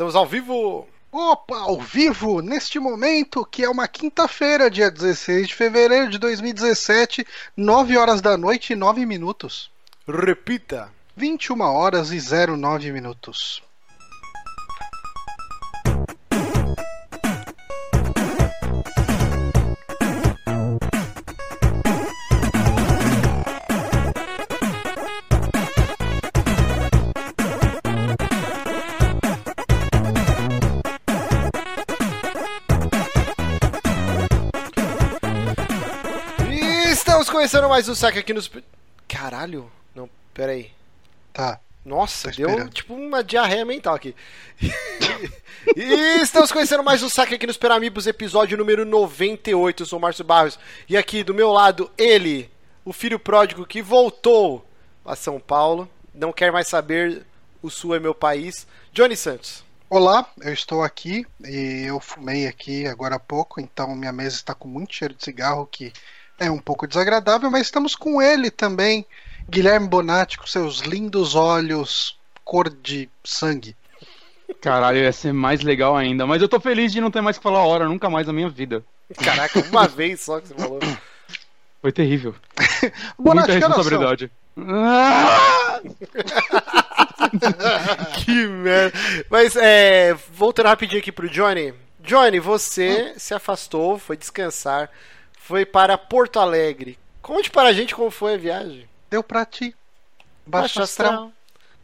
Estamos ao vivo! Opa, ao vivo, neste momento, que é uma quinta-feira, dia 16 de fevereiro de 2017, 9 horas da noite e 9 minutos. Repita! 21 horas e 09 minutos. Começando mais um saque aqui nos. Caralho! Não, peraí. Tá. Nossa, deu tipo uma diarreia mental aqui. e estamos conhecendo mais um saque aqui nos Peramibos, episódio número 98. Eu sou o Márcio Barros. E aqui do meu lado, ele, o filho pródigo que voltou a São Paulo. Não quer mais saber, o Sul é meu país. Johnny Santos. Olá, eu estou aqui e eu fumei aqui agora há pouco, então minha mesa está com muito cheiro de cigarro, que é um pouco desagradável, mas estamos com ele também, Guilherme Bonatti, com seus lindos olhos cor de sangue. Caralho, ia ser mais legal ainda. Mas eu tô feliz de não ter mais que falar hora, nunca mais na minha vida. Caraca, uma vez só que você falou. Foi terrível. Bonatti, Muita responsabilidade. Ah! que merda. Mas, é, voltando rapidinho aqui pro Johnny. Johnny, você se afastou, foi descansar, foi para Porto Alegre. Conte para a gente como foi a viagem. Deu pra ti. Baixo astral.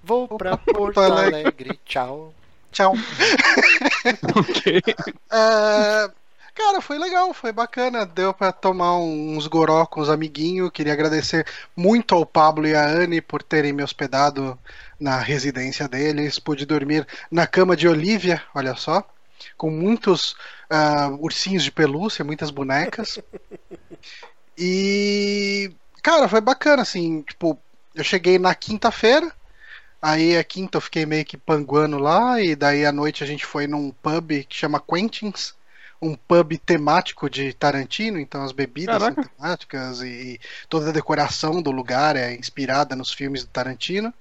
Vou para Porto Porto Alegre. Alegre. Tchau. Tchau. ok. É, cara, foi legal, foi bacana. Deu pra tomar uns goró com os amiguinhos. Queria agradecer muito ao Pablo e à Anne por terem me hospedado na residência deles. Pude dormir na cama de Olivia, olha só, com muitos ah, ursinhos de pelúcia, muitas bonecas. E, cara, foi bacana, assim, tipo, eu cheguei na quinta-feira. Aí a quinta eu fiquei meio que panguando lá, e daí à noite a gente foi num pub que chama Quentin's, um pub temático de Tarantino, então as bebidas Caraca. são temáticas e toda a decoração do lugar é inspirada nos filmes do Tarantino.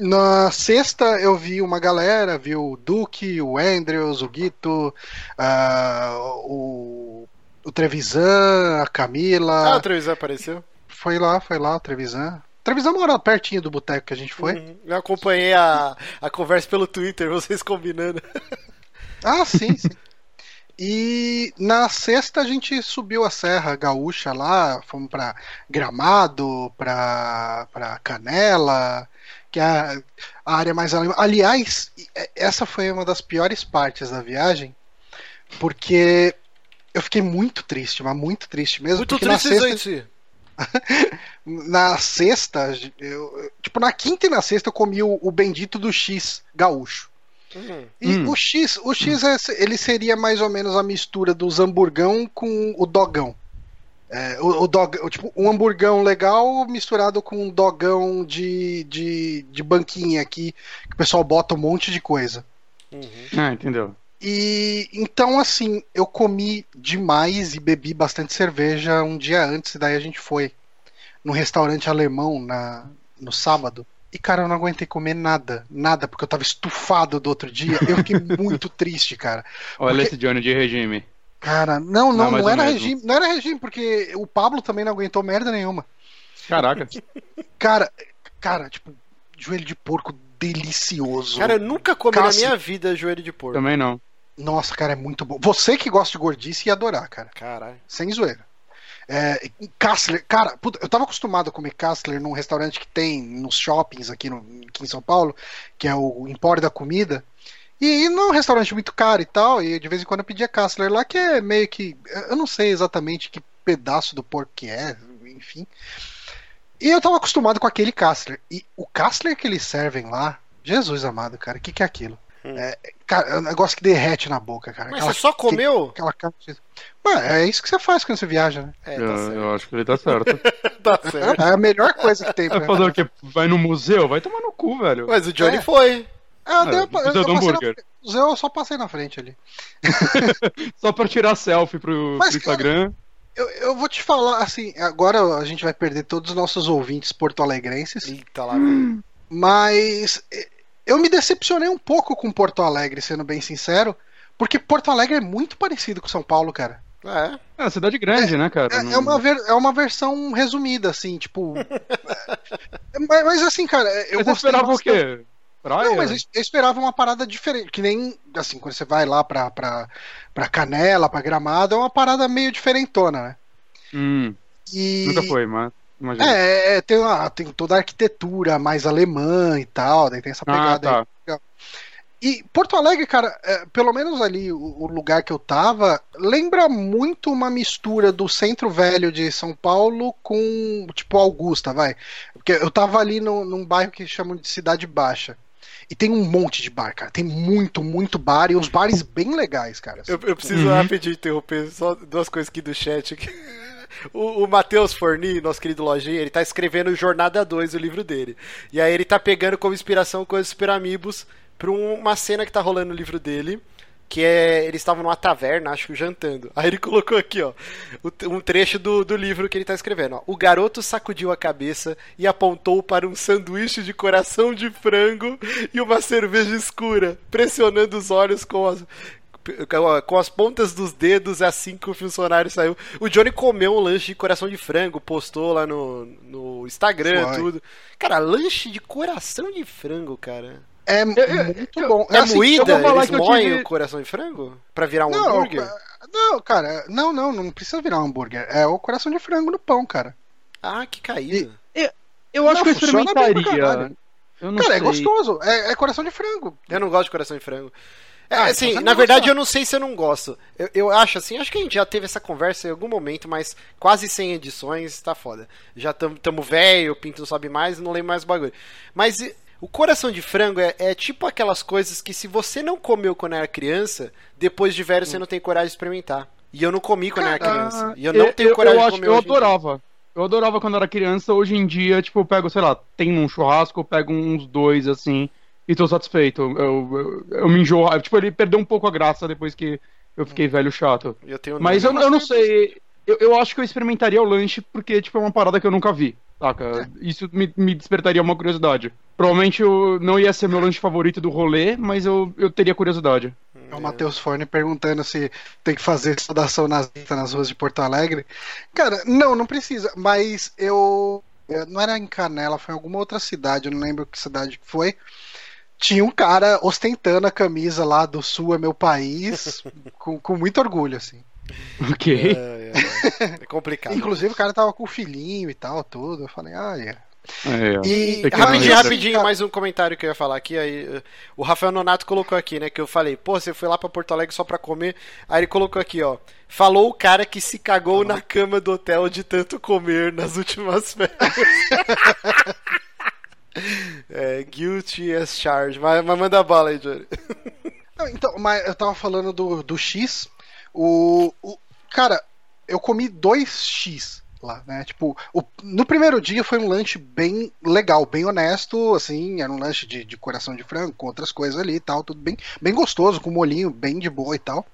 Na sexta eu vi uma galera, vi o Duque, o Andrews, o Guito, ah, o, o Trevisan, a Camila. Ah, o televisão apareceu. Foi lá, foi lá, o Trevisan. Trevisan mora pertinho do boteco que a gente foi. Uhum. Eu acompanhei a, a conversa pelo Twitter, vocês combinando. Ah, sim, sim. E na sexta a gente subiu a Serra Gaúcha lá, fomos pra Gramado, pra, pra Canela, que é a, a área mais. ali- Aliás, essa foi uma das piores partes da viagem, porque eu fiquei muito triste, mas muito triste mesmo. Muito porque na triste, sexta, gente. na sexta, eu- tipo, na quinta e na sexta eu comi o, o bendito do X gaúcho. Uhum. E Hum. o X, o X é- ele seria mais ou menos a mistura dos hamburgão com o dogão. É, o, o dog, o, tipo, um hamburgão legal misturado com um dogão de, de, de banquinha aqui, que o pessoal bota um monte de coisa. Uhum. Ah, entendeu? E então, assim, eu comi demais e bebi bastante cerveja um dia antes, e daí a gente foi num restaurante alemão na, no sábado. E, cara, eu não aguentei comer nada, nada, porque eu tava estufado do outro dia. Eu fiquei muito triste, cara. Olha Porque- esse Johnny de regime. Cara, não, não, Não, não era regime, não era regime, porque o Pablo também não aguentou merda nenhuma. Caraca. Cara, cara, tipo, joelho de porco delicioso. Cara, eu nunca comi Cássio. na minha vida joelho de porco. Também não. Nossa, cara, é muito bom. Você que gosta de gordice ia adorar, cara. Caralho. Sem zoeira. É, Kassler, cara, puta, eu tava acostumado a comer Kassler num restaurante que tem nos shoppings aqui, no- aqui em São Paulo, que é o Empório da Comida. E não é um restaurante muito caro e tal, e de vez em quando eu pedia Kassler lá, que é meio que. Eu não sei exatamente que pedaço do porco que é, enfim. E eu tava acostumado com aquele Kassler. E o Kassler que eles servem lá, Jesus amado, cara, o que, que é aquilo? Hum. É, cara, é um negócio que derrete na boca, cara. Mas Aquela- você só comeu? Aquela carne. Mano, é isso que você faz quando você viaja, né? É, tá eu, eu acho que ele tá certo. Tá certo. É a melhor coisa que tem pra Vai fazer o quê? Vai no museu? Vai tomar no cu, velho. Mas o Johnny É. foi. Ah, Ah, deu, não eu, precisa eu do passei hambúrguer. na, eu só passei na frente ali. Só pra tirar selfie pro, Mas, pro Instagram. Eu, eu vou te falar, assim, agora a gente vai perder todos os nossos ouvintes porto-alegrenses, Eita lá, mas eh, eu me decepcionei um pouco com Porto Alegre, sendo bem sincero, porque Porto Alegre é muito parecido com São Paulo, cara. É. É uma cidade grande, é, né, cara? É, é, uma ver, é uma versão resumida, assim, tipo. É, mas, mas, assim, cara, eu mas gostei. esperava bastante. o quê? Praia? Não, mas eu esperava uma parada diferente. Que nem, assim, quando você vai lá pra, pra, pra Canela, pra Gramado, é uma parada meio diferentona, né? Hum. E... Nunca foi, mas. Imagina. É, é tem, uma, tem toda a arquitetura mais alemã e tal, daí tem essa ah, pegada ah, tá. aí. E Porto Alegre, cara, é, pelo menos ali o, o, lugar que eu tava, lembra muito uma mistura do centro velho de São Paulo com, tipo, Augusta, vai. Porque eu tava ali no, num bairro que chamam de Cidade Baixa. E tem um monte de bar, cara. Tem muito, muito bar e uns bares bem legais, cara. Eu, eu preciso uhum. rapidinho interromper só duas coisas aqui do chat. Aqui. O, o Matheus Forni, nosso querido lojinha, ele tá escrevendo Jornada 2, o livro dele. E aí ele tá pegando como inspiração coisas Super Amigos pra uma cena que tá rolando no livro dele que é eles estavam numa taverna, acho que jantando. Aí ele colocou aqui, ó, um trecho do, do livro que ele está escrevendo. Ó. O garoto sacudiu a cabeça e apontou para um sanduíche de coração de frango e uma cerveja escura, pressionando os olhos com as com as pontas dos dedos assim que o funcionário saiu. O Johnny comeu um lanche de coração de frango, postou lá no, no Instagram, Foi. tudo. Cara, lanche de coração de frango, cara. É muito bom. É assim, moída? Eles moem tive... o coração de frango? Pra virar um não, hambúrguer? Não, cara, não, não, não precisa virar um hambúrguer. É o coração de frango no pão, cara. Ah, que caído. E, eu, eu acho não, que eu experimentaria. Eu cara, é sei. é gostoso. É, é, coração de frango. Eu não gosto de coração de frango. É, ah, assim, na verdade eu não sei se eu não gosto. Eu, eu, acho assim, acho que a gente já teve essa conversa em algum momento, mas quase 100 edições, tá foda. Já tamo, tamo velho, o pinto não sobe mais, não lembro mais o bagulho. Mas o coração de frango é, é, tipo aquelas coisas que se você não comeu quando era criança, depois de velho você não tem coragem de experimentar. E eu não comi quando era criança. E eu não eu, tenho coragem eu, de comer Eu adorava. Eu adorava quando era criança. Hoje em dia, tipo, eu pego, sei lá, tem um churrasco, eu pego uns dois, assim, e tô satisfeito. Eu, eu, eu me enjoo. Tipo, ele perdeu um pouco a graça depois que eu fiquei velho chato. Mas eu, eu não sei. Eu, eu acho que eu experimentaria o lanche porque, tipo, é uma parada que eu nunca vi. Saca? É. Isso me, me despertaria uma curiosidade. Provavelmente eu não ia ser meu lanche favorito do rolê, mas eu, eu teria curiosidade. É o Matheus Forne perguntando se tem que fazer saudação nazista nas ruas de Porto Alegre. Cara, não, não precisa. Mas eu. Não era em Canela, foi em alguma outra cidade, eu não lembro que cidade que foi. Tinha um cara ostentando a camisa lá do Sul é meu país, com, com muito orgulho, assim. Ok. É, é, é complicado. Inclusive o cara tava com o filhinho e tal, tudo. Eu falei, ah, é. É, e rapidinho, rapidinho, mais um comentário que eu ia falar aqui. Aí, o Rafael Nonato colocou aqui, né? Que eu falei, pô, você foi lá pra Porto Alegre só pra comer. Aí ele colocou aqui, ó. Falou o cara que se cagou na cama do hotel de tanto comer nas últimas férias. é, guilty as charged. Mas, mas manda bala aí, Johnny. Então, mas eu tava falando do, do X. O, o, cara, eu comi dois X lá, né? Tipo, o, no primeiro dia foi um lanche bem legal, bem honesto, assim, era um lanche de, de coração de frango, com outras coisas ali e tal, tudo bem, bem gostoso, com molinho bem de boa e tal.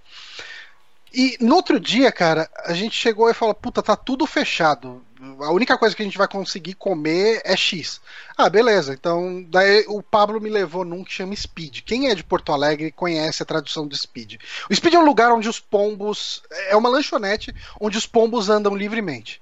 E no outro dia, cara, a gente chegou e falou: puta, tá tudo fechado. A única coisa que a gente vai conseguir comer é X. Ah, beleza. Então, daí o Pablo me levou num que chama Speed. Quem é de Porto Alegre conhece a tradução do Speed. O Speed é um lugar onde os pombos. É uma lanchonete onde os pombos andam livremente.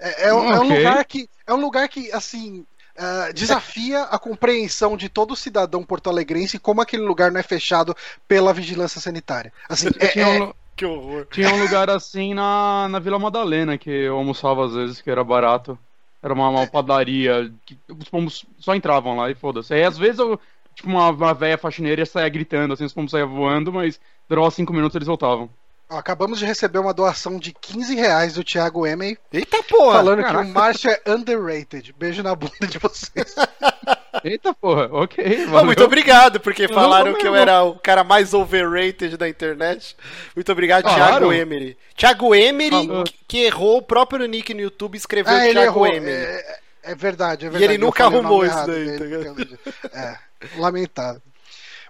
É, é, é um lugar que. É um lugar que, assim, Uh, desafia a compreensão de todo cidadão porto-alegrense como aquele lugar não é fechado pela vigilância sanitária. Assim, é, é, que horror. Tinha um lugar assim na, na Vila Madalena que eu almoçava às vezes, que era barato. Era uma, uma padaria que os pombos só entravam lá e foda-se. Aí às vezes eu, tipo, uma, uma velha faxineira ia sair gritando, assim, os pombos saiam voando, mas durava cinco minutos eles voltavam. Acabamos de receber uma doação de 15 reais do Thiago Emey. Eita porra! Falando Caraca. que o Marcha é underrated. Beijo na bunda de vocês. Eita porra, ok. Oh, muito obrigado, porque falaram que eu era o cara mais overrated da internet. Muito obrigado, claro. Thiago Emery. Thiago Emery, que, que, errou o próprio nick no YouTube, escreveu ah, Thiago Emery. É, é, verdade, é verdade. E ele nunca arrumou isso daí. Tá é, lamentável.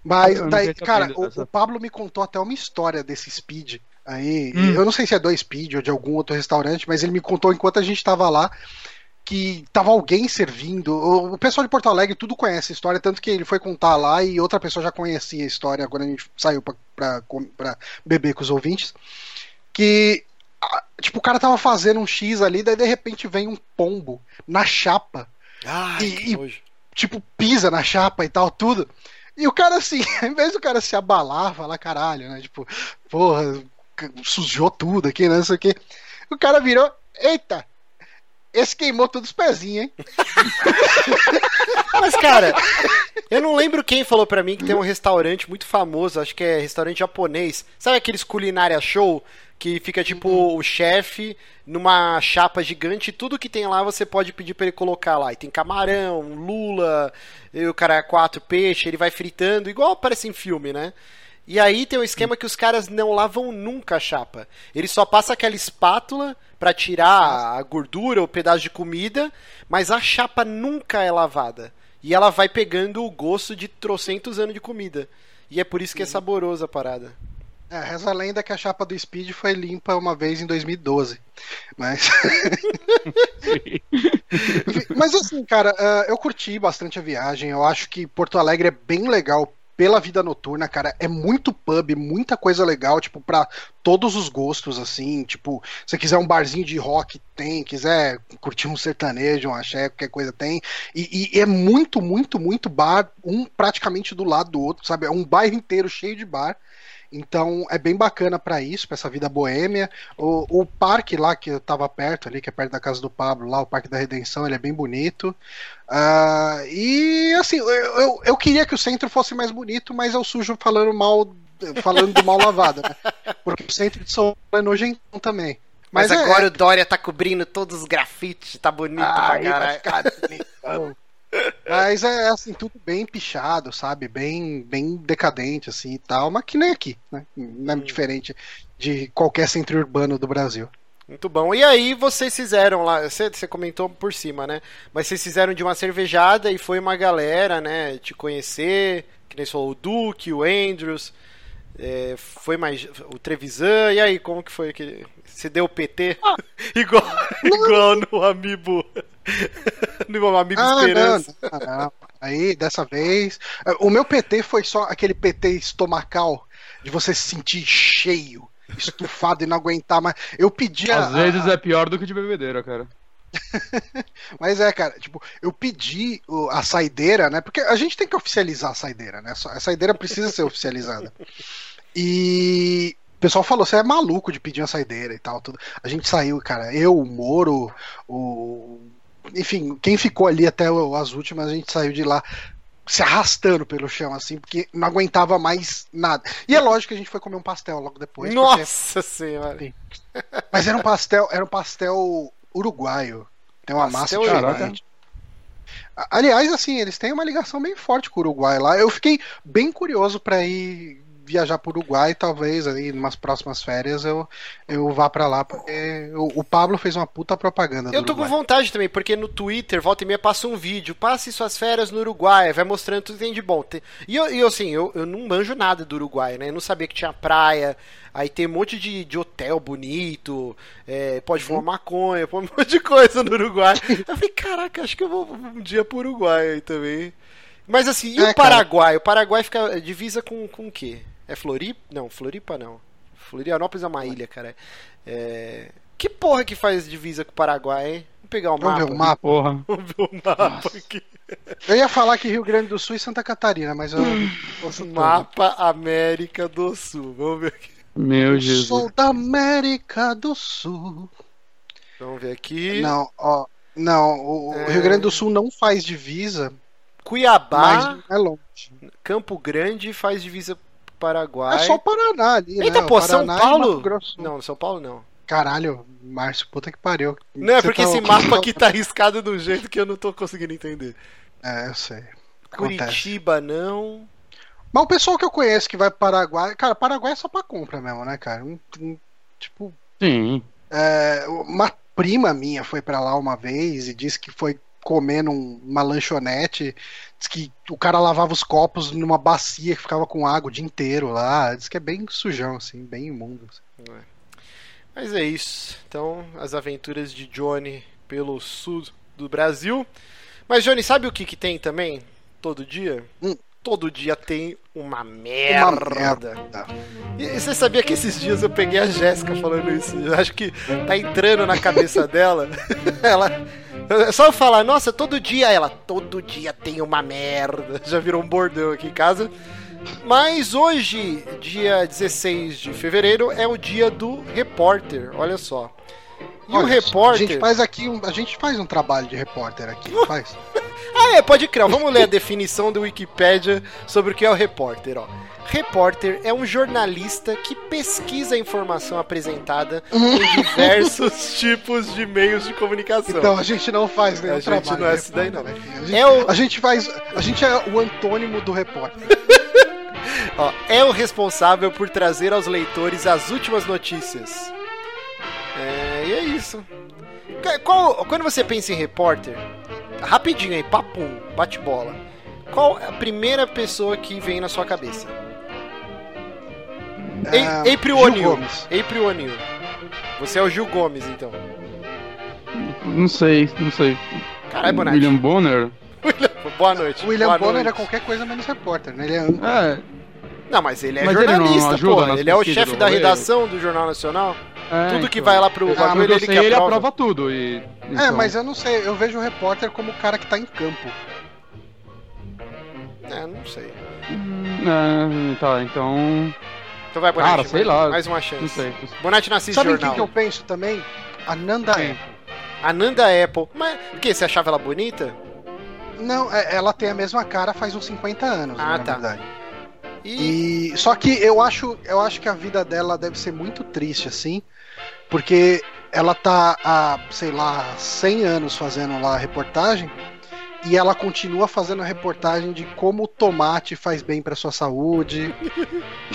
Mas, daí, cara, o, o, Pablo me contou até uma história desse speed aí. Hum. Eu não sei se é do Speed ou de algum outro restaurante, mas ele me contou enquanto a gente tava lá que tava alguém servindo. O pessoal de Porto Alegre tudo conhece a história, tanto que ele foi contar lá e outra pessoa já conhecia a história quando a gente saiu pra beber com os ouvintes. Que, tipo, o cara tava fazendo um X ali, daí de repente vem um pombo na chapa. Ai, E- e-. Tipo, pisa na chapa e tal, tudo. E o cara, assim, ao invés do cara se abalar, falar caralho, né? Tipo, porra, sujou tudo aqui, né? Não sei o quê. O cara virou, eita, esse queimou todos os pezinhos, hein? Mas, cara, eu não lembro quem falou pra mim que tem um restaurante muito famoso, acho que é restaurante japonês. Sabe aqueles culinária show? Que fica tipo o chefe numa chapa gigante e tudo que tem lá você pode pedir pra ele colocar lá. E tem camarão, lula, o cara é quatro peixe, ele vai fritando, igual aparece em filme, né? E aí tem um esquema que os caras não lavam nunca a chapa. Eles só passam aquela espátula pra tirar a gordura, o pedaço de comida, mas a chapa nunca é lavada. E ela vai pegando o gosto de trocentos anos de comida. E é por isso que é saborosa a parada. É, reza a lenda que a chapa do Speed foi limpa uma vez em 2012. Mas. Mas assim, cara, eh, eu curti bastante a viagem. Eu acho que Porto Alegre é bem legal pela vida noturna, cara. É muito pub, muita coisa legal, tipo, pra todos os gostos, assim. Tipo, se quiser um barzinho de rock, tem. Quiser curtir um sertanejo, um axé, qualquer coisa, tem. E, e é muito, muito, muito bar, um praticamente do lado do outro, sabe? É um bairro inteiro cheio de bar. Então é bem bacana pra isso, pra essa vida boêmia. O, o parque lá que eu tava perto ali, que é perto da casa do Pablo, lá, o Parque da Redenção, ele é bem bonito. Ah, e assim, eu, eu, eu queria que o centro fosse mais bonito, mas eu sujo falando mal, falando do mal lavado, né? Porque o centro de São Paulo é nojentão também. Mas, é- agora o Dória tá cobrindo todos os grafites, tá bonito pra Aí vai caralho. Mas é assim, tudo bem pichado, sabe? Bem, bem decadente, assim e tal, mas que nem aqui, né? Não é diferente de qualquer centro urbano do Brasil. Muito bom. E aí vocês fizeram lá, você, você comentou por cima, né? Mas vocês fizeram de uma cervejada e foi uma galera, né? Te conhecer, que nem falou, o Duque, o Andrews, é, foi mais o Trevisan, e aí, como que foi que você deu PT? igual, igual no Amiibo. no Amiibo Ah, não, Esperança. não, não. Aí, dessa vez. O meu PT foi só aquele PT estomacal de você se sentir cheio, estufado e não aguentar mais. Eu pedi a- Às vezes é pior do que de bebedeira, cara. Mas é, cara, tipo, eu pedi o- a saideira, né? Porque a gente tem que oficializar a saideira, né? A saideira precisa ser oficializada. E o pessoal falou, você é maluco de pedir uma saideira e tal, tudo. A gente saiu, cara, eu, o Moro, o. Enfim, quem ficou ali até as últimas, a gente saiu de lá se arrastando pelo chão, assim, porque não aguentava mais nada. E é lógico que a gente foi comer um pastel logo depois. porque- Nossa senhora. Mas era um pastel, era um pastel uruguaio. Tem uma Pastel massa diferente. Aliás, assim, eles têm uma ligação bem forte com o Uruguai lá. Eu fiquei bem curioso pra ir viajar pro Uruguai, talvez aí, umas próximas férias eu, eu vá pra lá, porque o, o Pablo fez uma puta propaganda Eu tô com Uruguai. vontade também, porque no Twitter, volta e meia, passa um vídeo. Passe suas férias no Uruguai, vai mostrando tudo que tem de bom. E eu, eu, assim, eu, eu não manjo nada do Uruguai, né? Eu não sabia que tinha praia. Aí tem um monte de, de hotel bonito, é, pode Uhum. fumar maconha, pode um monte de coisa no Uruguai. Eu falei, caraca, acho que eu vou um dia pro Uruguai aí também. Mas assim, e É, o Paraguai? O Paraguai fica divisa com, com o quê? É Floripa? Não, Floripa não. Florianópolis é uma ilha, cara. É... Que porra que faz divisa com o Paraguai, hein? Vamos pegar o Vamos mapa. ver o mapa. Porra. Vamos ver o mapa aqui. Eu ia falar que Rio Grande do Sul e Santa Catarina, mas eu. Mapa América do Sul. Vamos ver aqui. Meu Jesus. Sou da América do Sul. Vamos ver aqui. Não, ó. Não, o, É. Rio Grande do Sul não faz divisa, Cuiabá, é longe. Campo Grande faz divisa Paraguai. É só o Paraná ali, Eita, né? pô, São Paulo? Não, São Paulo não. Caralho, Márcio, puta que pariu. Não, é Você porque tá- esse mapa aqui tá arriscado um jeito que eu não tô conseguindo entender. É, eu sei. Acontece. Curitiba não. Mas o pessoal que eu conheço que vai pro Paraguai. Cara, Paraguai é só pra compra mesmo, né, cara? Não- não- Tipo, Sim. é, uma prima minha foi pra lá uma vez e disse que foi comer numa lanchonete. Diz que o cara lavava os copos numa bacia que ficava com água o dia inteiro lá. Diz que é bem sujão, assim, bem imundo. assim. Mas é isso. Então, as aventuras de Johnny pelo sul do Brasil. Mas, Johnny, sabe o que, que tem também? Todo dia? Hum. Todo dia tem uma merda. Uma merda. E e você sabia que esses dias eu peguei a Jéssica falando isso? Eu acho que tá entrando na cabeça dela. ela. É só eu falar, nossa, todo dia ela, todo dia tem uma merda. Já virou um bordão aqui em casa. Mas hoje, dia 16 de fevereiro, é o dia do repórter. Olha só. E o Olha, repórter. A gente faz aqui um, a gente faz um trabalho de repórter aqui, faz? Ah, é, pode crer. ó. Vamos ler a definição do Wikipedia sobre o que é o repórter, ó. Repórter é um jornalista que pesquisa a informação apresentada Uhum. em diversos tipos de meios de comunicação. Então a gente não faz nenhum A gente não é esse daí, não. A gente, É o- a gente faz. A gente é o antônimo do repórter. Ó, é o responsável por trazer aos leitores as últimas notícias. É, e é isso. Qual, quando você pensa em repórter, rapidinho aí, papum, bate bola. Qual é a primeira pessoa que vem na sua cabeça? É, Ei, April Gil O'Neil. Gomes. April O'Neil. Você é o Gil Gomes, então. Não sei, não sei. Caralho, Bonatti. William Bonner? Boa noite. O William Boa Bonner é noite. qualquer coisa menos repórter, né? Ele é âncora. É, Não, mas ele é Mas jornalista, pô. Ele é o chefe da redação do Jornal Nacional. é, Tudo que então. vai lá pro Ah, bagulho, ele sei, que ele aprova. aprova tudo. E, É, então- mas eu não sei, eu vejo o repórter como o cara que tá em campo. É, não sei. Hum, é, tá, então. Então vai, Bonatti. Cara, sei mais, lá. Mais uma chance. Não sei. Bonatti não assiste Sabe jornal. quem que eu penso também? A Nanda Quem? Apple. A Nanda Apple. Mas, o que? Você achava ela bonita? Não, é- ela tem a mesma cara faz uns 50 anos, Ah, na tá. verdade. E... E só que eu acho, eu acho que a vida dela deve ser muito triste assim, porque ela tá há, sei lá, 100 anos fazendo lá a reportagem e ela continua fazendo a reportagem de como o tomate faz bem pra sua saúde.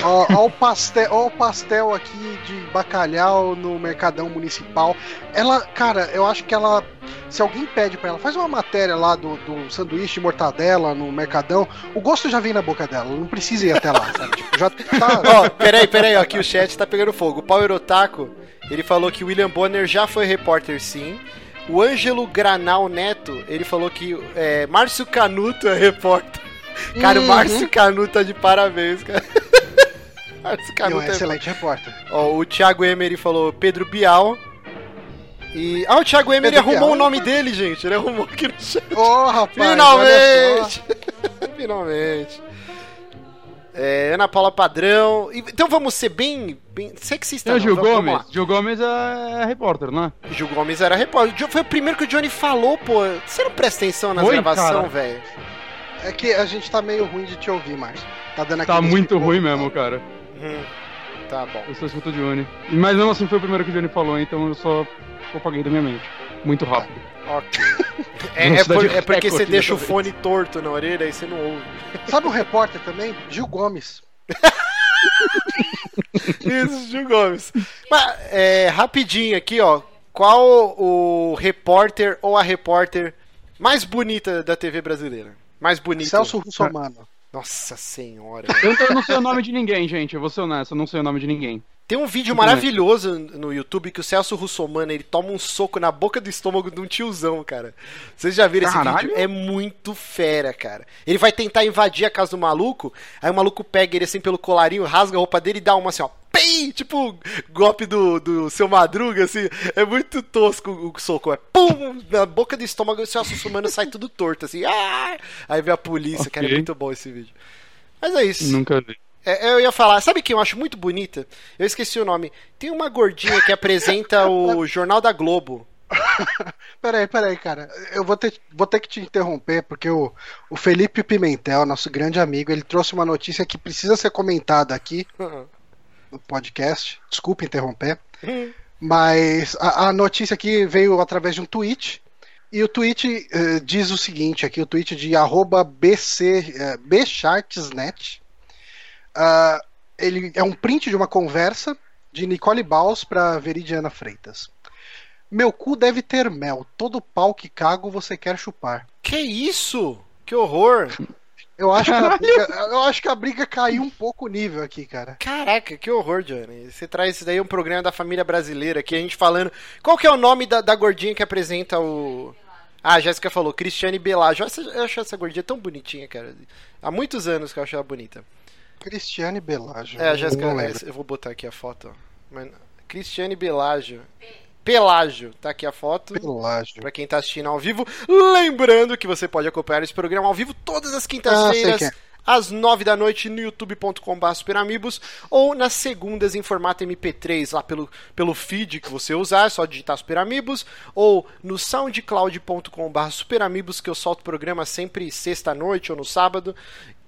ó, ó o pastel, ó o pastel aqui de bacalhau no Mercadão Municipal. Ela, cara, eu acho que ela se alguém pede pra ela, faz uma matéria lá do, do sanduíche de mortadela no Mercadão, o gosto já vem na boca dela, não precisa ir até lá, sabe? Tipo, já tá. Ó, peraí, peraí, ó, aqui o chat tá pegando fogo. O Power Otaku, ele falou que William Bonner já foi repórter, sim. O Ângelo Granal Neto, ele falou que é, Márcio Canuto é repórter. Cara, o Uhum. Márcio Canuto tá de parabéns, cara. Márcio um Canuto é excelente repórter. Ó, o Thiago Emery falou Pedro Bial. E. Ah, o Thiago Emery Pedro arrumou Bial. o nome dele, gente. Ele arrumou aqui no chat. Ô, rapaz! Finalmente! Finalmente. É, Ana Paula Padrão. Então vamos ser bem, bem sexista. Tem o Gil vamos- vamos Gomes. Gil Gomes é repórter, não é? lá. Gil Gomes era repórter. Foi o primeiro que o Johnny falou, pô. Você não presta atenção gravações, cara. velho? É que a gente tá meio ruim de te ouvir, Márcio. Tá dando Tá muito ruim mesmo, cara. Hum, tá bom. Eu só escuto o Johnny. Mas mesmo assim foi o primeiro que o Johnny falou, então eu só apaguei da minha mente. Muito rápido. Ok. É, é, por- é porque você deixa o fone torto na orelha e você não ouve. Sabe um repórter também? Gil Gomes. Isso, Gil Gomes. Mas, é, rapidinho aqui, ó. Qual o repórter ou a repórter mais bonita da TV brasileira? Mais bonita. Celso Russomano. Nossa senhora. Eu, eu não sei o nome de ninguém, gente. Eu vou ser honesto, eu não sei o nome de ninguém. Tem um vídeo maravilhoso no YouTube que o Celso Russomano ele toma um soco na boca do estômago de um tiozão, cara. Vocês já viram esse Caralho. vídeo? É muito fera, cara. Ele vai tentar invadir a casa do maluco, aí o maluco pega ele assim pelo colarinho, rasga a roupa dele e dá uma assim, ó. Pei! Tipo golpe do, do seu madruga, assim. É muito tosco o soco. É pum! Na boca do estômago, o Celso Russomano sai tudo torto, assim. Ah! Aí vem a polícia, cara. É muito bom esse vídeo. Mas é isso. Nunca vi. É, eu ia falar, sabe quem eu acho muito bonita? Eu esqueci o nome. Tem uma gordinha que apresenta o Jornal da Globo. Peraí, peraí, cara. Eu vou ter, vou ter que te interromper, porque o, o Felipe Pimentel, nosso grande amigo, ele trouxe uma notícia que precisa ser comentada aqui no podcast. Desculpa interromper. Mas a, a notícia aqui veio através de um tweet. E o tweet eh, diz o seguinte aqui, o tweet de arroba BC, eh, Bchartsnet. Ah, ele é um print de uma conversa de Nicole Baus para Veridiana Freitas. Meu cu deve ter mel. Todo pau que cago você quer chupar. Que isso? Que horror! Eu acho, que a briga, eu acho que a briga caiu um pouco o nível aqui, cara. Caraca, que horror, Johnny. Você traz isso daí um programa da família brasileira aqui, a gente falando. Qual que é o nome da, da gordinha que apresenta o. Ah, a Jéssica falou, Cristiane. Essa, eu acho essa gordinha tão bonitinha, cara. Há muitos anos que eu acho ela bonita. Cristiane Belajo. É, Jéssica, lembro. eu vou botar aqui a foto. Mas- Cristiane Belajo. Pelágio, tá aqui a foto. Belajo. Pra quem tá assistindo ao vivo, lembrando que você pode acompanhar esse programa ao vivo todas as Ah, quintas-feiras, sei que às nove da noite, no youtube.com.br superamigos, ou nas segundas em formato MP3, lá pelo, pelo feed que você usar, é só digitar Superamigos, ou no soundcloud.com.br superamigos, que eu solto o programa sempre sexta-noite ou no sábado,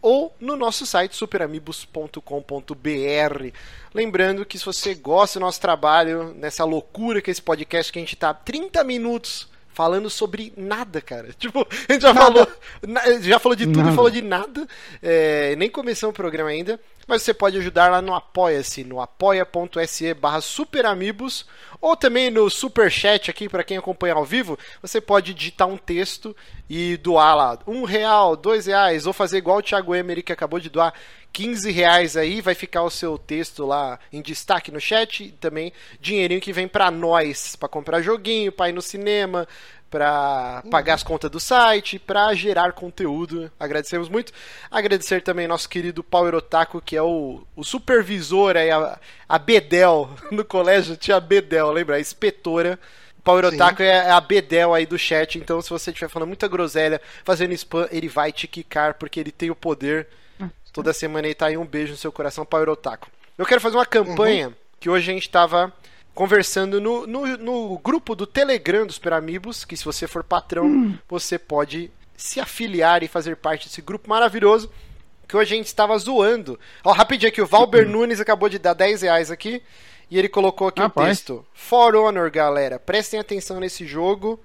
ou no nosso site superamigos.com.br. Lembrando que se você gosta do nosso trabalho, nessa loucura que é esse podcast que a gente tá 30 minutos falando sobre nada, cara. Tipo, a gente já falou, na- já falou de tudo e Nada. falou de nada. É, nem começamos o programa ainda, mas você pode ajudar lá no Apoia-se, no apoia.se barra superamigos, ou também no Superchat aqui, para quem acompanha ao vivo, você pode digitar um texto e doar lá um real, dois reais, ou fazer igual o Thiago Emery que acabou de doar 15 reais aí, vai ficar o seu texto lá em destaque no chat e também dinheirinho que vem pra nós, pra comprar joguinho, pra ir no cinema, pra pagar as contas do site, pra gerar conteúdo. Agradecemos muito. Agradecer também nosso querido Power Otaku, que é o, o supervisor aí, a, a Bedel no colégio, tinha a Bedel, lembra? A inspetora. Power Sim. Otaku é a Bedel aí do chat, então se você estiver falando muita groselha, fazendo spam, ele vai te quicar, porque ele tem o poder. Toda semana ele tá aí um beijo no seu coração, Power Otaku. Eu quero fazer uma campanha que hoje a gente tava conversando no, no, no grupo do Telegram dos Peramibos, que se você for patrão, você pode se afiliar e fazer parte desse grupo maravilhoso. Que hoje a gente estava zoando. Ó, rapidinho aqui, o Valber Nunes acabou de dar 10 reais aqui. E ele colocou aqui o Rapaz. texto. For Honor, galera. Prestem atenção nesse jogo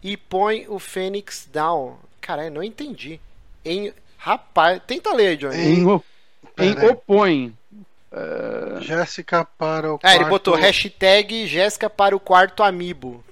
e põe o Fênix down. Caralho, não entendi. Em... Rapaz, tenta ler, Johnny. Em, o- em opõe. Jéssica para o Ah, ele quarto- botou hashtag Jéssica para o quarto amiibo.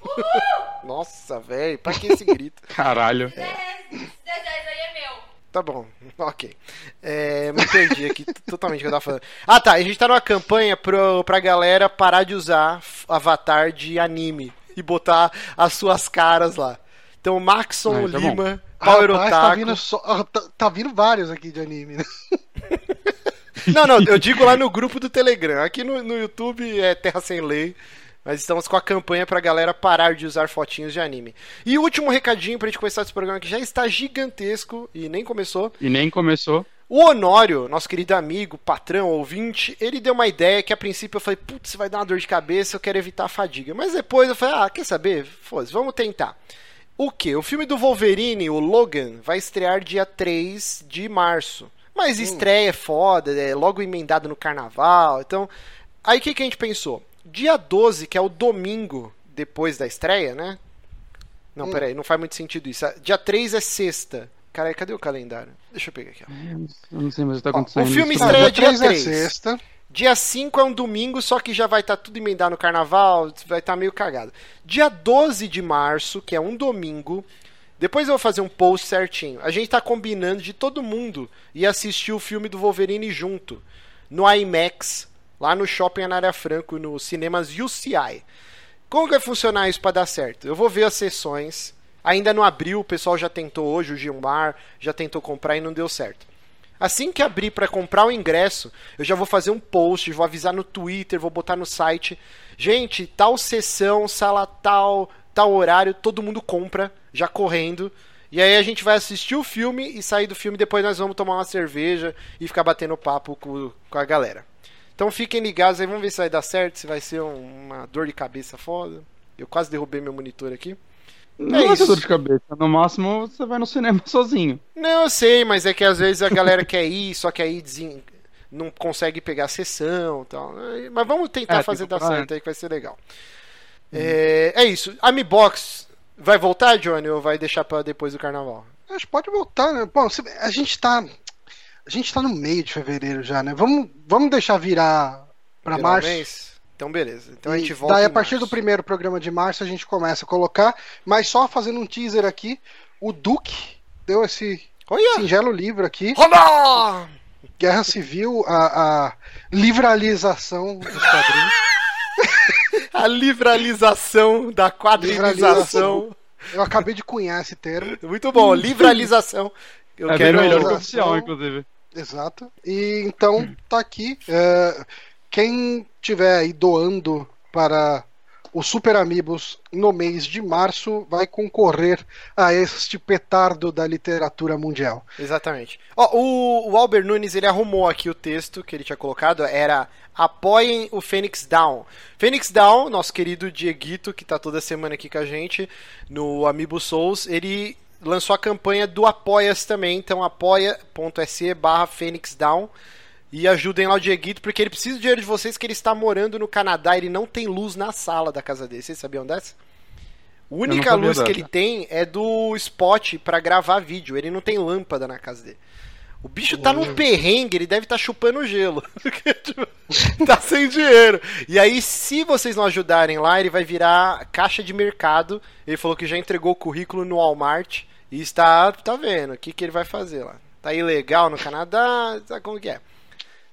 Nossa, velho, pra que esse grito? Caralho. 10 10 aí é meu. Tá bom, ok. É, me perdi aqui totalmente o que eu tava falando. Ah tá, a gente tá numa campanha pro, pra galera parar de usar avatar de anime e botar as suas caras lá. Então, Maxon Ah, tá Lima, Power Rapaz, tá vindo, só- tá, tá vindo vários aqui de anime, né? Não, não, eu digo lá no grupo do Telegram. Aqui no, no YouTube é Terra Sem Lei. Mas estamos com a campanha pra galera parar de usar fotinhos de anime. E o último recadinho pra gente começar esse programa que já está gigantesco e nem começou. E nem começou. O Honório, nosso querido amigo, patrão, ouvinte, ele deu uma ideia que a princípio eu falei, putz, vai dar uma dor de cabeça, eu quero evitar a fadiga. Mas depois eu falei, ah, quer saber? Foda-se, vamos tentar. O que? O filme do Wolverine, o Logan, vai estrear dia 3 de março. Mas estreia é foda, é logo emendado no carnaval. Então, aí o que, que a gente pensou? Dia 12, que é o domingo depois da estreia, né? Não, Hum. peraí, não faz muito sentido isso. Dia 3 é sexta. Caralho, cadê o calendário? Deixa eu pegar aqui, ó. Eu não sei mais o que tá Ó, o acontecendo. filme Isso- estreia Ah, dia três é 3. sexta. Dia 5 é um domingo, só que já vai estar tudo emendado no carnaval, vai estar meio cagado. Dia 12 de março, que é um domingo, depois eu vou fazer um post certinho. A gente tá combinando de todo mundo ir assistir o filme do Wolverine junto, no IMAX, lá no Shopping Anária Franco, no Cinemas UCI. Como que vai funcionar isso para dar certo? Eu vou ver as sessões. Ainda não abriu, o pessoal já tentou hoje, o Gilmar já tentou comprar e não deu certo. Assim que abrir para comprar o ingresso, eu já vou fazer um post, vou avisar no Twitter, vou botar no site. Gente, tal sessão, sala tal, tal horário, todo mundo compra, já correndo. E aí a gente vai assistir o filme e sair do filme, depois nós vamos tomar uma cerveja e ficar batendo papo com, com a galera. Então fiquem ligados aí, vamos ver se vai dar certo, se vai ser um- uma dor de cabeça foda. Eu quase derrubei meu monitor aqui. Não É vai ter isso. dor de cabeça. No máximo, você vai no cinema sozinho. Não, eu sei, mas é que às vezes a galera quer ir, só que aí desen- não consegue pegar a sessão e tal. Mas vamos tentar É, fazer dar comprar certo aí, que vai ser legal. É, é isso. A Mi Box vai voltar, Johnny, ou vai deixar pra depois do carnaval? Acho que pode voltar, né? Bom, se- a gente tá. A gente tá no meio de fevereiro já, né? Vamos, vamos deixar virar um março. mês? Então, beleza. Então a gente E volta. Daí, a partir março. do primeiro programa de março, a gente começa a colocar. Mas só fazendo um teaser aqui, o Duque deu esse Olha! singelo livro aqui: Roda! Guerra Civil, a, a livralização dos quadrinhos. A livralização da quadrilização. Eu acabei de cunhar esse termo. Muito bom, livralização. Eu é quero. melhor que oficial, inclusive. Exato. E então tá aqui. É, quem tiver aí doando para o Super Amigos no mês de março vai concorrer a este petardo da literatura mundial. Exatamente. O, o Albert Nunes, ele arrumou aqui o texto que ele tinha colocado, era apoiem o Phoenix Down. Phoenix Down, nosso querido Dieguito, que tá toda semana aqui com a gente no Amiibo Souls, ele lançou a campanha do Apoia-se também, então apoia.se barra Phoenix Down e ajudem lá o Dieguito, porque ele precisa do dinheiro de vocês, que ele está morando no Canadá, ele não tem luz na sala da casa dele. Vocês sabiam dessa? A única luz que ele tem é do spot pra gravar vídeo. Ele não tem lâmpada na casa dele. O bicho tá num perrengue, ele deve estar chupando gelo. Tá sem dinheiro. E aí, se vocês não ajudarem lá, ele vai virar caixa de mercado. Ele falou que já entregou o currículo no Walmart e está, tá vendo o que, que ele vai fazer lá. Tá ilegal no Canadá, sabe como que é.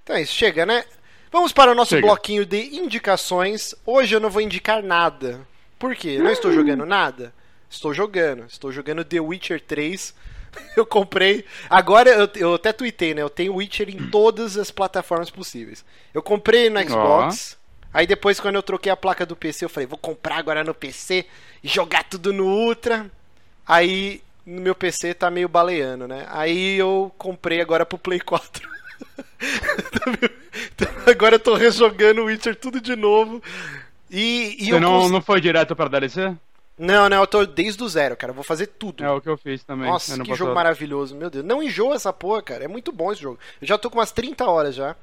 Então é isso, chega, né? Vamos para o nosso Chega. bloquinho de indicações. Hoje eu não vou indicar nada. Por quê? Não estou jogando nada? Estou jogando. Estou jogando The Witcher 3. Eu comprei. Agora eu, eu até tuitei, né? Eu tenho Witcher em todas as plataformas possíveis. Eu comprei no Xbox. Aí depois, quando eu troquei a placa do PC, eu falei, vou comprar agora no PC e jogar tudo no Ultra. Aí no meu PC tá meio baleando, né? Aí eu comprei agora pro Play 4. Então, agora eu tô rejogando o Witcher tudo de novo. E, e Você eu não, não foi direto pra DLC? não, não, eu tô desde o zero, cara. Eu vou fazer tudo. É o que eu fiz também. Nossa, que passado. jogo maravilhoso, meu Deus. Não enjoa essa porra, cara. É muito bom esse jogo. Eu já tô com umas 30 horas já.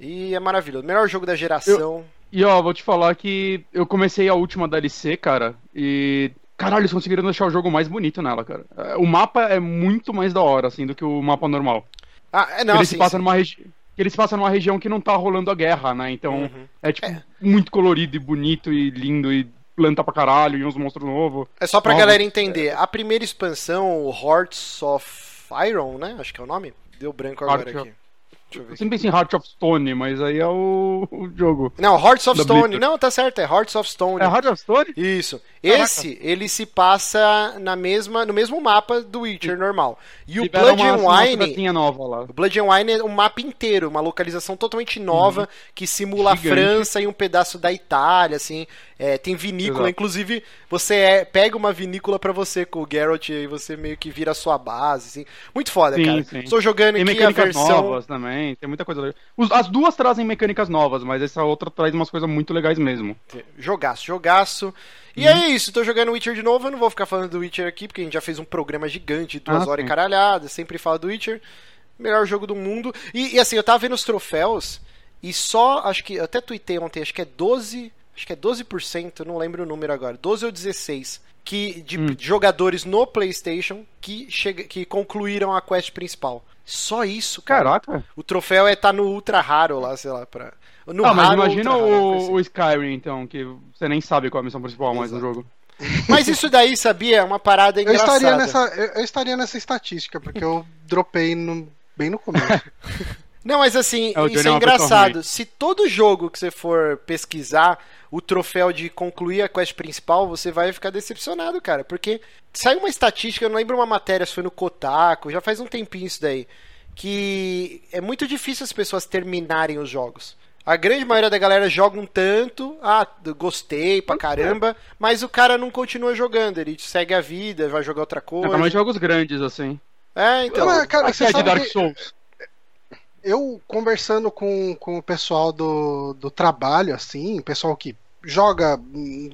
E é maravilhoso. Melhor jogo da geração. E ó, vou te falar que eu comecei a última DLC, cara, e. Caralho, eles conseguiram deixar o jogo mais bonito nela, cara. É, O mapa é muito mais da hora, assim, do que o mapa normal. Ah, é, não, ele sim, se passa sim. numa região. Ele se passa numa região que não tá rolando a guerra, né? Então Uhum. é tipo muito colorido e bonito e lindo e planta pra caralho e uns monstros novos. É só pra Novos. galera entender. A primeira expansão, o Hearts of Iron, né? Acho que é o nome. Deu branco agora Heart of- aqui. Deixa eu ver Eu sempre pensei em Heart of Stone, mas aí é o, o jogo. Não, Hearts of Stone. Blizzard. Não, tá certo, é Hearts of Stone. É Heart of Stone? Isso. Esse, ele se passa na mesma, no mesmo mapa do Witcher normal. E o Blood uma- and Wine, nova lá. o Blood and Wine é um mapa inteiro, uma localização totalmente nova que simula a Uhum. Gigante. França e um pedaço da Itália, assim. É, tem vinícola, Exato. inclusive você é- pega uma vinícola pra você com o Geralt e você meio que vira a sua base, assim. Muito foda, Sim, cara. sim. Estou jogando Tem aqui a versão novas também, tem muita coisa legal. As duas trazem mecânicas novas, mas essa outra traz umas coisas muito legais mesmo. Jogaço, jogaço. E Uhum. é isso, tô jogando Witcher de novo. Eu não vou ficar falando do Witcher aqui, porque a gente já fez um programa gigante, duas Ah, horas e sim. caralhada. Sempre fala do Witcher. Melhor jogo do mundo. E, e assim, eu tava vendo os troféus, e só, acho que, eu até tuitei ontem, acho que é 12. Acho que é 12%, não lembro o número agora. 12 ou 16. Que, de Hum. jogadores no PlayStation que, chega, que concluíram a quest principal. Só isso, cara. Caraca. O troféu é tá no ultra raro lá, sei lá, pra. No ah, mas imagina o, assim. o Skyrim, então, que você nem sabe qual é a missão principal mais no Exato. jogo. Mas isso daí, sabia? É uma parada Eu engraçada. estaria, nessa, eu, eu estaria nessa estatística, porque eu dropei no- bem no começo. Não, mas assim, É, isso é é engraçado. Se todo jogo que você for pesquisar o troféu de concluir a quest principal, você vai ficar decepcionado, cara. Porque saiu uma estatística, eu não lembro uma matéria, se foi no Kotaku, já faz um tempinho isso daí. Que é muito difícil as pessoas terminarem os jogos. A grande maioria da galera joga um tanto, ah, gostei pra caramba, mas o cara não continua jogando, ele segue a vida, vai jogar outra É, coisa. também jogos grandes, assim. É, então. Mas, cara, você é de sabe Dark Souls. eu conversando com, com o pessoal do, do trabalho, assim, pessoal que joga,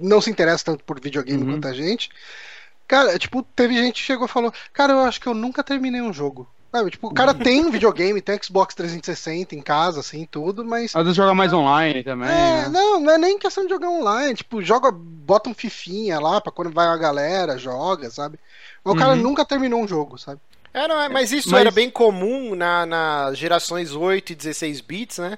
não se interessa tanto por videogame Uhum. quanto a gente. Cara, tipo, teve gente que chegou e falou: Cara, eu acho que eu nunca terminei um jogo. Sabe, tipo, o cara tem um videogame, tem Xbox 360 em casa, assim, tudo, mas. Às vezes joga mais online também. É, né? não, não é nem questão de jogar online. Tipo, joga, bota um fifinha lá pra quando vai a galera, joga, sabe? Mas o cara Uhum. nunca terminou um jogo, sabe? É, não, é, mas isso Mas- era bem comum na, nas gerações 8 e 16 bits, né?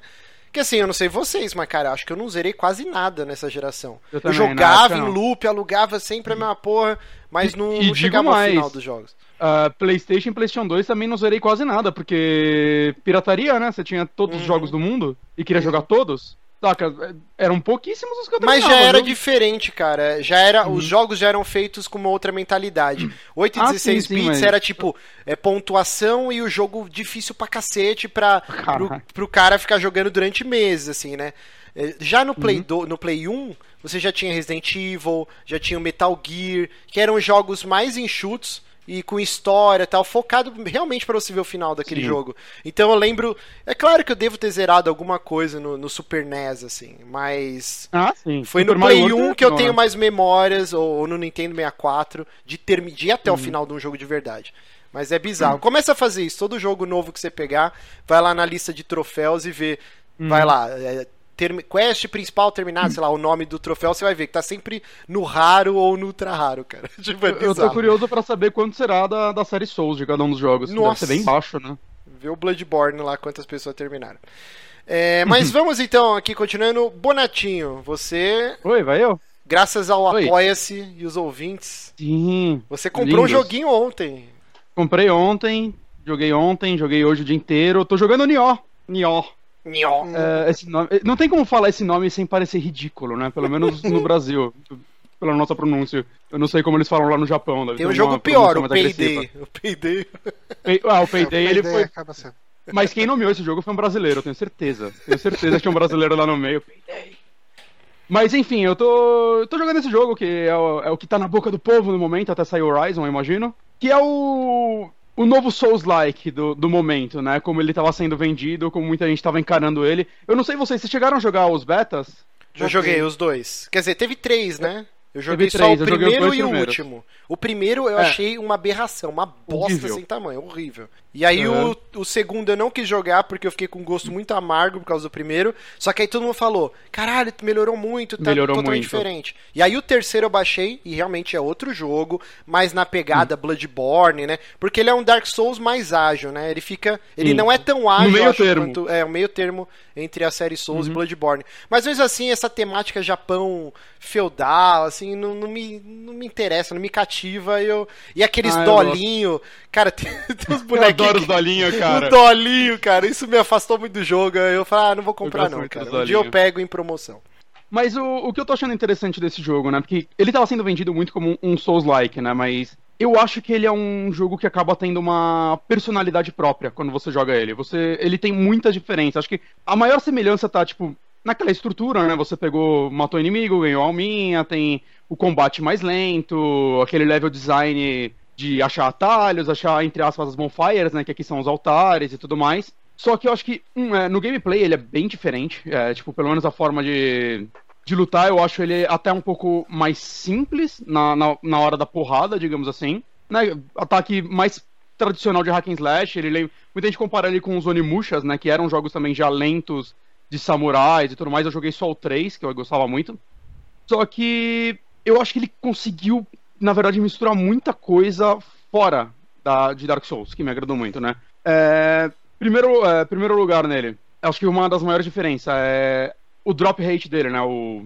Que assim, eu não sei vocês, mas cara, acho que eu não zerei quase nada nessa geração. Eu Eu, na jogava em não. loop, alugava sempre a mesma porra, mas não, E- não chegava ao mais. final dos jogos. Ah, PlayStation e PlayStation 2 também não zerei quase nada, porque pirataria, né? Você tinha todos os Uhum. jogos do mundo e queria jogar todos. Saca? Eram pouquíssimos os que eu Mas já era viu? diferente, cara. Já era, Uhum. os jogos já eram feitos com uma outra mentalidade. 8 e Ah, 16 sim, sim, bits mas- era tipo é, pontuação e o jogo difícil pra cacete pra, pro, pro cara ficar jogando durante meses, assim, né? É, Já no Uhum. Play, do, no Play 1, você já tinha Resident Evil, já tinha o Metal Gear, que eram jogos mais enxutos e com história e tal, focado realmente pra você ver o final daquele Sim. jogo. Então eu lembro. É claro que eu devo ter zerado alguma coisa no, no Super NES, assim, mas. Ah, sim. Foi Super no Mario Play World 1 que eu não, tenho né? mais memórias, ou, ou no Nintendo 64, de, termi- de ir até Uhum. o final de um jogo de verdade. Mas é bizarro. Começa a fazer isso. Todo jogo novo que você pegar, vai lá na lista de troféus e vê. Uhum. Vai lá. é, termi- quest principal terminado, sei lá, o nome do troféu, você vai ver que tá sempre no raro ou no ultra raro, cara. Tipo, é Eu- Eu tô curioso pra saber quanto será da, da série Souls de cada um dos jogos. Nossa. Deve ser bem baixo, né? Ver o Bloodborne lá, quantas pessoas terminaram. É, mas vamos então aqui, continuando. Bonatinho, você, Oi, vai eu? graças ao Oi. Apoia-se e os ouvintes, Sim. você comprou um Lindos. joguinho ontem. Comprei ontem, joguei ontem, joguei hoje o dia inteiro. Tô jogando Nioh. Nioh. É, esse nome, não tem como falar esse nome sem parecer ridículo, né? Pelo menos no Brasil. Pela nossa pronúncia. Eu não sei como eles falam lá no Japão. deve Tem um jogo pior, o Payday. O Payday. Pay- Ah, o É, o Payday, ele foi. acaba sendo. Mas quem nomeou esse jogo foi um brasileiro, eu tenho certeza. Tenho certeza que tinha um brasileiro lá no meio. Payday. Mas enfim, eu tô, eu tô jogando esse jogo que é o, é o que tá na boca do povo no momento, até sair o Horizon, eu imagino. Que é o, o novo Souls-like do, do momento, né? Como ele tava sendo vendido, como muita gente tava encarando ele. Eu não sei vocês, vocês chegaram a jogar os betas? Eu joguei os dois. Quer dizer, teve três, né? Eu joguei Teve só três, o primeiro e o primeiros. último. O primeiro eu É. achei uma aberração, uma bosta Horrível. sem tamanho, horrível. E aí Uhum. o, o segundo eu não quis jogar porque eu fiquei com um gosto muito amargo por causa do primeiro. Só que aí todo mundo falou: caralho, melhorou muito, tá Melhorou totalmente muito. diferente. E aí o terceiro eu baixei e realmente é outro jogo, mais na pegada Hum. Bloodborne, né? Porque ele é um Dark Souls mais ágil, né? Ele fica. Ele não é tão ágil, meio acho, termo. quanto- é, o meio termo entre a série Souls Uhum. e Bloodborne. Mas mesmo assim, essa temática Japão feudal, assim, não, não, me, não me interessa, não me cativa. Eu... E aqueles Ah, dolinho, cara, tem, tem uns Eu bonequinhos. adoro os dolinhos, cara. O dolinho, cara, isso me afastou muito do jogo. Eu falei, ah, não vou comprar não, cara. Um dia eu pego em promoção. Mas o, o que eu tô achando interessante desse jogo, né? Porque ele tava sendo vendido muito como um Souls-like, né? Mas eu acho que ele é um jogo que acaba tendo uma personalidade própria quando você joga ele. Você, ele tem muitas diferenças. Acho que a maior semelhança tá, tipo, naquela estrutura, né? Você pegou, matou o inimigo, ganhou a alminha, tem o combate mais lento, aquele level design de achar atalhos, achar, entre aspas, as bonfires, né? Que aqui são os altares e tudo mais. Só que eu acho que um, é, no gameplay ele é bem diferente. É, tipo, pelo menos a forma de, de lutar, eu acho ele até um pouco mais simples na, na, na hora da porrada, digamos assim. Né? Ataque mais tradicional de hack and slash. Ele, muita gente compara ele com os Onimushas, né? Que eram jogos também já lentos de samurais e tudo mais. Eu joguei só o 3, que eu gostava muito. Só que eu acho que ele conseguiu, na verdade, misturar muita coisa fora da, de Dark Souls, que me agradou muito, né? É, primeiro, é, primeiro lugar nele, acho que uma das maiores diferenças é o drop rate dele, né? O,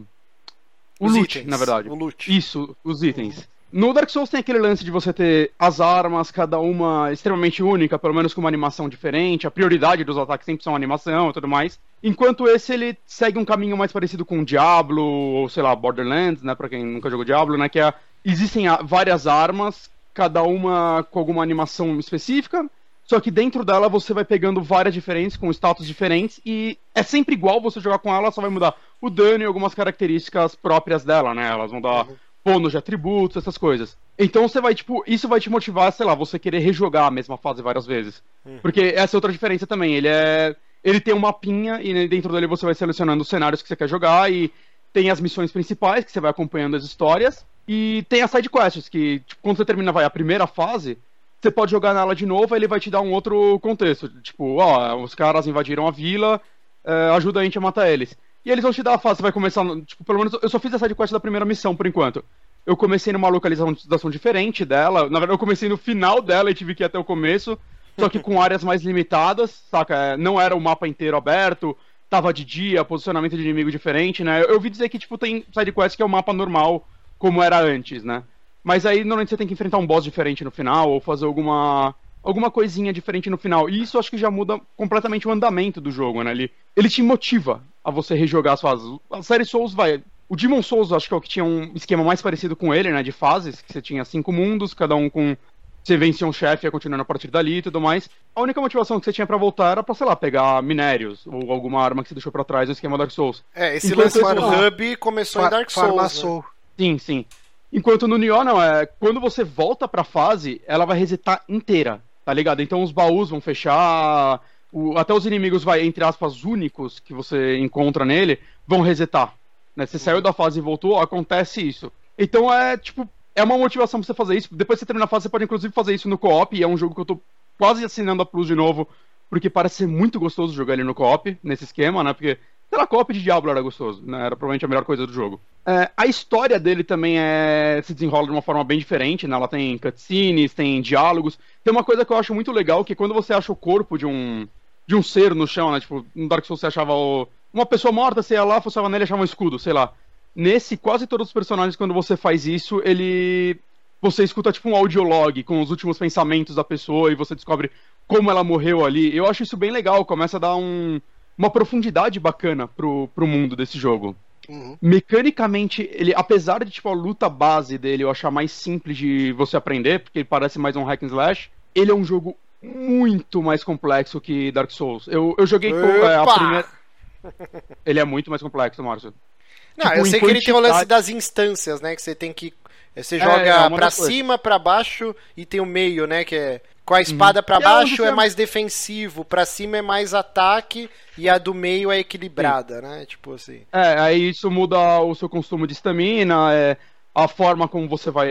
o Os loot, itens, na verdade. O loot. Isso, os itens. No Dark Souls tem aquele lance de você ter as armas, cada uma extremamente única, pelo menos com uma animação diferente, a prioridade dos ataques sempre são animação e tudo mais. Enquanto esse ele segue um caminho mais parecido com Diablo, ou sei lá, Borderlands, né, pra quem nunca jogou Diablo, né, que é, existem várias armas, cada uma com alguma animação específica, só que dentro dela você vai pegando várias diferentes, com status diferentes, e é sempre igual você jogar com ela, só vai mudar o dano e algumas características próprias dela, né? Elas vão dar bônus de atributos, essas coisas. Então você vai, tipo, isso vai te motivar, sei lá, você querer rejogar a mesma fase várias vezes. Porque essa é outra diferença também. Ele é. Ele tem um mapinha e dentro dele você vai selecionando os cenários que você quer jogar e tem as missões principais que você vai acompanhando as histórias e tem as side quests que tipo, quando você termina vai a primeira fase, você pode jogar nela de novo, aí ele vai te dar um outro contexto, tipo, ó, os caras invadiram a vila, é, ajuda a gente a matar eles. E eles vão te dar a fase, você vai começar, tipo, pelo menos eu só fiz a side quest da primeira missão por enquanto. Eu comecei numa localização diferente dela, na verdade eu comecei no final dela e tive que ir até o começo, só que com áreas mais limitadas, saca? É, Não era o mapa inteiro aberto, tava de dia, posicionamento de inimigo diferente, né? Eu, ouvi dizer que, tipo, tem side quest que é o mapa normal, como era antes, né? Mas aí normalmente você tem que enfrentar um boss diferente no final, ou fazer alguma. alguma coisinha diferente no final. E isso acho que já muda completamente o andamento do jogo, né? Ele, ele te motiva a você rejogar as fases. A série Souls vai. O Demon Souls, acho que é o que tinha um esquema mais parecido com ele, né? De fases, que você tinha cinco mundos, cada um com. Você vencia um chefe e ia continuando a partir dali e tudo mais. A única motivação que você tinha pra voltar era pra, sei lá, pegar minérios ou alguma arma que você deixou pra trás no esquema Dark Souls. É, esse Enquanto lance do isso- hub começou em Fa- Dark Souls. né? Sim, sim. Enquanto no Nioh não, é quando você volta pra fase, ela vai resetar inteira, tá ligado? Então os baús vão fechar, o- até os inimigos vai entre aspas únicos que você encontra nele vão resetar. Né? Você saiu da fase e voltou, acontece isso. Então é tipo é uma motivação pra você fazer isso. Depois que você termina a fase, você pode inclusive fazer isso no co-op, e é um jogo que eu tô quase assinando a Plus de novo, porque parece ser muito gostoso jogar ele no co-op, nesse esquema, né? Porque sei lá, co-op de Diablo era gostoso, né? Era provavelmente a melhor coisa do jogo. É, a história dele também é, se desenrola de uma forma bem diferente, né? Ela tem cutscenes, tem diálogos. Tem uma coisa que eu acho muito legal, que quando você acha o corpo de um de um ser no chão, né? Tipo, no Dark Souls você achava o- uma pessoa morta, você ia lá, forçava nele e achava um escudo, sei lá. Nesse, quase todos os personagens, quando você faz isso, ele. Você escuta tipo um audiolog com os últimos pensamentos da pessoa e você descobre como ela morreu ali. Eu acho isso bem legal, começa a dar um, uma profundidade bacana pro, pro mundo desse jogo. Uhum. Mecanicamente, ele, apesar de tipo a luta base dele eu achar mais simples de você aprender, porque ele parece mais um hack and slash, ele é um jogo muito mais complexo que Dark Souls. Eu, eu joguei com é, a primeira. Ele é muito mais complexo, Márcio. Não, Tipo, eu sei que ele tem o lance das instâncias, né? Que você tem que. Você É, joga é pra coisas. cima, pra baixo e tem o meio, né? Que é. Com a espada é onde baixo você- é mais defensivo, pra cima é mais ataque e a do meio é equilibrada, né? Tipo assim. É, aí isso muda o seu consumo de estamina, é, a forma como você vai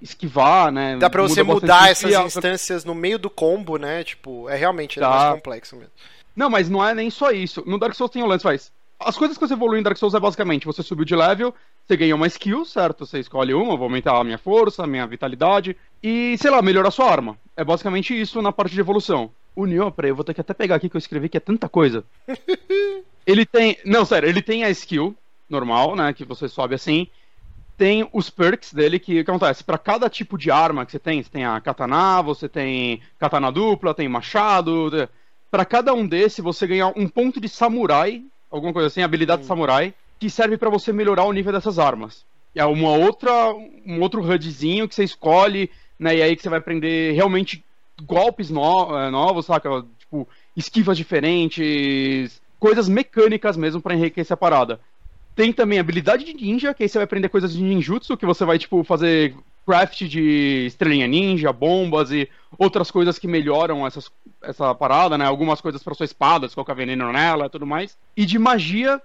esquivar, né? Dá pra você Muda mudar essas a- instâncias no meio do combo, né? Tipo, é realmente é mais complexo mesmo. Não, mas não é nem só isso. No Dark Souls tem o lance, faz. As coisas que você evolui em Dark Souls é basicamente você subiu de level, você ganha uma skill, certo? Você escolhe uma, vou aumentar a minha força, a minha vitalidade e, sei lá, melhorar a sua arma. É basicamente isso na parte de evolução. O Nioh, peraí, eu vou ter que até pegar aqui que eu escrevi que é tanta coisa. ele tem. Não, sério, ele tem a skill normal, né? Que você sobe assim. Tem os perks dele que, que acontece? Pra cada tipo de arma que você tem, você tem a katana, você tem katana dupla, tem machado. Pra cada um desse, você ganha um ponto de samurai, alguma coisa assim, habilidade de samurai, que serve pra você melhorar o nível dessas armas. É uma outra, um outro HUDzinho que você escolhe, né? E aí que você vai aprender realmente golpes no- eh, novos, saca? Tipo, esquivas diferentes, coisas mecânicas mesmo pra enriquecer a parada. Tem também habilidade de ninja, que aí você vai aprender coisas de ninjutsu, que você vai, tipo, fazer craft de estrelinha ninja, bombas e outras coisas que melhoram essas, essa parada, né? Algumas coisas pra sua espada, se colocar veneno nela e tudo mais. E de magia,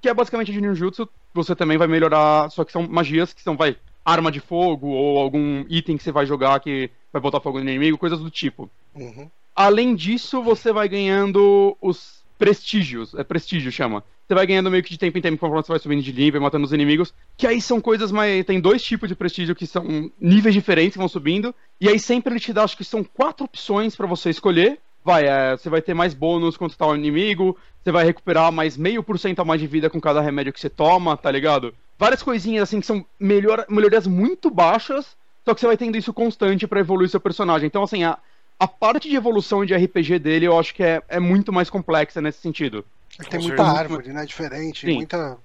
que é basicamente de ninjutsu, você também vai melhorar, só que são magias que são, vai, arma de fogo ou algum item que você vai jogar que vai botar fogo no inimigo, coisas do tipo. Uhum. Além disso, você vai ganhando os prestígios. É prestígio, chama. Você vai ganhando meio que de tempo em tempo conforme você vai subindo de nível matando os inimigos. Que aí são coisas mais. Tem dois tipos de prestígio que são níveis diferentes que vão subindo. E aí sempre ele te dá, acho que são quatro opções pra você escolher. Vai, é, você vai ter mais bônus contra tal inimigo. Você vai recuperar mais meio por cento a mais de vida com cada remédio que você toma, tá ligado? Várias coisinhas assim que são melhor, melhorias muito baixas. Só que você vai tendo isso constante pra evoluir seu personagem. Então, assim, a, a parte de evolução de RPG dele eu acho que é, é muito mais complexa nesse sentido. Ele tem muita certeza. árvore, né? Diferente, Sim. muita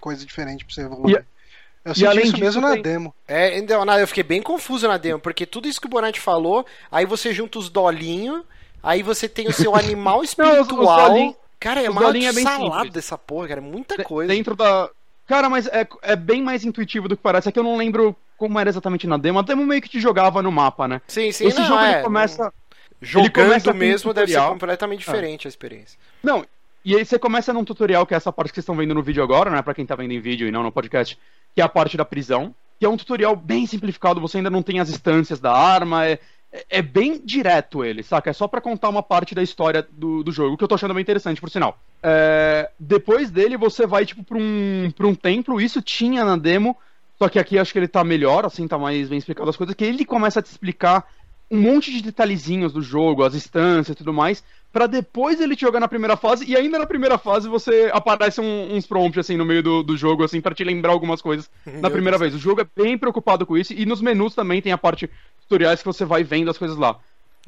coisa diferente pra você evoluir. Eu e senti além isso disso, mesmo na tem- demo. É, então, nada, eu fiquei bem confuso na demo, porque tudo isso que o Bonatti falou, aí você junta os dolinhos, aí você tem o seu animal os espiritual. dolinhos- cara, é uma dolinhos é bem salada simples. dessa porra, cara, é muita De- coisa. Dentro da. Cara, mas é, é bem mais intuitivo do que parece. É que eu não lembro como era exatamente na demo. A demo meio que te jogava no mapa, né? Sim, sim, Esse não, jogo é, ele começa. jogando ele começa com mesmo um deve ser completamente diferente a experiência. Não, e aí você começa num tutorial, que é essa parte que vocês estão vendo no vídeo agora, né? Pra quem tá vendo em vídeo e não no podcast, que é a parte da prisão. Que é um tutorial bem simplificado, você ainda não tem as instâncias da arma, é, é- bem direto ele, saca? É só pra contar uma parte da história do, do jogo, que eu tô achando bem interessante, por sinal. É, depois dele, você vai, tipo, pra um, pra um templo, isso tinha na demo, só que aqui acho que ele tá melhor, assim, tá mais bem explicado as coisas, que ele começa a te explicar um monte de detalhezinhos do jogo, as instâncias e tudo mais, pra depois ele te jogar na primeira fase, e ainda na primeira fase você aparece um- uns prompts assim no meio do, do jogo, assim, pra te lembrar algumas coisas na primeira vez. O jogo é bem preocupado com isso, e nos menus também tem a parte tutoriais que você vai vendo as coisas lá.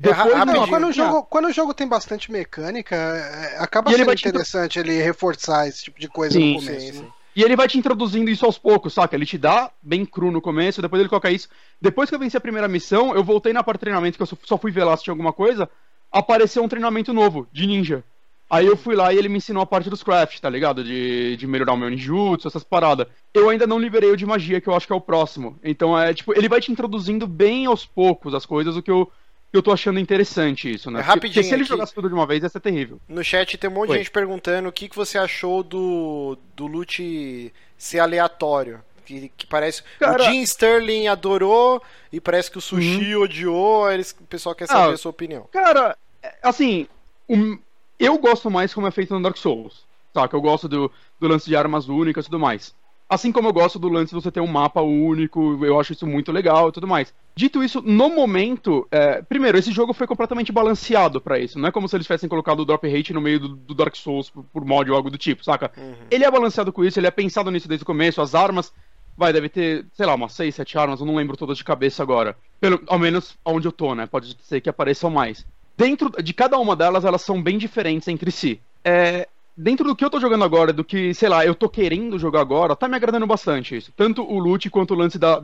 É, Depois, rapidinho. Não, quando o, jogo, quando o jogo tem bastante mecânica, é, acaba E ele sendo vai te- interessante ele reforçar esse tipo de coisa Sim, no começo. sim, né? sim. E ele vai te introduzindo isso aos poucos, saca? Ele te dá bem cru no começo, depois ele coloca isso. Depois que eu venci a primeira missão, eu voltei na parte de treinamento, que eu só- fui ver lá se tinha alguma coisa, apareceu um treinamento novo, de ninja. Aí eu fui lá e ele me ensinou a parte dos craft, tá ligado? De, de melhorar o meu ninjutsu, essas paradas. Eu ainda não liberei o de magia, que eu acho que é o próximo. Então é, tipo, ele vai te introduzindo bem aos poucos as coisas, o que eu, eu tô achando interessante isso, né? É, rapidinho Porque se ele aqui. jogasse tudo de uma vez, ia ser terrível. No chat tem um monte de gente perguntando o que, que você achou do, do loot ser aleatório. Que, que parece. Cara- O Jim Sterling adorou e parece que o Sushi odiou. aí Eles, o pessoal quer saber Ah, a sua opinião. Cara, é, assim, um- eu gosto mais como é feito no Dark Souls. Saca? Eu gosto do, do lance de armas únicas e tudo mais. Assim como eu gosto do lance de você ter um mapa único, eu acho isso muito legal e tudo mais. Dito isso, no momento, é, primeiro, esse jogo foi completamente balanceado pra isso. Não é como se eles tivessem colocado o Drop Rate no meio do, do Dark Souls por, por mod ou algo do tipo, saca? Ele é balanceado com isso, ele é pensado nisso desde o começo, as armas. Vai, deve ter, sei lá, umas 6, 7 armas, eu não lembro todas de cabeça agora. Pelo, ao menos onde eu tô, né? Pode ser que apareçam mais. Dentro de cada uma delas, elas são bem diferentes entre si. É, dentro do que eu tô jogando agora, do que, sei lá, eu tô querendo jogar agora, tá me agradando bastante isso. Tanto o loot quanto o lance da,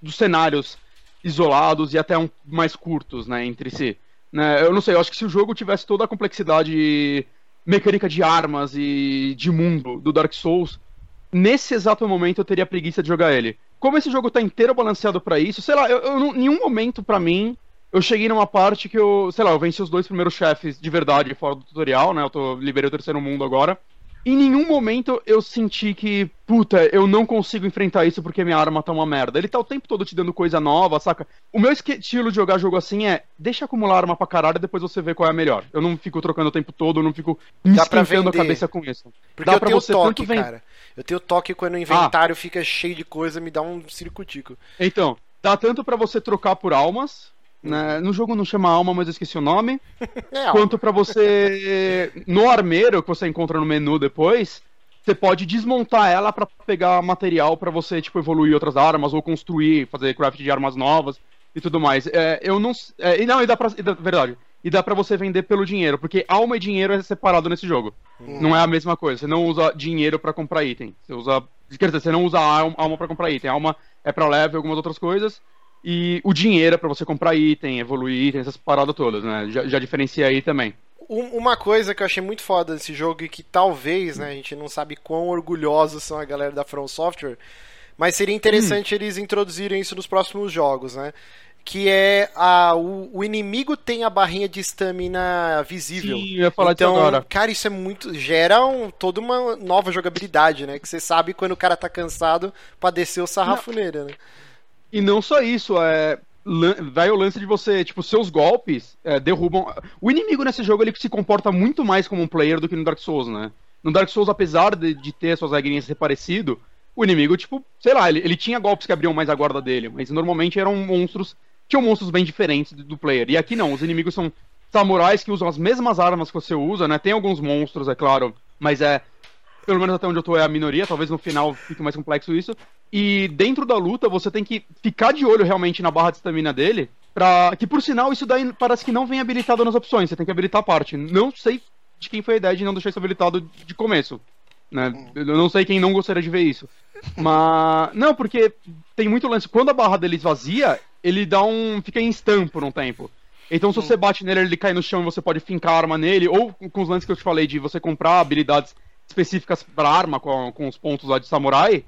dos cenários isolados e até um, mais curtos, né, entre si. Né, eu não sei, eu acho que se o jogo tivesse toda a complexidade mecânica de armas e de mundo do Dark Souls, nesse exato momento eu teria preguiça de jogar ele. Como esse jogo tá inteiro balanceado pra isso, sei lá, eu, eu nenhum momento pra mim eu cheguei numa parte que eu, sei lá, eu venci os dois primeiros chefes de verdade fora do tutorial, né? Eu tô liberei o terceiro mundo agora. Em nenhum momento eu senti que, puta, eu não consigo enfrentar isso porque minha arma tá uma merda. Ele tá o tempo todo te dando coisa nova, saca? O meu estilo de jogar jogo assim é, deixa acumular arma pra caralho e depois você vê qual é a melhor. Eu não fico trocando o tempo todo, eu não fico esquentando a cabeça com isso. Porque Dá eu pra tenho você toque, tanto ven- cara. Eu tenho toque quando o inventário fica cheio de coisa, me dá um circutico. Então, dá tanto pra você trocar por almas, né? No jogo não chama alma, mas eu esqueci o nome. É, quanto pra você no armeiro que você encontra no menu depois, você pode desmontar ela pra pegar material pra você tipo evoluir outras armas ou construir, fazer craft de armas novas e tudo mais. É, eu não, é, e não, e dá pra, e dá- verdade. E dá pra você vender pelo dinheiro, porque alma e dinheiro é separado nesse jogo. Não é a mesma coisa. Você não usa dinheiro pra comprar item. Você usa, quer dizer, você não usa alma, alma para comprar item. Alma é pra level e algumas outras coisas. E o dinheiro é pra você comprar item, evoluir item, essas paradas todas, né? Já, já diferencia aí também. Um- Uma coisa que eu achei muito foda desse jogo e que talvez, né, a gente não sabe quão orgulhosos são a galera da From Software, mas seria interessante eles introduzirem isso nos próximos jogos, né? Que é a, o, o inimigo tem a barrinha de estamina visível. Sim, eu ia falar então, disso agora. cara, isso é muito. gera um, toda uma nova jogabilidade, né? Que você sabe quando o cara tá cansado pra descer o sarrafo nele, né? E não só isso, é. Vai o lance de você, tipo, seus golpes é, derrubam. O inimigo nesse jogo ele se comporta muito mais como um player do que no Dark Souls, né? No Dark Souls, apesar de, de ter suas regrinhas ser parecido, o inimigo, tipo, sei lá, ele, ele tinha golpes que abriam mais a guarda dele, mas normalmente eram monstros. Tinham monstros bem diferentes do, do player. E aqui não, os inimigos são samurais que usam as mesmas armas que você usa, né? Tem alguns monstros, é claro, mas é. Pelo menos até onde eu tô é a minoria, talvez no final fique mais complexo isso. E dentro da luta você tem que ficar de olho realmente na barra de estamina dele. Pra... Que por sinal, isso daí parece que não vem habilitado nas opções. Você tem que habilitar a parte. Não sei de quem foi a ideia de não deixar isso habilitado de começo. Né? Eu não sei quem não gostaria de ver isso. Mas. Não, porque tem muito lance. Quando a barra dele esvazia, ele dá um. fica em stun por um tempo. Então, se você bate nele, ele cai no chão e você pode fincar a arma nele, ou com os lances que eu te falei de você comprar habilidades específicas pra arma com, com os pontos lá de samurai,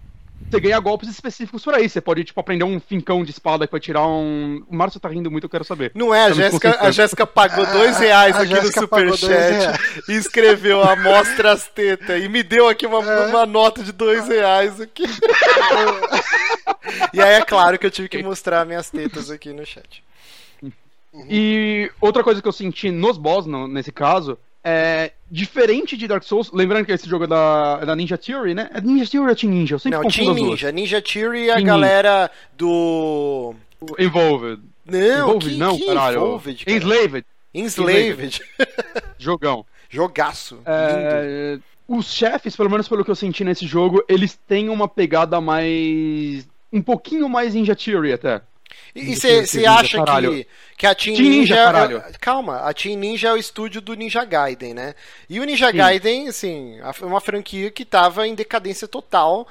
você ganha golpes específicos por aí. Você pode, tipo, aprender um fincão de espada que vai tirar um. O Márcio tá rindo muito, eu quero saber. Não é, a Tá Jéssica, a. Jéssica pagou dois reais a aqui no Jéssica dois superchat e escreveu amostra as tetas e me deu aqui uma, É. uma nota de dois reais aqui. e aí é claro que eu tive que mostrar minhas tetas aqui no chat. E outra coisa que eu senti nos boss, no- nesse caso, é diferente de Dark Souls, lembrando que esse jogo é da, é da Ninja Theory, né? É Ninja Theory ou Team Ninja? Eu sempre Não, Team duas. Ninja. Ninja Theory e a galera do. Involved. Não, Involved, que, não, que caralho. Involved, cara? Enslaved. Enslaved. Jogão. Jogaço. É, os chefes, pelo menos pelo que eu senti nesse jogo, eles têm uma pegada mais. um pouquinho mais Ninja Theory até. E você acha caralho. que, que a Team Team Ninja, Ninja. caralho. é- calma, a Team Ninja é o estúdio do Ninja Gaiden, né? E o Ninja Sim. Gaiden, assim, é uma franquia que tava em decadência total.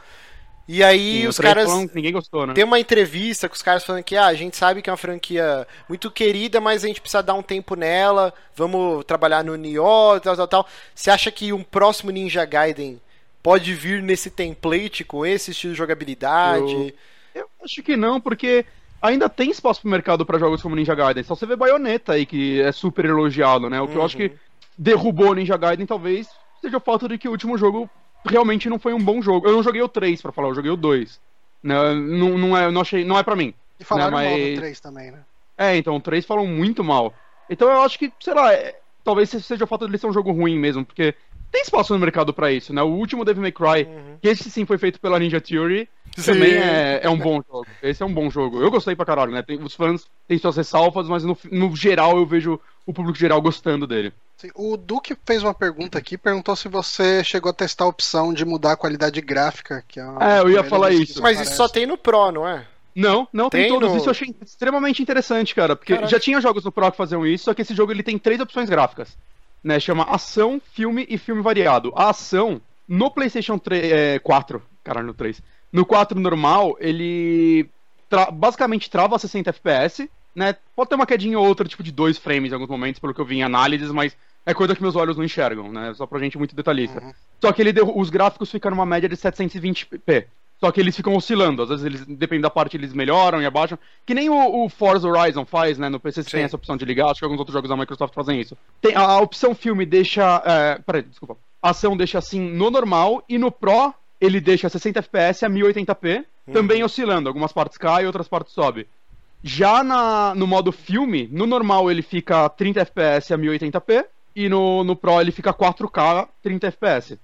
E aí Sim, os caras. falam que ninguém gostou, né? Tem uma entrevista com os caras falando que ah, a gente sabe que é uma franquia muito querida, mas a gente precisa dar um tempo nela, vamos trabalhar no Nioh, tal, tal, tal. Você acha que um próximo Ninja Gaiden pode vir nesse template com esse estilo de jogabilidade? Eu acho que não, porque ainda tem espaço pro mercado pra jogos como Ninja Gaiden. Só você vê Bayonetta aí, que é super elogiado, né? O que eu acho que derrubou o Ninja Gaiden talvez seja o fato de que o último jogo realmente não foi um bom jogo. Eu não joguei o 3, pra falar, eu joguei o 2. Não, não, não, é, não, achei, não é pra mim. E falaram mal mas- do 3 também, né? É, então, o 3 falam muito mal. Então eu acho que, sei lá, é- talvez seja o fato de ele ser um jogo ruim mesmo, porque tem espaço no mercado pra isso, né? O último Devil May Cry, que esse sim foi feito pela Ninja Theory, também Sim. é, é um bom jogo. Esse é um bom jogo. Eu gostei pra caralho, né? Tem- os fãs têm suas ressalvas, mas no, no geral eu vejo o público geral gostando dele. O Duque fez uma pergunta aqui, perguntou se você chegou a testar a opção de mudar a qualidade gráfica. Que é, uma É, eu ia falar isso. Mas isso só tem no Pro, não é? Não, não tem, Tem todos. no- Isso eu achei extremamente interessante, cara. Porque Caraca. já tinha jogos no Pro que faziam isso, só que esse jogo ele tem três opções gráficas. Né? Chama ação, filme e filme variado. A ação, no PlayStation 3, é, 4, caralho, no 3. No 4 normal, ele tra- basicamente trava a 60 FPS, né? Pode ter uma quedinha ou outra, tipo de 2 frames em alguns momentos, pelo que eu vi em análises, mas é coisa que meus olhos não enxergam, né? Só pra gente muito detalhista. Uhum. Só que ele os gráficos ficam numa média de 720p. Só que eles ficam oscilando. Às vezes, eles, dependendo da parte, eles melhoram e abaixam. Que nem o, o Forza Horizon faz, né? No PC você Sim. tem essa opção de ligar. Acho que alguns outros jogos da Microsoft fazem isso. Tem, a, a opção filme deixa. É, peraí, desculpa. A ação deixa assim no normal. E no Pro, ele deixa 60 FPS a 1080p. Também oscilando. Algumas partes caem, outras partes sobe. Já na, no modo filme, no normal ele fica 30 FPS a 1080p. E no, no Pro ele fica 4K 30 FPS.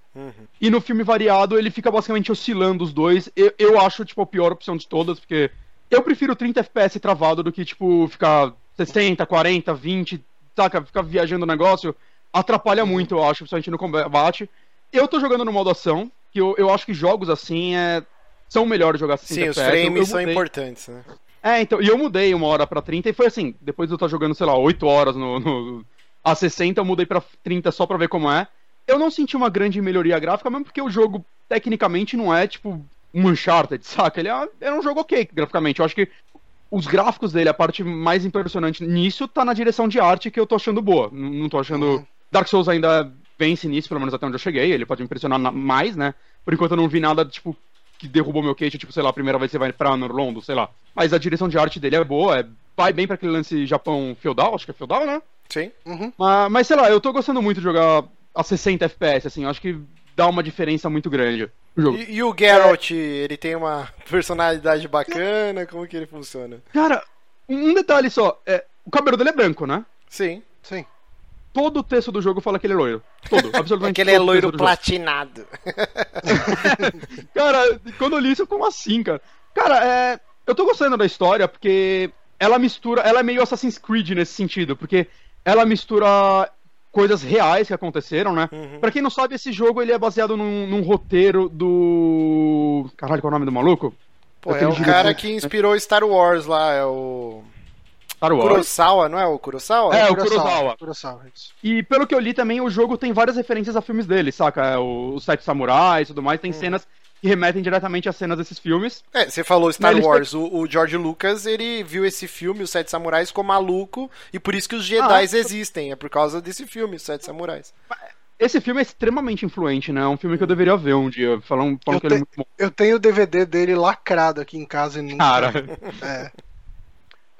E no filme variado, ele fica basicamente oscilando os dois. Eu, eu acho, tipo, a pior opção de todas, porque eu prefiro 30 FPS travado do que, tipo, ficar 60, 40, 20, saca? Ficar viajando o negócio. Atrapalha muito, eu acho, principalmente no combate. Eu tô jogando no modo ação, que eu, eu acho que jogos assim é, são melhores jogar 60 Sim, os FPS. Eu- frames eu são importantes, né? É, então, e eu mudei uma hora pra 30 e foi assim, depois de eu estar jogando, sei lá, 8 horas no, no a 60, eu mudei pra 30 só pra ver como é. Eu não senti uma grande melhoria gráfica, mesmo porque o jogo, tecnicamente, não é, tipo, um Uncharted, saca? Ele é, é um jogo ok, graficamente. Eu acho que os gráficos dele, a parte mais impressionante nisso, tá na direção de arte que eu tô achando boa. Não tô achando... Uhum. Dark Souls ainda vence nisso, pelo menos até onde eu cheguei. Ele pode me impressionar na- mais, né? Por enquanto eu não vi nada, tipo, que derrubou meu queixo, tipo, sei lá, a primeira vez você vai pra Norlondo, sei lá. Mas a direção de arte dele é boa, é, vai bem pra aquele lance Japão feudal, acho que é feudal, né? Sim. Uhum. Mas, mas sei lá, eu tô gostando muito de jogar a 60 FPS, assim, eu acho que dá uma diferença muito grande no jogo. E, e o Geralt, ele tem uma personalidade bacana? Como que ele funciona? Cara, um detalhe só, é, o cabelo dele é branco, né? Sim. Sim. Todo o texto do jogo fala que ele é loiro. Todo, É absolutamente que ele é loiro platinado. Cara, quando eu li isso, como assim, cara? Cara, é, eu tô gostando da história porque ela mistura. Ela é meio Assassin's Creed nesse sentido, porque ela mistura coisas reais que aconteceram, né? Uhum. Pra quem não sabe, esse jogo ele é baseado num, num roteiro do. Caralho, qual é o nome do maluco? Pô, é o diretor- cara que inspirou Star Wars lá, é o. Star Wars. Kurosawa, não é o Kurosawa? É, o Kurosawa. Kurosawa, isso. E pelo que eu li também, o jogo tem várias referências a filmes dele, saca? É, o- Os Sete Samurais e tudo mais, tem cenas que remetem diretamente às cenas desses filmes. É, você falou Star Mas Wars. O, o George Lucas, ele viu esse filme, Os Sete Samurais, como maluco, e por isso que os Jedi existem. É por causa desse filme, Os Sete Samurais. Esse filme é extremamente influente, né? É um filme que eu deveria ver um dia. Falam, falam Eu que ele é te- muito bom. Eu tenho o DVD dele lacrado aqui em casa e nunca. Cara. É.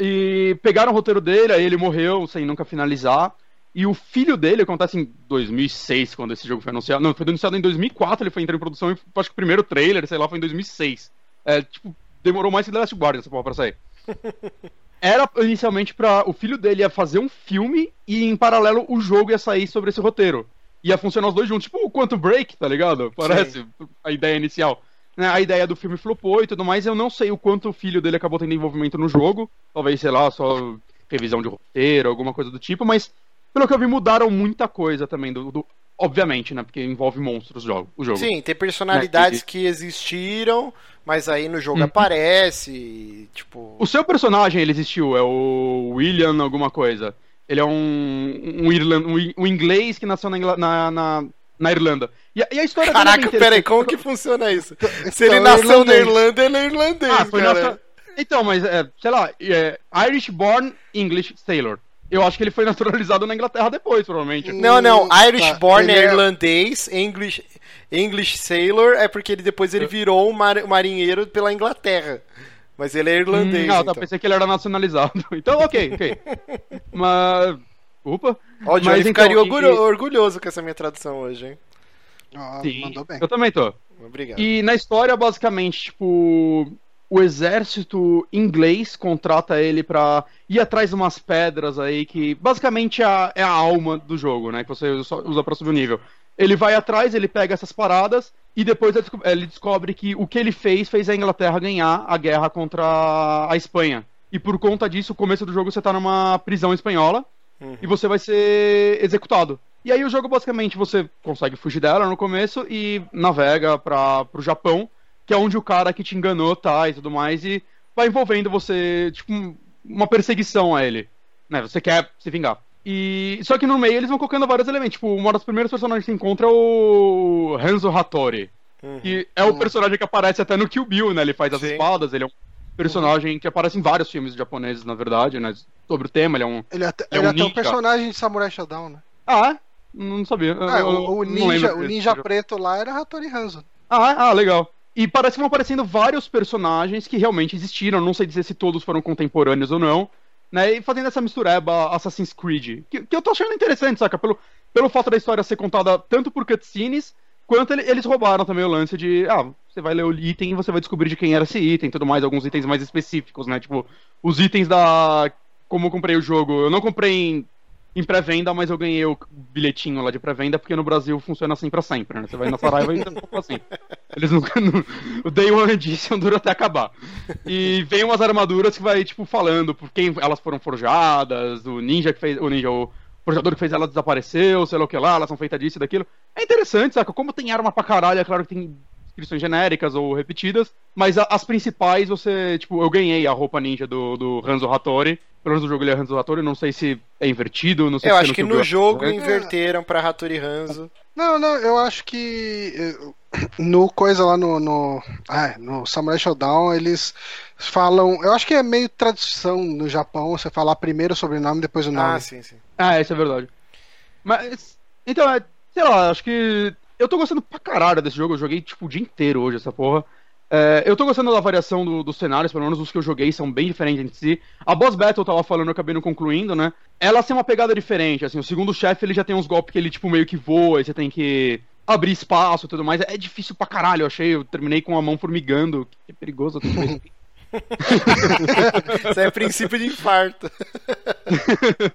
E pegaram o roteiro dele, aí ele morreu sem nunca finalizar. E o filho dele, acontece em 2006, quando esse jogo foi anunciado. Não, foi anunciado em 2004, ele foi entrar em produção, e acho que o primeiro trailer, sei lá, foi em 2006. É, tipo, demorou mais que The Last Guardian essa porra pra sair. Era inicialmente pra. O filho dele ia fazer um filme e em paralelo o jogo ia sair sobre esse roteiro. Ia funcionar os dois juntos, tipo o Quantum Break, tá ligado? Parece a ideia inicial. Né, A ideia do filme flopou e tudo mais. Eu não sei o quanto o filho dele acabou tendo envolvimento no jogo. Talvez, sei lá, só revisão de roteiro, alguma coisa do tipo, mas pelo que eu vi, mudaram muita coisa também do, do obviamente, né? Porque envolve monstros o jogo. O jogo. Sim, tem personalidades Né, que existiram, mas aí no jogo Uhum. aparece, tipo... O seu personagem, ele existiu, é o William alguma coisa. Ele é um, um, Irlan- um um inglês que nasceu na, na, na, na Irlanda. E a, e a história é Caraca, peraí, como que funciona isso? Se ele Então, nasceu na. Irlanda, ele é irlandês, Ah, foi cara. nacio- Então, mas, é, sei lá, é, Irish Born English Sailor. Eu acho que ele foi naturalizado na Inglaterra depois, provavelmente. Não, não, Irish tá, born ele é irlandês, English, English sailor é porque ele depois ele virou um mar- marinheiro pela Inglaterra. Mas ele é irlandês, Hum, não, tá, então. pensei que ele era nacionalizado. Então, ok, ok. Mas. Opa. Ó, o Johnny Mas, ficaria então, orgulho- e- orgulhoso com essa minha tradução hoje, hein? Ó, Sim, mandou bem. eu também tô. Obrigado. E na história, basicamente, tipo, o exército inglês contrata ele pra ir atrás de umas pedras aí que basicamente é a, é a alma do jogo, né? Que você usa pra subir o nível. Ele vai atrás, ele pega essas paradas e depois ele desco- ele descobre que o que ele fez fez a Inglaterra ganhar a guerra contra a Espanha. E por conta disso, o começo do jogo você tá numa prisão espanhola Uhum. e você vai ser executado. E aí o jogo basicamente você consegue fugir dela no começo e navega para pro Japão, que é onde o cara que te enganou tá e tudo mais e vai envolvendo você, tipo, um- uma perseguição a ele, né? Você quer se vingar. E só que no meio eles vão colocando vários elementos, tipo, uma das primeiras personagens que você encontra é o Hanzo Hattori, Uhum. que é o personagem que aparece até no Kill Bill, né? Ele faz as Sim. espadas, ele é um personagem que aparece em vários filmes japoneses, na verdade, né? Sobre o tema, ele é um Ele até, É ele um até é um personagem de Samurai Shodown, né? Ah, é? Não sabia. Ah, Eu- o, o ninja, o ninja preto lá era Hattori Hanzo. Ah, é? ah, legal. E parece que vão aparecendo vários personagens que realmente existiram. Não sei dizer se todos foram contemporâneos ou não. Né? E fazendo essa mistureba Assassin's Creed. Que, que eu tô achando interessante, saca? Pelo, pelo fato da história ser contada tanto por cutscenes, quanto ele- eles roubaram também o lance de. Ah, você vai ler o item e você vai descobrir de quem era esse item e tudo mais. Alguns itens mais específicos, né? Tipo, os itens da. Como eu comprei o jogo. Eu não comprei em em pré-venda, mas eu ganhei o bilhetinho lá de pré-venda, porque no Brasil funciona assim pra sempre, né? Você vai na Saraiva e compra assim. Eles nunca. Não, o Day One Edition dura até acabar. E vem umas armaduras que vai, tipo, falando por quem elas foram forjadas, o ninja que fez. O ninja, o forjador que fez elas desapareceu, sei lá o que lá, elas são feitas disso e daquilo. É interessante, saca? Como tem arma pra caralho, é claro que tem descrições genéricas ou repetidas, mas as principais você, tipo, eu ganhei a roupa ninja do, do Hanzo Hattori. Pelo menos no jogo ele é Hanzo Hattori, não sei se é invertido, não sei Eu se acho que no jogo É. inverteram pra Hattori Hanzo. Não, não, eu acho que eh, no coisa lá no, no, ah, no Samurai Shodown eles falam, eu acho que é meio tradição no Japão você falar primeiro o sobrenome depois o nome. Ah, sim, sim. Ah, isso é verdade. Mas, então, é, sei lá, acho que. Eu tô gostando pra caralho desse jogo, eu joguei tipo o dia inteiro hoje essa porra. É, eu tô gostando da variação do- dos cenários, pelo menos os que eu joguei são bem diferentes entre si. A boss battle eu tava falando, eu acabei não concluindo, né? Ela tem uma pegada diferente, assim, o segundo chefe ele já tem uns golpes que ele tipo meio que voa, e você tem que abrir espaço e tudo mais. É difícil pra caralho, eu achei, eu terminei com a mão formigando, que é perigoso. Isso é princípio de infarto.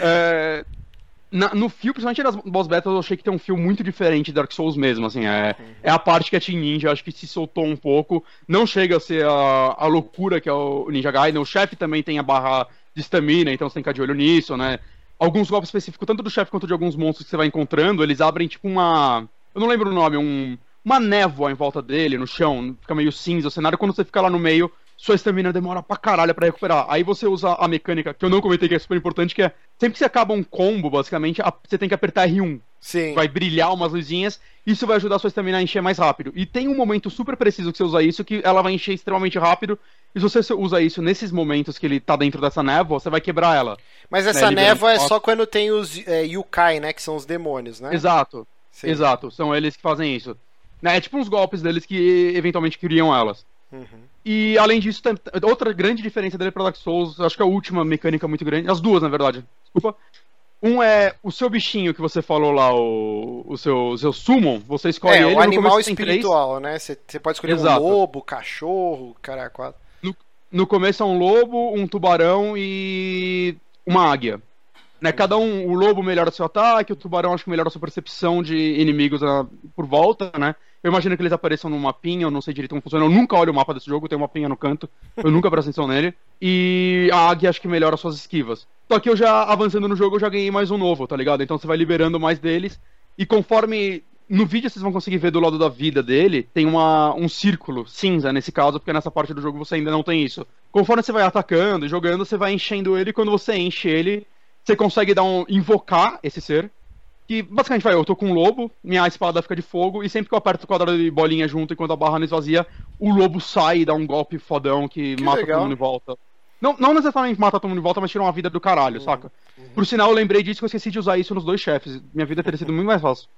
É, na- no fio, principalmente nas boss battles, eu achei que tem um fio muito diferente de Dark Souls mesmo, assim, é, é a parte que a Team Ninja, acho que se soltou um pouco, não chega a ser a, a loucura que é o Ninja Gaiden, o chefe também tem a barra de stamina, então você tem que ficar de olho nisso, né, alguns golpes específicos, tanto do chefe quanto de alguns monstros que você vai encontrando, eles abrem tipo uma, eu não lembro o nome, um, uma névoa em volta dele, no chão, fica meio cinza o cenário, quando você fica lá no meio, sua estamina demora pra caralho pra recuperar. Aí você usa a mecânica, que eu não comentei que é super importante, que é sempre que você acaba um combo, basicamente, você tem que apertar R1. Sim. Vai brilhar umas luzinhas, isso vai ajudar a sua estamina a encher mais rápido. E tem um momento super preciso que você usa isso, que ela vai encher extremamente rápido. E se você usa isso nesses momentos que ele tá dentro dessa névoa, você vai quebrar ela. Mas essa É, liberando névoa é só quando tem os é, Yukai, né? Que são os demônios, né? Exato, Sim. exato. São eles que fazem isso. Né, É tipo uns golpes deles que eventualmente criam elas. Uhum. E além disso, outra grande diferença dele para Dark Souls, acho que a última mecânica muito grande, as duas na verdade, desculpa. Um é o seu bichinho que você falou lá, o, o seu, o seu summon, você escolhe É, ele. o no animal espiritual, né? Você pode escolher Exato. um lobo, cachorro, caralho, quatro. No começo é um lobo, um tubarão e uma águia. Né, cada um, o lobo melhora seu ataque, o tubarão acho que melhora sua percepção de inimigos ah, por volta, né? Eu imagino que eles apareçam no mapinha, eu não sei direito como funciona, eu nunca olho o mapa desse jogo, tem um mapinha no canto, eu nunca presto atenção nele. E a águia acho que melhora suas esquivas. Só que eu já, avançando no jogo, eu já ganhei mais um novo, tá ligado? Então você vai liberando mais deles. E conforme. No vídeo vocês vão conseguir ver do lado da vida dele, tem uma, um círculo cinza nesse caso, porque nessa parte do jogo você ainda não tem isso. Conforme você vai atacando e jogando, você vai enchendo ele, e quando você enche ele, você consegue dar um. invocar esse ser. Que basicamente vai, eu tô com um lobo, minha espada fica de fogo, e sempre que eu aperto o quadrado de bolinha junto enquanto a barra não esvazia, o lobo sai e dá um golpe fodão que, Que mata legal. todo mundo em volta. Não, não necessariamente mata todo mundo em volta, mas tira uma vida do caralho, saca? Por sinal, eu lembrei disso que eu esqueci de usar isso nos dois chefes. Minha vida teria sido muito mais fácil.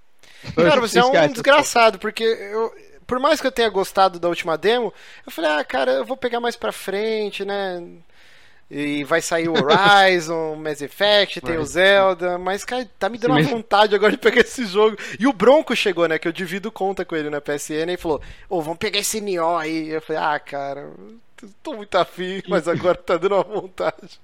Cara, você é um desgraçado, porque eu, por mais que eu tenha gostado da última demo, eu falei, ah, cara, eu vou pegar mais pra frente, né? E vai sair o Horizon, Mass Effect, tem o Zelda, mas, cara, tá me dando Sim, uma vontade agora de pegar esse jogo. E o Bronco chegou, né? Que eu divido conta com ele na PSN e falou, ô, vamos pegar esse Nioh aí. Eu falei, ah, cara, tô muito afim, mas agora tá dando uma vontade.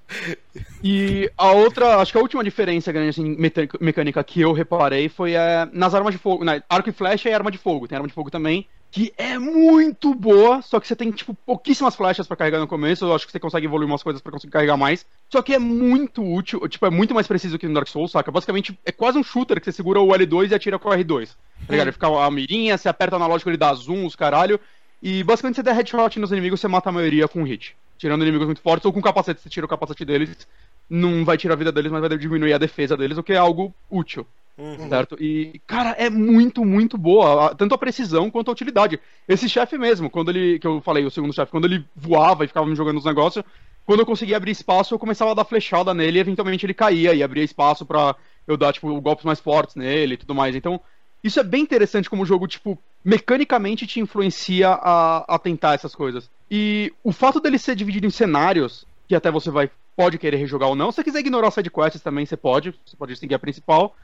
E a outra, acho que a última diferença grande assim, mecânica que eu reparei foi é, nas armas de fogo. Na, arco e flecha e arma de fogo. Tem arma de fogo também, que é muito boa, só que você tem, tipo, pouquíssimas flechas pra carregar no começo. Eu acho que você consegue evoluir umas coisas pra conseguir carregar mais. Só que é muito útil, tipo, é muito mais preciso que no Dark Souls, saca? Basicamente, é quase um shooter que você segura o L2 e atira com o R2. Tá ligado? Ele fica a mirinha, você aperta analógico, ele dá zoom, os caralho. E basicamente você der headshot nos inimigos, você mata a maioria com hit. Tirando inimigos muito fortes ou com capacete, você tira o capacete deles, não vai tirar a vida deles, mas vai diminuir a defesa deles, o que é algo útil. Uhum. Certo? E, cara, é muito, muito boa. Tanto a precisão quanto a utilidade. Esse chefe mesmo, quando ele. Que eu falei, o segundo chefe, quando ele voava e ficava me jogando os negócios, quando eu conseguia abrir espaço, eu começava a dar flechada nele e eventualmente ele caía e abria espaço pra eu dar, tipo, golpes mais fortes nele e tudo mais. Então, isso é bem interessante como o jogo, tipo, mecanicamente te influencia a, a tentar essas coisas. E o fato dele ser dividido em cenários, que até você vai pode querer rejogar ou não, se você quiser ignorar sidequests também, você pode, você pode seguir a principal,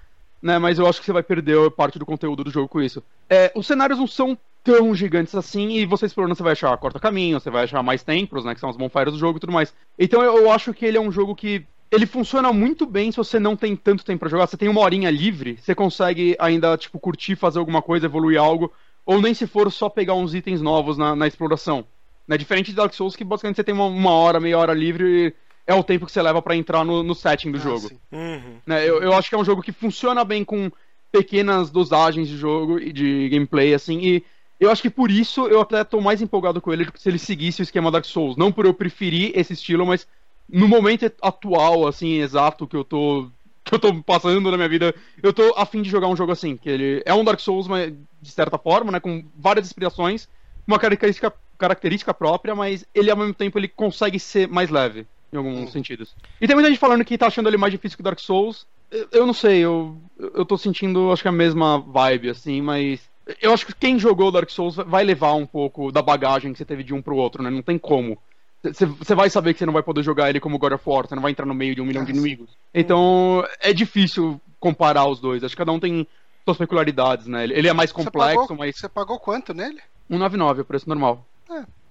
né? Mas eu acho que você vai perder parte do conteúdo do jogo com isso. É, os cenários não são tão gigantes assim, e você explorando, você vai achar corta-caminho, você vai achar mais templos, né? Que são as bonfires do jogo e tudo mais. Então eu, eu acho que ele é um jogo que. Ele funciona muito bem se você não tem tanto tempo pra jogar. Você tem uma horinha livre, você consegue ainda, tipo, curtir, fazer alguma coisa, evoluir algo. Ou nem se for só pegar uns itens novos na, na exploração. Né? Diferente de Dark Souls, que basicamente você tem uma, uma hora, meia hora livre é o tempo que você leva pra entrar no, no setting do Ah, jogo. Uhum. Né, eu, eu acho que é um jogo que funciona bem com pequenas dosagens de jogo e de gameplay, assim, e eu acho que por isso eu até tô mais empolgado com ele se ele seguisse o esquema Dark Souls. Não por eu preferir esse estilo, mas no momento atual, assim, exato que eu tô. Que eu tô passando na minha vida, eu tô afim de jogar um jogo assim, que ele é um Dark Souls, mas de certa forma, né? Com várias inspirações, uma característica, característica própria, mas ele ao mesmo tempo ele consegue ser mais leve, em alguns sentidos. E tem muita gente falando que tá achando ele mais difícil que o Dark Souls. Eu, não sei, eu, eu tô sentindo, acho que a mesma vibe, assim, mas. Eu acho que quem jogou Dark Souls vai levar um pouco da bagagem que você teve de um pro outro, né? Não tem como. Você vai saber que você não vai poder jogar ele como God of War, você não vai entrar no meio de um milhão de Ah, sim. inimigos. Então, é difícil comparar os dois. Acho que cada um tem suas peculiaridades, né? Ele ele é mais Você complexo, pagou, mas você pagou quanto nele? 199 é o preço normal.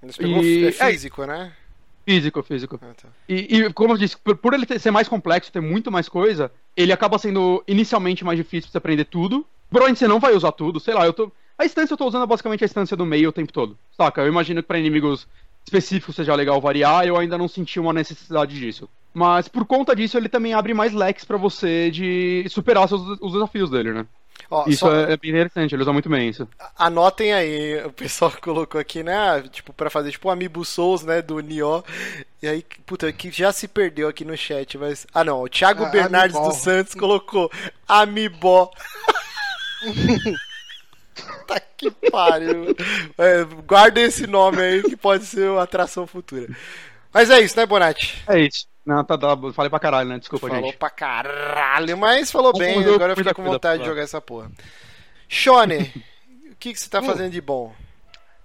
Eles pegou E- é físico, né? Físico, físico. Ah, tá. E, e, como eu disse, por, por ele ter- ser mais complexo, ter muito mais coisa, ele acaba sendo inicialmente mais difícil pra você aprender tudo. Provavelmente você não vai usar tudo, sei lá, eu tô. A instância eu tô usando basicamente a instância do meio o tempo todo. Saca? Eu imagino que pra inimigos específicos seja legal variar, eu ainda não senti uma necessidade disso. Mas por conta disso, ele também abre mais leques pra você de superar seus, os desafios dele, né? Ó, isso só- é, bem interessante, ele usa muito bem isso. Anotem aí, o pessoal colocou aqui, né? Tipo, pra fazer tipo o Amiibo Souls, né? Do Nioh. E aí, puta, que já se perdeu aqui no chat, mas. Ah, não, o Thiago Ah, Bernardes dos Santos colocou Amibó. tá que pariu. É, guardem esse nome aí que pode ser uma atração futura. Mas é isso, né, Bonatti? É isso. Não, tá, falei pra caralho, né? Desculpa, falou gente. pra caralho, mas falou bem, fazer agora eu fiquei muita com vontade pra de jogar essa porra. Shone, o que, que você tá Hum. fazendo de bom?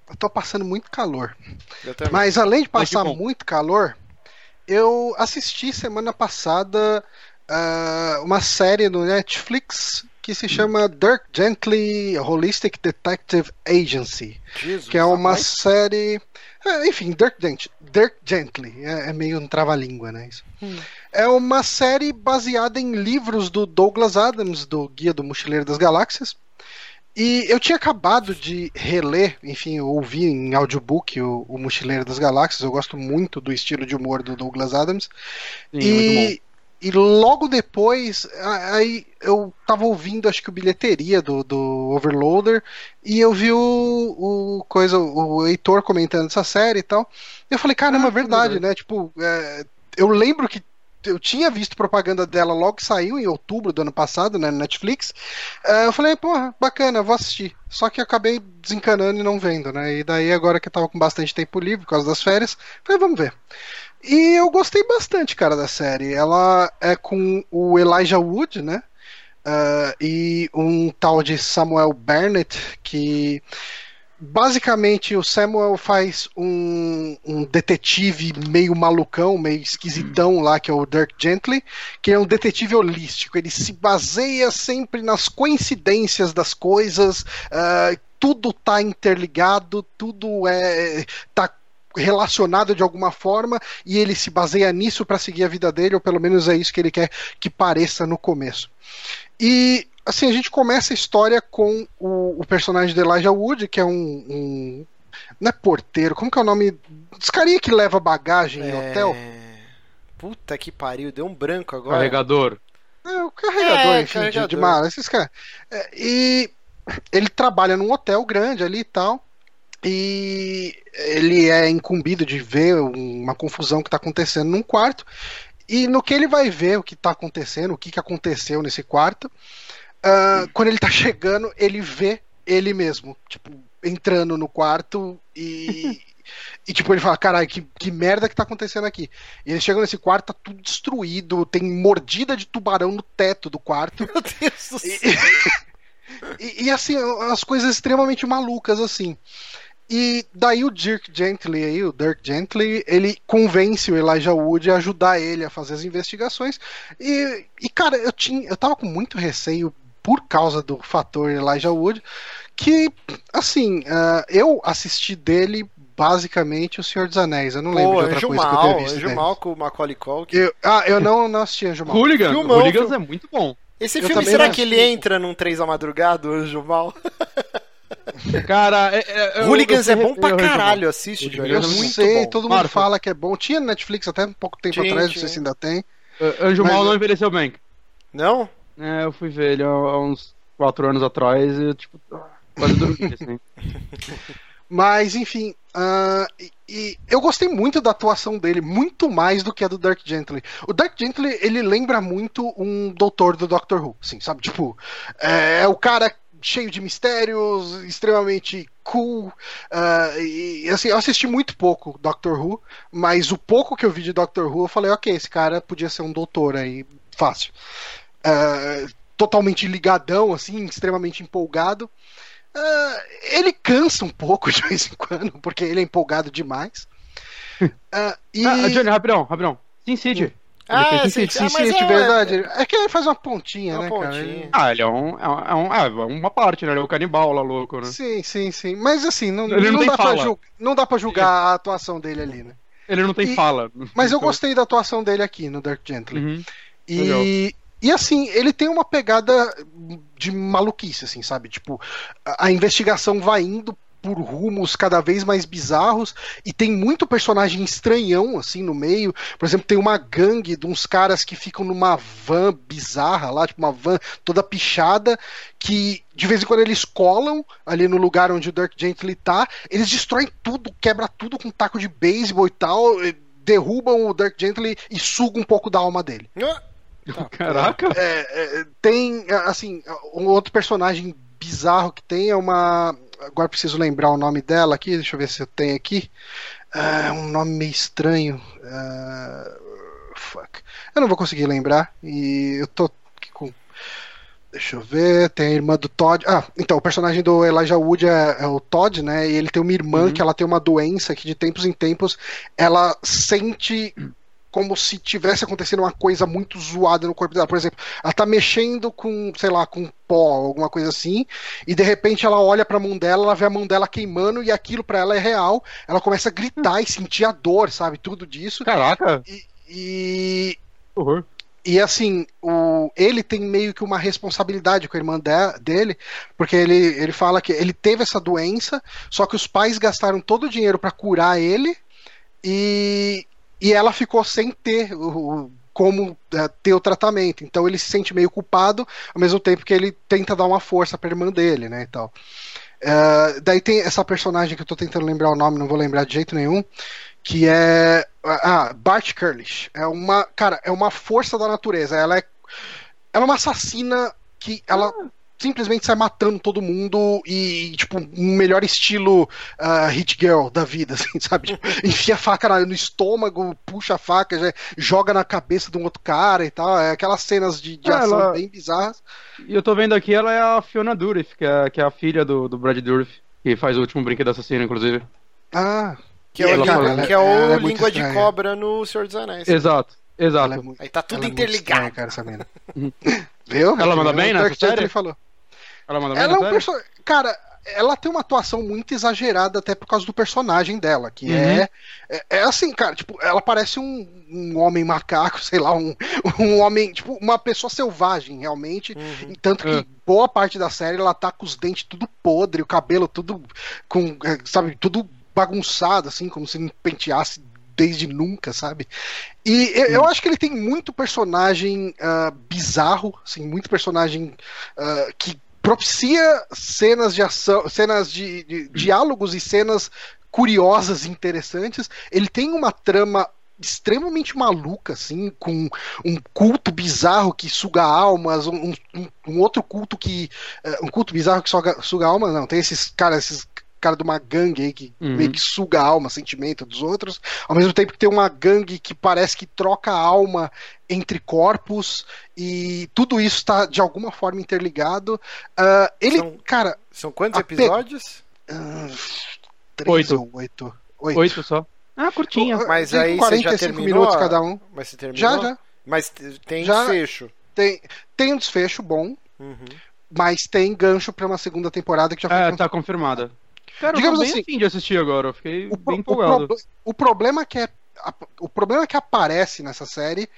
Eu tô passando muito calor. Mas além de Mas passar bom. muito calor, eu assisti semana passada ah, uma série no Netflix que se chama Dirk Gently Holistic Detective Agency, Jesus, que é uma rapaz. série, é, enfim, Dirk, Gent, Dirk Gently, é, é meio um trava-língua, né? Isso. Hum. É uma série baseada em livros do Douglas Adams, do Guia do Mochileiro das Galáxias. E eu tinha acabado de reler, enfim, eu ouvi em audiobook o, o Mochileiro das Galáxias. Eu gosto muito do estilo de humor do Douglas Adams. Sim, muito bom. e e logo depois, aí eu tava ouvindo, acho que o bilheteria do, do Overloader, e eu vi o, o coisa, o Heitor comentando essa série e tal. E eu falei, caramba, Ah, é verdade, né? Tipo, é, eu lembro que eu tinha visto propaganda dela logo que saiu, em outubro do ano passado, né, na Netflix. É, eu falei, porra, bacana, vou assistir. Só que eu acabei desencanando e não vendo, né? E daí, agora que eu tava com bastante tempo livre por causa das férias, falei, vamos ver. E eu gostei bastante, cara, da série. Ela é com o Elijah Wood, né? Ah, e um tal de Samuel Burnett, que basicamente o Samuel faz um, um detetive meio malucão, meio esquisitão lá, que é o Dirk Gently, que é um detetive holístico. Ele se baseia sempre nas coincidências das coisas, ah, tudo tá interligado, tudo é tá relacionado de alguma forma e ele se baseia nisso para seguir a vida dele, ou pelo menos é isso que ele quer que pareça no começo. E assim, a gente começa a história com o, o personagem de Elijah Wood, que é um, um- Não é porteiro, como que é o nome? Dos carinha que leva bagagem em É, hotel? Puta que pariu, deu um branco agora. Carregador. É, o carregador, É, enfim, de- carregador. De, mala, esses caras. É, e ele trabalha num hotel grande ali e tal. E ele é incumbido de ver uma confusão que está acontecendo num quarto. E no que ele vai ver o que está acontecendo, o que, que aconteceu nesse quarto, ah, quando ele tá chegando, ele vê ele mesmo, tipo, entrando no quarto e. E tipo, ele fala, caralho, que, que merda que tá acontecendo aqui? E ele chega nesse quarto, tá tudo destruído, tem mordida de tubarão no teto do quarto. Meu Deus do céu. E, e- e, assim, as coisas extremamente malucas, assim. E daí o Dirk Gently aí, o Dirk Gently, ele convence o Elijah Wood a ajudar ele a fazer as investigações. E, e cara, eu tinha, eu tava com muito receio por causa do fator Elijah Wood, que assim, ah, eu assisti dele basicamente o Senhor dos Anéis. Eu não lembro Pô, de outra Anjo coisa que eu Mal, tenha visto Anjo dele. Mal com o Macaulay Culkin. Eu, ah, eu não, não assisti Anjo Mal. Hooligans. Filmão, Hooligans filme. é muito bom. Esse Eu filme, será que ele entra num Três da Madrugada, o Anjo Mal? Cara, é, é, eu- Hooligans eu é fui bom rever pra caralho, assiste. Eu É muito sei, bom. todo mundo fala que é bom. Tinha Netflix até um pouco tempo Tinha, atrás, não tinha. sei se ainda tem. É, Anjo Mas Mal eu- não envelheceu bem. Não? É, eu fui ver ele há, há uns quatro anos atrás e, tipo, quase dormi, assim. Mas, enfim, ah, e, e eu gostei muito da atuação dele, muito mais do que a do Dirk Gently. O Dirk Gently, ele lembra muito um doutor do Doctor Who, assim, sabe? Tipo, é, é o cara cheio de mistérios, extremamente cool. ah, e, assim, eu assisti muito pouco Doctor Who, mas o pouco que eu vi de Doctor Who, eu falei, ok, esse cara podia ser um doutor aí, fácil. Ah, totalmente ligadão, assim, extremamente empolgado. Ah, ele cansa um pouco de vez em quando, porque ele é empolgado demais. E... Ah, Johnny, rapidão, rapidão. Sin City. Ah, Ele tem sim, sim, Sim, ah, de é- verdade. É que ele faz uma pontinha, Uma né, pontinha. cara? Ele- Ah, ele é um. É, um- é, um- é uma parte, né? Ele é o canibal lá louco, né? Sim, sim, sim. Mas assim, não, Ele não dá pra não dá pra julgar a atuação dele ali, né? Ele não tem E- fala. Mas eu Então, gostei da atuação dele aqui no Dark Gently. uhum. E, e assim, ele tem uma pegada de maluquice, assim, sabe? Tipo, a, a investigação vai indo por rumos cada vez mais bizarros e tem muito personagem estranhão assim no meio. Por exemplo, tem uma gangue de uns caras que ficam numa van bizarra lá, tipo uma van toda pichada, que de vez em quando eles colam ali no lugar onde o Dirk Gently tá, eles destroem tudo, quebra tudo com taco de beisebol e tal, e derrubam o Dirk Gently e sugam um pouco da alma dele. Ah, Caraca. É, é, tem, assim, um outro personagem bizarro que tem é uma. Agora preciso lembrar o nome dela aqui, deixa eu ver se eu tenho aqui. É um nome meio estranho. É, fuck. Eu não vou conseguir lembrar. E eu tô com. Deixa eu ver, tem a irmã do Todd. Ah, então, o personagem do Elijah Wood é, é o Todd, né? E ele tem uma irmã Uhum. que ela tem uma doença que de tempos em tempos ela sente como se tivesse acontecendo uma coisa muito zoada no corpo dela. Por exemplo, ela tá mexendo com, sei lá, com pó, alguma coisa assim, e de repente ela olha pra mão dela, ela vê a mão dela queimando e aquilo pra ela é real. Ela começa a gritar e sentir a dor, sabe? Tudo disso. Caraca. E, Horror. e assim, o, ele tem meio que uma responsabilidade com a irmã de- dele, porque ele, ele fala que ele teve essa doença, só que os pais gastaram todo o dinheiro pra curar ele e, e ela ficou sem ter o, como é, ter o tratamento. Então ele se sente meio culpado, ao mesmo tempo que ele tenta dar uma força pra irmã dele, né, e tal. Uh, daí tem essa personagem que eu tô tentando lembrar o nome, não vou lembrar de jeito nenhum, que é ah, Bart Curlish. É uma, cara, é uma força da natureza. Ela é ela é uma assassina que ela ah simplesmente sai matando todo mundo e, tipo, um melhor estilo uh, Hit Girl da vida, assim, sabe? Tipo, enfia a faca no estômago, puxa a faca, já joga na cabeça de um outro cara e tal. É aquelas cenas de, de é, ação ela... bem bizarras. E eu tô vendo aqui, ela é a Fiona Dourif, que é, que é a filha do, do Brad Dourif, que faz o último brinquedo assassino, inclusive. Ah. Que é, o, que é o é língua de cobra no Senhor dos Anéis. Exato, exato. É muito, Aí tá tudo interligado. Estranha, cara, essa mina. Viu? Ela manda bem, né? Ele falou. Ela manda ela é um perso... Cara, ela tem uma atuação muito exagerada até por causa do personagem dela, que uhum. é, é, é assim, cara, tipo, ela parece um, um homem macaco, sei lá, um, um homem, tipo, uma pessoa selvagem, realmente, uhum. tanto que uhum. boa parte da série ela tá com os dentes tudo podre, o cabelo tudo com, é, sabe, tudo bagunçado, assim, como se não penteasse desde nunca, sabe? E eu, eu, acho que ele tem muito personagem uh, bizarro, assim, muito personagem uh, que propicia cenas de ação, cenas de, de diálogos e cenas curiosas e interessantes. Ele tem uma trama extremamente maluca, assim, com um culto bizarro que suga almas, um, um, um outro culto que. Uh, um culto bizarro que suga, suga almas, não, tem esses caras, esses cara de uma gangue aí que uhum. meio que suga a alma, sentimento dos outros, ao mesmo tempo que tem uma gangue que parece que troca a alma entre corpos e tudo isso está de alguma forma interligado. Uh, ele, são, cara. São quantos episódios? Uh, três oito. ou oito. Oito. Oito só. Ah, curtinha. Mas aí você já terminou minutos cada um. Mas você terminou? Já, já. Mas tem já desfecho. Tem, tem um desfecho bom. Uhum. Mas tem gancho para uma segunda temporada que já foi. É, tá confirmada. Cara, Digamos eu tô bem assim, de assistir agora, eu fiquei o, bem empolgado. O, pro, o, problema que é, o problema que aparece nessa série,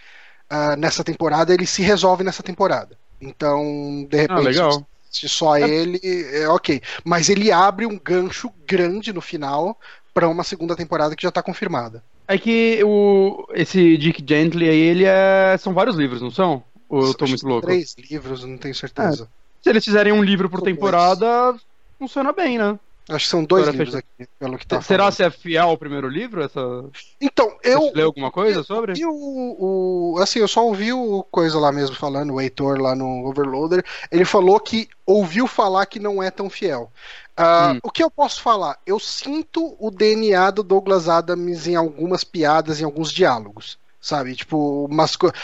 uh, nessa temporada, ele se resolve nessa temporada. Então, de ah, repente, ah, legal. se só é... ele, é ok. Mas ele abre um gancho grande no final para uma segunda temporada que já tá confirmada. É que o, esse Dick Gently aí, ele é. São vários livros, não são? Ou eu tô muito louco? Três livros, não tenho certeza. É. Se eles fizerem um livro por temporada, funciona bem, né? Acho que são dois livros aqui, pelo que tá Será falando. se é fiel ao primeiro livro? Essa... Então, eu. Você leu alguma coisa sobre? Eu, o, assim, eu só ouvi o coisa lá mesmo falando, o Heitor lá no Overloader. Ele falou que ouviu falar que não é tão fiel. Uh, hum. O que eu posso falar? Eu sinto o DNA do Douglas Adams em algumas piadas, em alguns diálogos. Sabe? Tipo, umas coisas.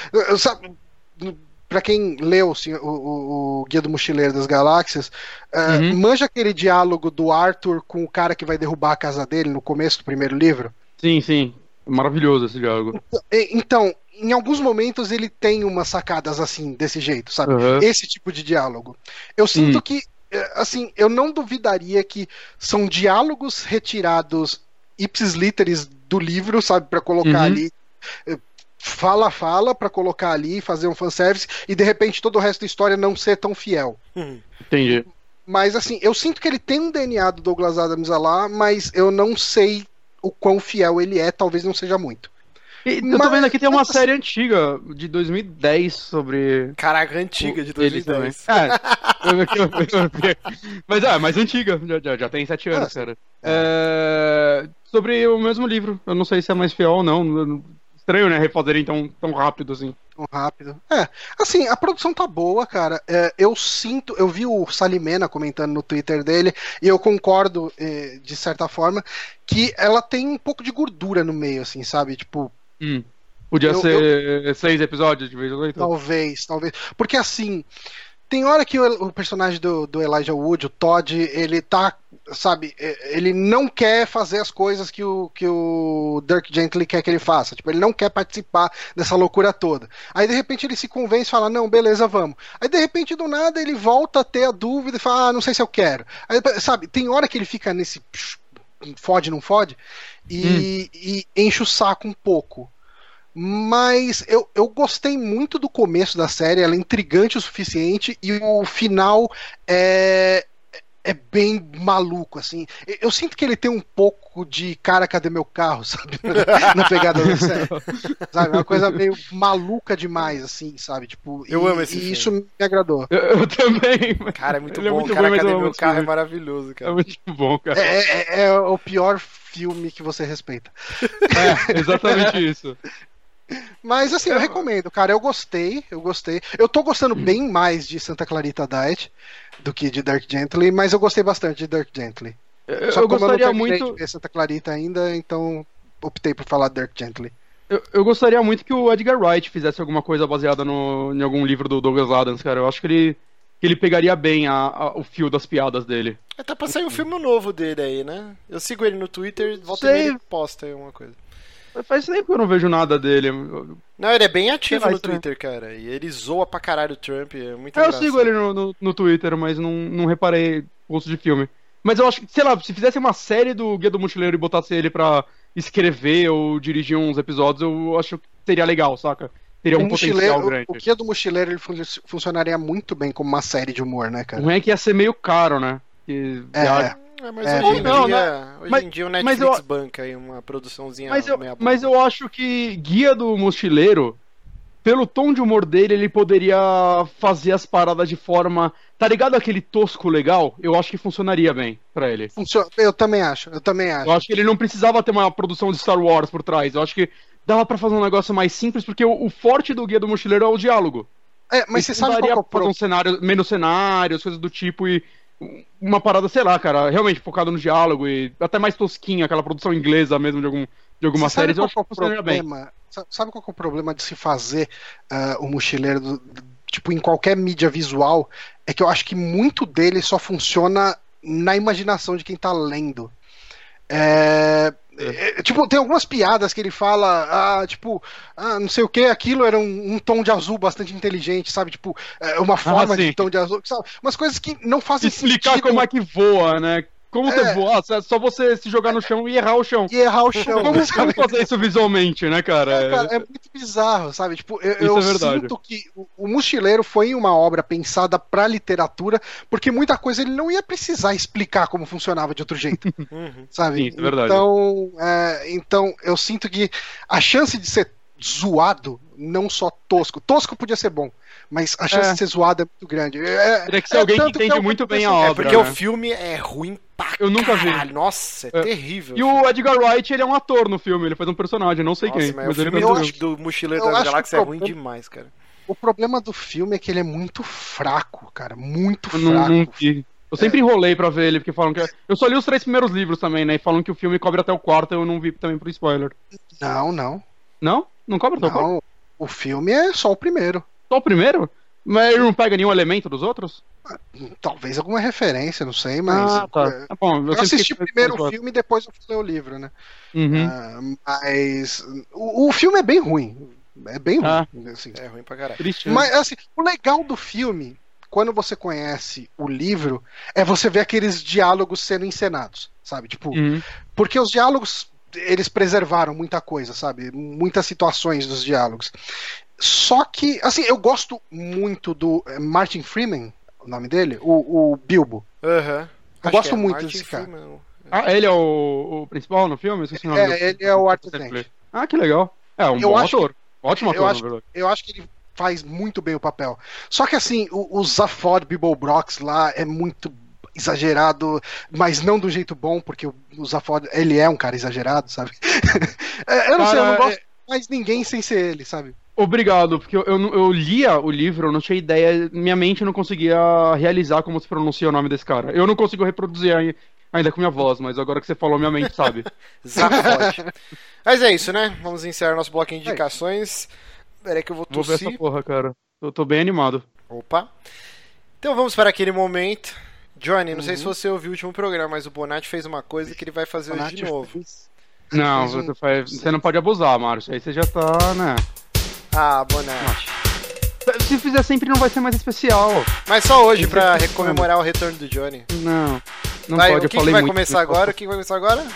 Pra quem leu assim, o, o, o, Guia do Mochileiro das Galáxias, uh, uhum. manja aquele diálogo do Arthur com o cara que vai derrubar a casa dele no começo do primeiro livro? Sim, sim. Maravilhoso esse diálogo. Então, em alguns momentos ele tem umas sacadas assim, desse jeito, sabe? Uhum. Esse tipo de diálogo. Eu sinto hum. que, eh, assim, eu não duvidaria que são diálogos retirados ipsis literis do livro, sabe? para colocar uhum. ali eh, fala fala para colocar ali, fazer um fanservice e de repente todo o resto da história não ser tão fiel. Entendi. Mas assim, eu sinto que ele tem um DNA do Douglas Adams lá, mas eu não sei o quão fiel ele é, talvez não seja muito. E, eu tô vendo aqui tem uma assim, série antiga de 2010 sobre. Caraca, antiga de 2010. É, mas é, mais antiga, já, já, já tem sete anos, cara. É, sobre o mesmo livro. Eu não sei se é mais fiel ou não estranho, né? Refazerem tão, tão rápido assim. Tão rápido. É, assim, a produção tá boa, cara. É, eu sinto, eu vi o Salimena comentando no Twitter dele, e eu concordo, é, de certa forma, que ela tem um pouco de gordura no meio, assim, sabe? Tipo. Hum. Podia eu, ser eu... seis episódios de vez em quando. Talvez, talvez. Porque assim, tem hora que o, o, personagem do, do Elijah Wood, o Todd, ele tá, sabe, ele não quer fazer as coisas que o, que o Dirk Gently quer que ele faça. Tipo, ele não quer participar dessa loucura toda. Aí de repente ele se convence e fala: Não, beleza, vamos. Aí de repente do nada ele volta a ter a dúvida e fala: Ah, não sei se eu quero. Aí, sabe, tem hora que ele fica nesse fode, não fode, e, hum. e enche o saco um pouco. Mas eu, eu gostei muito do começo da série, ela é intrigante o suficiente e o final é, é bem maluco, assim. Eu, sinto que ele tem um pouco de cara, cadê meu carro, sabe? Na pegada da série. Sabe? Uma coisa meio maluca demais, assim, sabe? Tipo, Eu e, amo esse e filme. isso me agradou. Eu, eu também. Cara, é muito Ele é bom. muito cara, bom, cadê meu carro? É maravilhoso, É cara. muito bom, cara. É, é- é o pior filme que você respeita. É, exatamente isso. Mas assim, eu recomendo, cara. Eu gostei, eu gostei. Eu tô gostando bem mais de Santa Clarita Diet do que de Dark Gently, mas eu gostei bastante de Dark Gently. Eu, Só eu que como gostaria eu não muito. de ver Santa Clarita ainda, então optei por falar Dark Gently. Eu, eu gostaria muito que o Edgar Wright fizesse alguma coisa baseada no, em algum livro do Douglas Adams, cara. Eu acho que ele, que ele pegaria bem a- a- o fio das piadas dele. É, tá pra sair um filme novo dele aí, né? Eu sigo ele no Twitter, volta e Sei. meia ele posta aí uma coisa. Faz tempo que eu não vejo nada dele. Não, ele é bem ativo no estranho. Twitter, cara. E ele zoa pra caralho o Trump, é muito É, eu engraçado. sigo ele no, no, no Twitter, mas não, não reparei posto de filme. Mas eu acho que, sei lá, se fizesse uma série do Guia do Mochileiro e botasse ele pra escrever ou dirigir uns episódios, eu acho que seria legal, saca? Teria um o, potencial mochileiro, grande. o, Guia do Mochileiro ele fun- funcionaria muito bem como uma série de humor, né, O cara? ruim é que ia ser meio caro, né? Que É, viaja- É, mas É, hoje, em não, dia, hoje mas- em dia o Netflix eu- banca aí uma produçãozinha Mas eu, mas eu acho que Guia do Mochileiro, pelo tom de humor dele, ele poderia fazer as paradas de forma. Tá ligado aquele tosco legal? Eu acho que funcionaria bem pra ele. Funciona, eu também acho, eu também acho. Eu acho que ele não precisava ter uma produção de Star Wars por trás. Eu acho que dava pra fazer um negócio mais simples, porque o, o forte do Guia do Mochileiro é o diálogo. É, mas Ele você sabe qual é o problema? um cenário, menos cenários, coisas do tipo, e uma parada, sei lá, cara, realmente focado no diálogo e até mais tosquinha, aquela produção inglesa mesmo de, algum, de algumas séries, eu qual acho que é bem. problema? Sa- Sabe qual é o problema de se fazer ah, o mochileiro do- tipo em qualquer mídia visual? É que eu acho que muito dele só funciona na imaginação de quem tá lendo. É, é, tipo, tem algumas piadas que ele fala, ah, tipo, ah, não sei o que, aquilo era um, um tom de azul bastante inteligente, sabe? Tipo, é, uma forma sim. de tom de azul, sabe? Umas coisas que não fazem Explicar sentido como é que voa, né? Como você É. voa? É só você se jogar no chão e errar o chão. e errar o chão. Como, sabe? como fazer isso visualmente, né, cara? É, cara, é muito bizarro, sabe? Tipo, eu, Isso eu é sinto que o, o Mochileiro foi uma obra pensada pra literatura, porque muita coisa ele não ia precisar explicar como funcionava de outro jeito, Uhum. sabe? Sim, isso é verdade. Então, é, então, eu sinto que a chance de ser zoado, não só tosco, tosco podia ser bom, mas a chance É. de ser zoado é muito grande. É, Teria que ser é alguém que entende é o muito bem a aconteceu. É obra. porque né? o filme é ruim pra Eu nunca vi. Nossa, é, É. terrível. E o Edgar Wright, ele é um ator no filme, ele faz um personagem, não sei Nossa, quem. mas, Mas o filme do, do Mochileiro acho Galáxias é que ruim problema- demais, cara. O problema do filme é que ele é muito fraco, cara, muito Eu não, fraco. não vi. Eu sempre enrolei pra ver ele, porque falam que. é- Eu só li os três primeiros livros também, né? E falam que o filme cobre até o quarto, eu não vi também por spoiler. Não, não, Não? Não cobre até o quarto? O filme é só o primeiro. Só o primeiro? Mas ele não pega nenhum elemento dos outros? Talvez alguma referência, não sei, mas. ah, tá. é, Tá bom, Eu, sempre assisti fiquei- primeiro o filme e depois eu fui ler o livro, né? Uhum. Ah, mas. O, o filme é bem ruim. É bem ruim. Ah. assim. É ruim pra caralho. Triste. né? Mas, assim, o legal do filme, quando você conhece o livro, é você ver aqueles diálogos sendo encenados, sabe? Tipo, Uhum. porque os diálogos, eles preservaram muita coisa, sabe? Muitas situações dos diálogos. Só que, assim, eu gosto muito do eh, Martin Freeman, o nome dele, o, o Bilbo. Aham. Eu Acho gosto é muito Martin desse cara. Freeman. Ah, ele é o, o principal no filme? Eu Esqueci o nome É, do- ele é o Arthur Dent. Ah, que legal. É, um Eu bom acho ator. Ótimo eu ator, acho- na verdade. Eu acho que ele faz muito bem o papel. Só que assim, o, o Zaphod Brox lá é muito exagerado, mas não do jeito bom, porque o, Zaphod, ele é um cara exagerado, sabe? É, eu não sei, eu não Cara, gosto mais ninguém sem ser ele, sabe? Obrigado, porque eu, eu, não- eu lia o livro, eu não tinha ideia, minha mente não conseguia realizar como se pronuncia o nome desse cara. Eu não consigo reproduzir ai- ainda com minha voz, mas agora que você falou, minha mente sabe. Zaphod. Mas é isso, né? Vamos encerrar nosso bloquinho de É. indicações. Peraí que eu vou Vou ver essa tossir. porra, cara. Eu tô bem animado. Opa. Então vamos para aquele momento. Johnny, não sei Uhum. se você ouviu o último programa, mas o Bonatti fez uma coisa que ele vai fazer hoje de novo. fez- Não, fez um- você, faz- você não pode abusar, Márcio. Aí você já tá, né? Ah, Bonatti. Se fizer sempre não vai ser mais especial. Mas só hoje que pra comemorar o retorno do Johnny. Não. Não vai, pode, o que, que vai muito. começar agora? O que vai começar agora?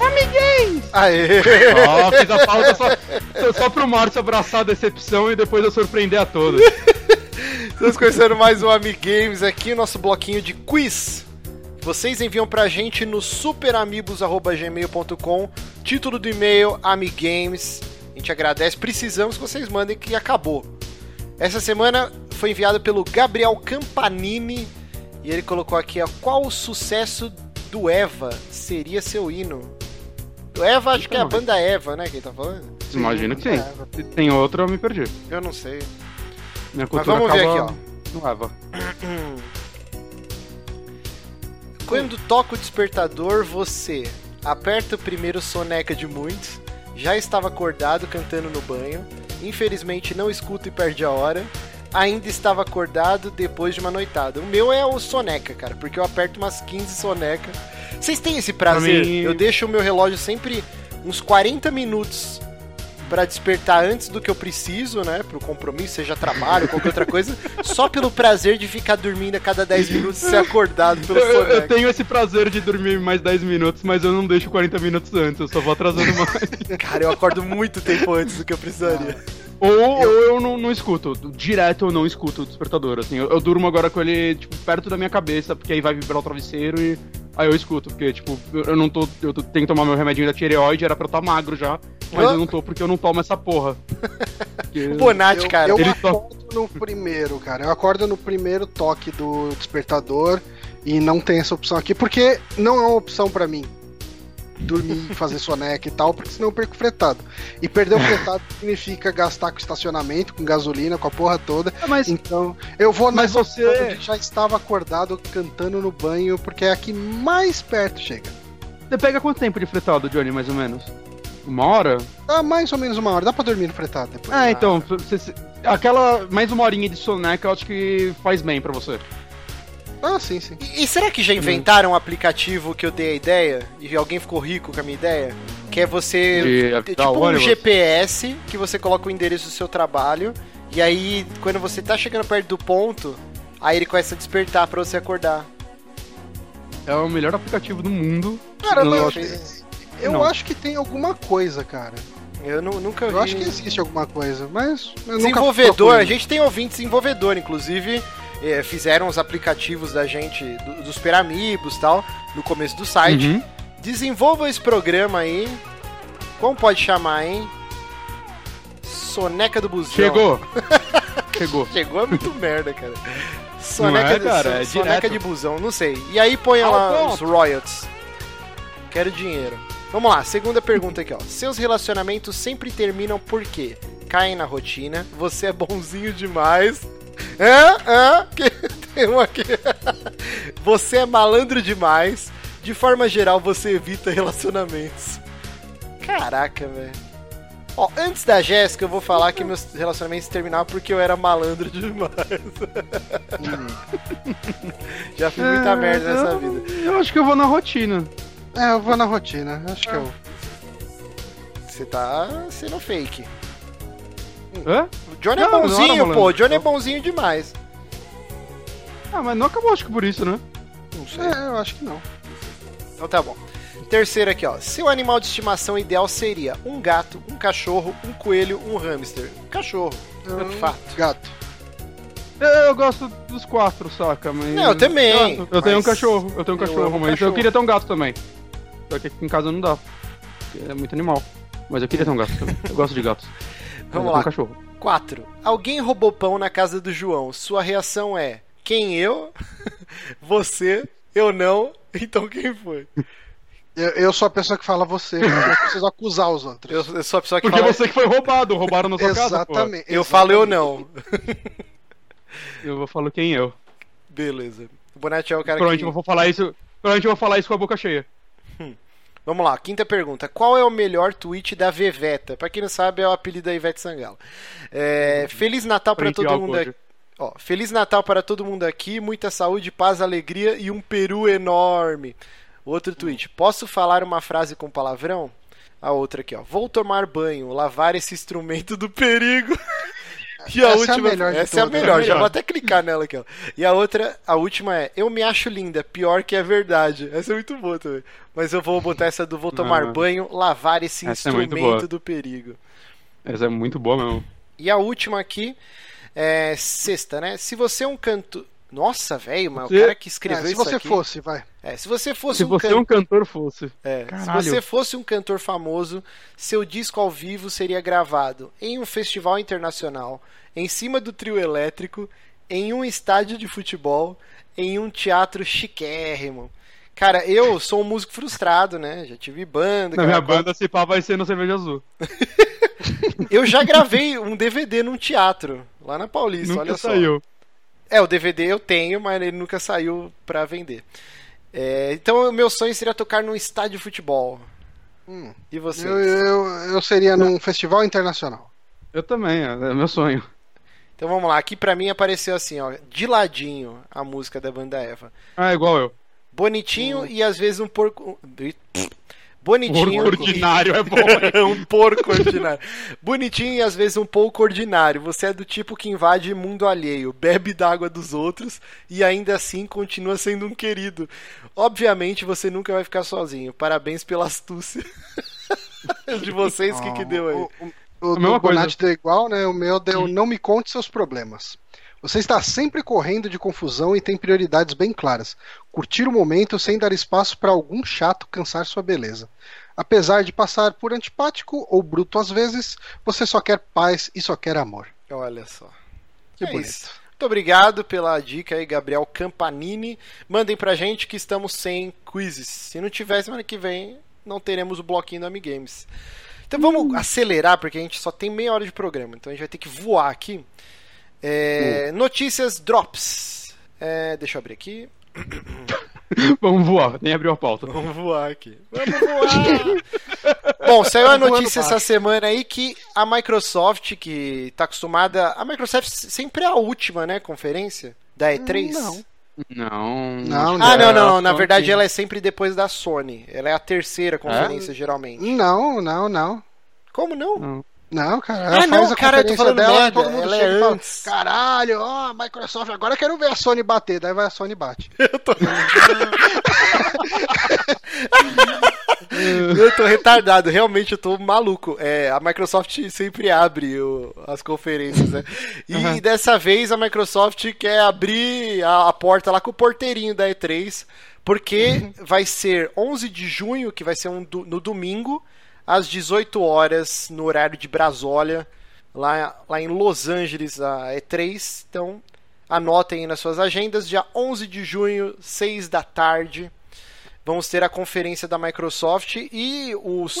Amiguinhos! Aê! Ó, fiz a pauta só, só pro Márcio abraçar a decepção e depois eu surpreender a todos. Estamos começando mais um Amigames aqui, nosso bloquinho de quiz. Vocês enviam pra gente no superamigos.gmail.com, título do e-mail Amigames. A gente agradece, precisamos que vocês mandem que acabou. Essa semana foi enviado pelo Gabriel Campanini e ele colocou aqui ó, qual o sucesso do Eva seria seu hino. Do Eva, acho que é a banda Eva, né? Quem tá falando? Imagino que sim. Se tem outra, eu me perdi. Eu não sei. Minha Mas cultura vamos ver aqui, ó. Eva. Quando toca o despertador, você aperta o primeiro soneca de muitos, já estava acordado cantando no banho, infelizmente não escuta e perde a hora, ainda estava acordado depois de uma noitada. O meu é o soneca, cara, porque eu aperto umas 15 soneca. Vocês têm esse prazer? Pra mim- Eu deixo o meu relógio sempre uns 40 minutos pra despertar antes do que eu preciso, né? Pro compromisso, seja trabalho, qualquer outra coisa, só pelo prazer de ficar dormindo a cada 10 minutos e ser acordado pelo Eu, eu- eu tenho esse prazer de dormir mais 10 minutos, mas eu não deixo 40 minutos antes, eu só vou atrasando mais. Cara, eu acordo muito tempo antes do que eu precisaria. ou, ou eu não, não escuto, direto eu não escuto o despertador, assim. Eu, eu durmo agora com ele, tipo, perto da minha cabeça, porque aí vai vibrar o travesseiro e aí eu escuto, porque, tipo, eu eu não tô. Eu tenho que tomar meu remedinho da tireoide, era pra eu estar magro já, mas eu não tô porque eu não tomo essa porra. Porque- Bonatti, Eu, cara. eu ele acordo no primeiro, cara. Eu acordo no primeiro toque do despertador e não tem essa opção aqui, porque não é uma opção pra mim. Dormir, fazer soneca e tal, porque senão eu perco fretado. E perder o fretado significa gastar com estacionamento, com gasolina, com a porra toda. Ah, mas Então, eu vou Mas você- já estava acordado cantando no banho, porque é aqui mais perto chega. você pega quanto tempo de fretado, Johnny, mais ou menos? Uma hora? Dá mais ou menos uma hora, dá pra dormir no fretado depois. Ah, então, você- você- aquela mais uma horinha de soneca eu acho que faz bem pra você. Ah, sim, sim. E, e será que já inventaram um aplicativo que eu dei a ideia e alguém ficou rico com a minha ideia? Que é você. De é tipo o um ônibus? GPS que você coloca o endereço do seu trabalho. E aí, quando você tá chegando perto do ponto, aí ele começa a despertar pra você acordar. É o melhor aplicativo do mundo. Cara, Não, não, eu acho eu não. acho que tem alguma coisa, cara. Eu nu- nunca vi. Eu acho que existe alguma coisa, mas Desenvolvedor, a gente tem ouvinte desenvolvedor, inclusive eh, fizeram os aplicativos da gente, do- dos Peramibos e tal, no começo do site. Uhum. Desenvolva esse programa aí. Como pode chamar, hein? Soneca do Busão. Chegou! Chegou. Chegou é muito merda, cara. Soneca, Não é, cara, so- é soneca de busão, não sei. E aí põe Ao lá ponto. os royalties. Quero dinheiro. Vamos lá, segunda pergunta aqui, ó. Seus relacionamentos sempre terminam por quê? Caem na rotina, você é bonzinho demais. Hã? Hã? Que- Tem um aqui. Você é malandro demais. De forma geral, você evita relacionamentos. Caraca, velho. Ó, antes da Jéssica, eu vou falar que meus relacionamentos terminavam porque eu era malandro demais. Já fiz muita É, merda nessa eu- vida. Eu acho que eu vou na rotina. É, eu vou na rotina. Acho que eu. Você tá sendo fake. Hã? O Johnny Não, é não era bonzinho, pô. O Johnny é bonzinho demais. Ah, mas não acabou, acho que por isso, né? Não sei. É, eu acho que não. Então tá bom. Terceiro aqui, ó. Seu animal de estimação ideal seria um gato, um cachorro, um coelho, um hamster. Cachorro, tanto fato. Gato. Eu, eu gosto dos quatro, saca? Mas... Não, eu também, Eu, eu tenho um mas cachorro, eu tenho um cachorro, mas cachorro. eu queria ter um gato também. Só que aqui em casa não dá. É muito animal. Mas eu queria ter um gato também. Eu gosto de gatos. Vamos lá. um cachorro. 4. Alguém roubou pão na casa do João. Sua reação é: quem eu? Você? Eu não? Então quem foi? Eu, eu sou a pessoa que fala você, eu preciso acusar os outros. Eu, eu sou a pessoa que Porque fala. você que foi roubado, roubaram na sua casa. Exatamente. Eu falo eu não. Eu vou falar quem eu. Beleza. O Bonatti é o cara Provavelmente que. eu vou falar isso. Provavelmente eu vou falar isso com a boca cheia. Vamos lá, quinta pergunta. Qual é o melhor tweet da Veveta? Pra quem não sabe, é o apelido da Ivete Sangalo. É, Feliz Natal pra Frente todo mundo aqui. Ó, Feliz Natal para todo mundo aqui, muita saúde, paz, alegria e um peru enorme. Outro tweet. Posso falar uma frase com palavrão? A outra aqui, ó. Vou tomar banho, lavar esse instrumento do perigo. E a Essa é a última, melhor de essa é a melhor, É a já vou até clicar nela aqui, ó. E a outra, a última é: Eu me acho linda, pior que é verdade. Essa é muito boa também. Mas eu vou botar essa do vou tomar Ah. banho, lavar esse é instrumento boa. do perigo. Essa é muito boa mesmo. E a última aqui É, sexta, né? Se você é um canto. Nossa, velho, mas o Você- cara que É, escreveu se isso você aqui. fosse, vai. É, se você fosse Se um você cantor. um cantor fosse. É, se você fosse um cantor famoso, seu disco ao vivo seria gravado em um festival internacional, em cima do trio elétrico, em um estádio de futebol, em um teatro chiquérrimo. Cara, eu sou um músico frustrado, né? Já tive banda. Na minha banda, se pá, vai ser no Cerveja Azul. Eu já gravei um DVD num teatro, lá na Paulista, Nunca olha só. saiu. É, o DVD eu tenho, mas ele nunca saiu pra vender. É, então, o meu sonho seria tocar num estádio de futebol. Hum. E você? Eu, eu, eu seria num festival internacional. Eu também, é é meu sonho. Então vamos lá, aqui pra mim apareceu assim, ó, de ladinho a música da banda Eva. Ah, igual eu. Bonitinho e às vezes um porco. Bonitinho. Porco ordinário é bom. hein? um porco ordinário. Bonitinho e às vezes um pouco ordinário. Você é do tipo que invade mundo alheio, bebe da água dos outros e ainda assim continua sendo um querido. Obviamente você nunca vai ficar sozinho. Parabéns pela astúcia. de vocês, o que, que deu aí? O, o, o do coisa. Bonatti deu igual, né? O meu deu não me conte seus problemas. Você está sempre correndo de confusão e tem prioridades bem claras. Curtir o momento sem dar espaço para algum chato cansar sua beleza. Apesar de passar por antipático ou bruto às vezes, você só quer paz e só quer amor. Olha só. Que É bonito. isso. Muito obrigado pela dica aí, Gabriel Campanini. Mandem pra gente que estamos sem quizzes. Se não tiver, semana que vem não teremos o bloquinho do Amigames. Então vamos acelerar, porque a gente só tem meia hora de programa. Então a gente vai ter que voar aqui. É, Notícias Drops. É, deixa eu abrir aqui. Vamos voar, nem abriu a pauta. Vamos voar aqui. Vamos voar! Bom, saiu a notícia essa semana aí que a Microsoft, que tá acostumada. A Microsoft sempre é a última, né? Conferência da E3. Não. Não. Não, Ah, não, é, não. Na verdade, que- ela é sempre depois da Sony. Ela é a terceira conferência, geralmente. Não, não, não. Como não? Não. Não, cara. Ah, Ela não, faz a cara, eu tô conferência falando dela merda, todo mundo ela é chega e fala, antes. Caralho, ó, Microsoft, agora eu quero ver a Sony bater. Daí vai a Sony bate. Eu tô retardado, realmente eu tô maluco. É, a Microsoft sempre abre o- as conferências, né? E dessa vez a Microsoft quer abrir a, a porta lá com o porteirinho da E3, porque vai ser 11 de junho, que vai ser um do- no domingo, às 18 horas, no horário de Brasólia, lá, lá em Los Angeles, a E3. Então, anotem aí nas suas agendas, dia 11 de junho, 6 da tarde. Vamos ter a conferência da Microsoft e os,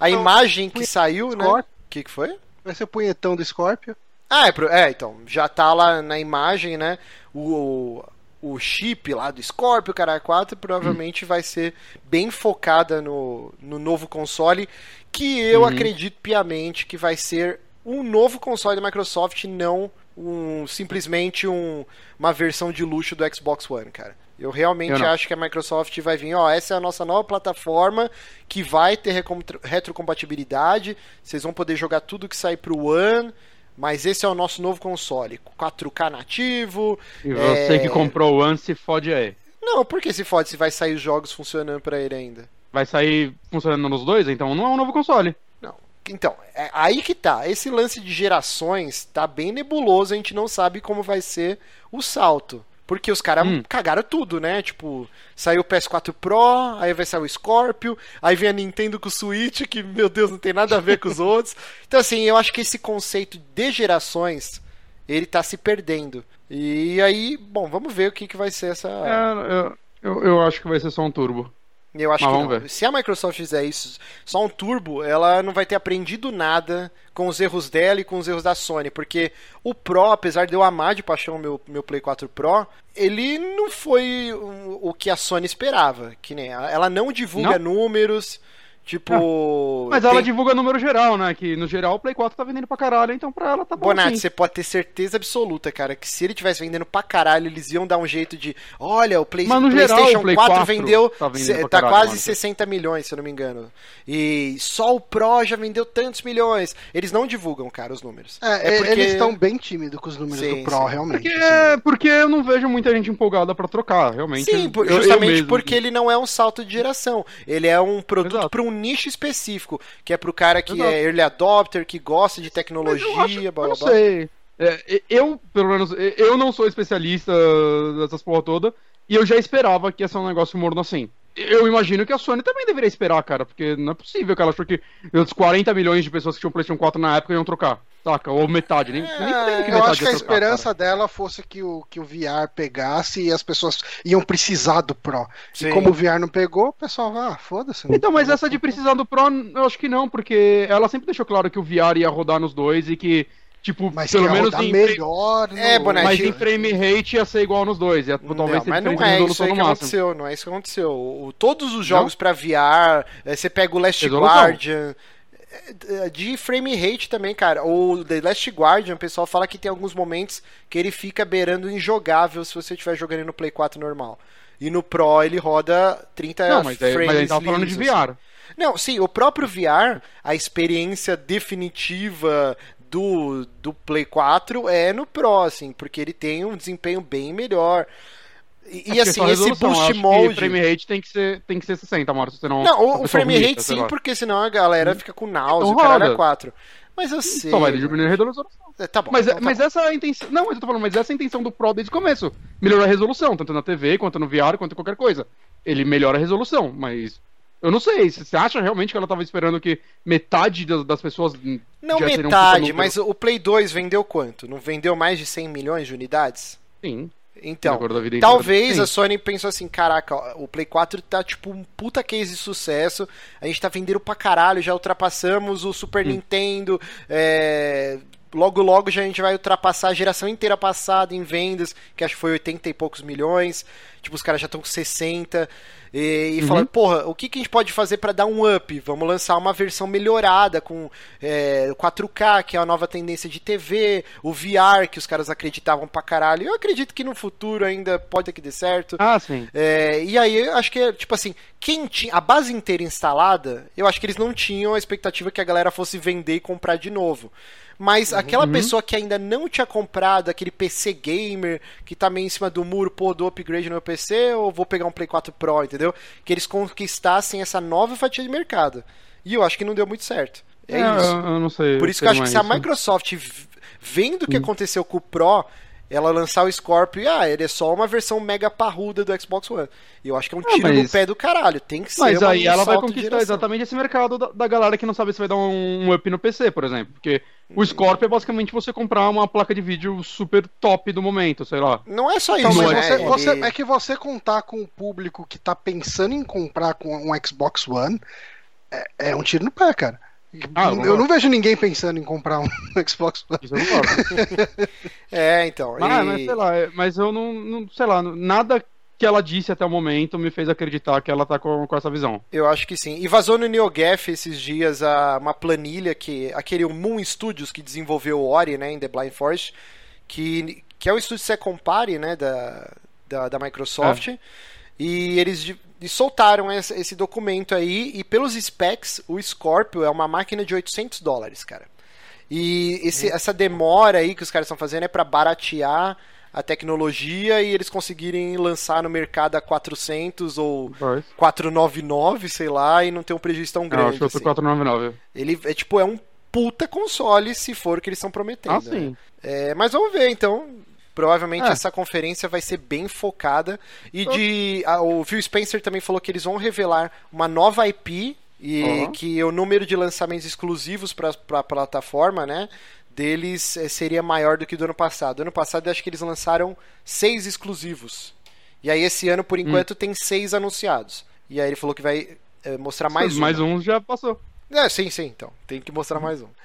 a imagem que saiu, né? O que, que foi? Vai ser o punhetão do Scorpio. Ah, é, pro- é, então, já tá lá na imagem, né? O, o chip lá do Scorpio, cara 4, provavelmente vai ser bem focada no, no novo console, que eu acredito piamente que vai ser um novo console da Microsoft, não um, simplesmente um, uma versão de luxo do Xbox One, cara. Eu realmente Eu acho que a Microsoft vai vir, ó, essa é a nossa nova plataforma que vai ter retrocompatibilidade, vocês vão poder jogar tudo que sair pro One, mas esse é o nosso novo console, 4K nativo. E você é, que comprou o One se fode aí. Não, porque se fode se vai sair os jogos funcionando pra ele ainda. Vai sair funcionando nos dois, então não é um novo console. Não. Então, é aí que tá. Esse lance de gerações tá bem nebuloso, a gente não sabe como vai ser o salto. Porque os caras Hum. cagaram tudo, né? Tipo, saiu o PS4 Pro, aí vai sair o Scorpio, aí vem a Nintendo com o Switch, que, meu Deus, não tem nada a ver com os outros. Então, assim, eu acho que esse conceito de gerações, ele tá se perdendo. E aí, bom, vamos ver o que, que vai ser essa. É, eu, eu, eu acho que vai ser só um turbo. Eu acho Mas que não. ver. Se a Microsoft fizer isso, só um turbo, ela não vai ter aprendido nada com os erros dela e com os erros da Sony, porque o Pro, apesar de eu amar de paixão meu meu Play 4 Pro, ele não foi o, o que a Sony esperava, que nem ela ela não divulga números, tipo, Mas ela tem- divulga número geral, né? Que no geral o Play 4 tá vendendo pra caralho, então pra ela tá bom. Bonatti, sim. você pode ter certeza absoluta, cara, que se ele tivesse vendendo pra caralho, eles iam dar um jeito de. Olha, o Play, Mas no geral, PlayStation o Play 4, 4 vendeu. tá pra tá caralho, quase mano. 60 milhões, se eu não me engano. E só o Pro já vendeu tantos milhões. Eles não divulgam, cara, os números. É, eles estão bem tímidos com os números Sim, do Pro, sim. realmente. Porque, assim. porque eu não vejo muita gente empolgada pra trocar, realmente. Sim, Eu- eu justamente mesmo. porque ele não é um salto de geração. Ele é um produto Exato. para um nicho específico, que é pro cara que é early adopter, que gosta de Mas eu, acho, tecnologia, blá blá não blá. sei. É, eu, pelo menos, eu não sou especialista dessas porra toda, e eu já esperava que ia ser um negócio morno assim. Eu imagino que a Sony também deveria esperar, cara, porque não é possível que ela achou que os 40 milhões de pessoas que tinham PlayStation 4 na época iam trocar, saca? Ou metade, nem, é, nem que Eu acho que a trocar, esperança cara. dela fosse que o, que o VR pegasse e as pessoas iam precisar do Pro. Sim. E como o VR não pegou, o pessoal vai, ah, foda-se. Então, mas essa de precisar do Pro, eu acho que não, porque ela sempre deixou claro que o VR ia rodar nos dois e que Tipo, mas pelo menos em melhor. No... É, boneco. Mas em frame rate ia ser igual nos dois. Ia totalmente não, mas não é isso aí que aconteceu. Não é isso que aconteceu. O, todos os jogos não? pra VR, é, você pega o Last Resolução. Guardian. É, de frame rate também, cara. O The Last Guardian, o pessoal fala que tem alguns momentos que ele fica beirando injogável se você estiver jogando no Play 4 normal. E no Pro ele roda 30 não, mas frames. É, mas a gente tava falando de VR. Não, sim, o próprio VR, a experiência definitiva do, do Play 4 é no Pro, assim, porque ele tem um desempenho bem melhor. E, e assim, esse boost mode. O frame rate tem que ser, tem que ser 60, Marcos, senão. Não, o, o frame rate sim, porque senão a galera hum. fica com náusea, então, o caralho é 4. Mas eu sei. Só vai diminuir a resolução. É, tá bom. Mas, então, tá mas bom. essa é a intenção. Não, mas eu tô falando, mas essa é a intenção do Pro desde o começo. Melhorar a resolução, tanto na TV, quanto no VR, quanto em qualquer coisa. Ele melhora a resolução, mas eu não sei, você acha realmente que ela estava esperando que metade das, pessoas. Não metade, mas o Play 2 vendeu quanto? Não vendeu mais de 100 milhões de unidades? Sim. Então, talvez a Sony pensou assim, caraca, o Play 4 tá tipo um puta case de sucesso, a gente tá vendendo pra caralho, já ultrapassamos o Super hum. Nintendo, é, logo logo já a gente vai ultrapassar a geração inteira passada em vendas, que acho que foi 80 e poucos milhões, tipo, os caras já estão com 60, e, e uhum. falando, porra, o que, que a gente pode fazer para dar um up? Vamos lançar uma versão melhorada com é, 4K, que é a nova tendência de TV, o VR, que os caras acreditavam pra caralho. Eu acredito que no futuro ainda pode ter que dê certo. Ah, sim. É, e aí, eu acho que, é, tipo assim, quem tinha a base inteira instalada, eu acho que eles não tinham a expectativa que a galera fosse vender e comprar de novo. Mas uhum. aquela uhum. pessoa que ainda não tinha comprado aquele PC gamer, que tá meio em cima do muro, pô, do upgrade no meu PC, ou vou pegar um Play 4 Pro, entendeu? Que eles conquistassem essa nova fatia de mercado. E eu acho que não deu muito certo. É, é isso. Eu, não sei. Por isso que eu acho que se a Microsoft, vendo o que hum. aconteceu com o Pro, ela lançar o Scorpio e, ah, ele é só uma versão mega parruda do Xbox One. E eu acho que é um tiro mas... no pé do caralho. Tem que ser Mas aí ela vai conquistar exatamente esse mercado da, da, galera que não sabe se vai dar um, um up no PC, por exemplo. Porque o Scorpio é basicamente você comprar uma placa de vídeo super top do momento, sei lá. Não é só então, isso, então, mas né? você, você, é que você contar com o público que tá pensando em comprar com um Xbox One é, é um tiro no pé, cara. Ah, eu não vejo ninguém pensando em comprar um Xbox One. Isso eu não é, então. Ah, e... mas sei lá, é, mas eu não, não, sei lá, nada que ela disse até o momento me fez acreditar que ela tá com, com essa visão. Eu acho que sim. E vazou no NeoGaf esses dias a, uma planilha que aquele Moon Studios que desenvolveu o Ori, né, em The Blind Forest, que, que é o estúdio Second Compare, né, da, da, da Microsoft. É. E eles e soltaram esse, esse, documento aí, e pelos specs, o Scorpio é uma máquina de 800 dólares, cara. E esse, essa demora aí que os caras estão fazendo é para baratear a tecnologia e eles conseguirem lançar no mercado a 400 ou Vai. 499, sei lá, e não ter um prejuízo tão grande. Não, acho que assim. 499. Ele é tipo, é um puta console se for o que eles estão prometendo. Ah, sim. Né? É, mas vamos ver, então. Provavelmente é. essa conferência vai ser bem focada. E de. A, o Phil Spencer também falou que eles vão revelar uma nova IP. E uhum. que o número de lançamentos exclusivos para a plataforma, né? Deles é, seria maior do que do ano passado. Ano passado acho que eles lançaram seis exclusivos. E aí esse ano, por hum. enquanto, hum. tem seis anunciados. E aí ele falou que vai é, mostrar mais um. Mais um já passou. É, sim, sim, então. Tem que mostrar mais um.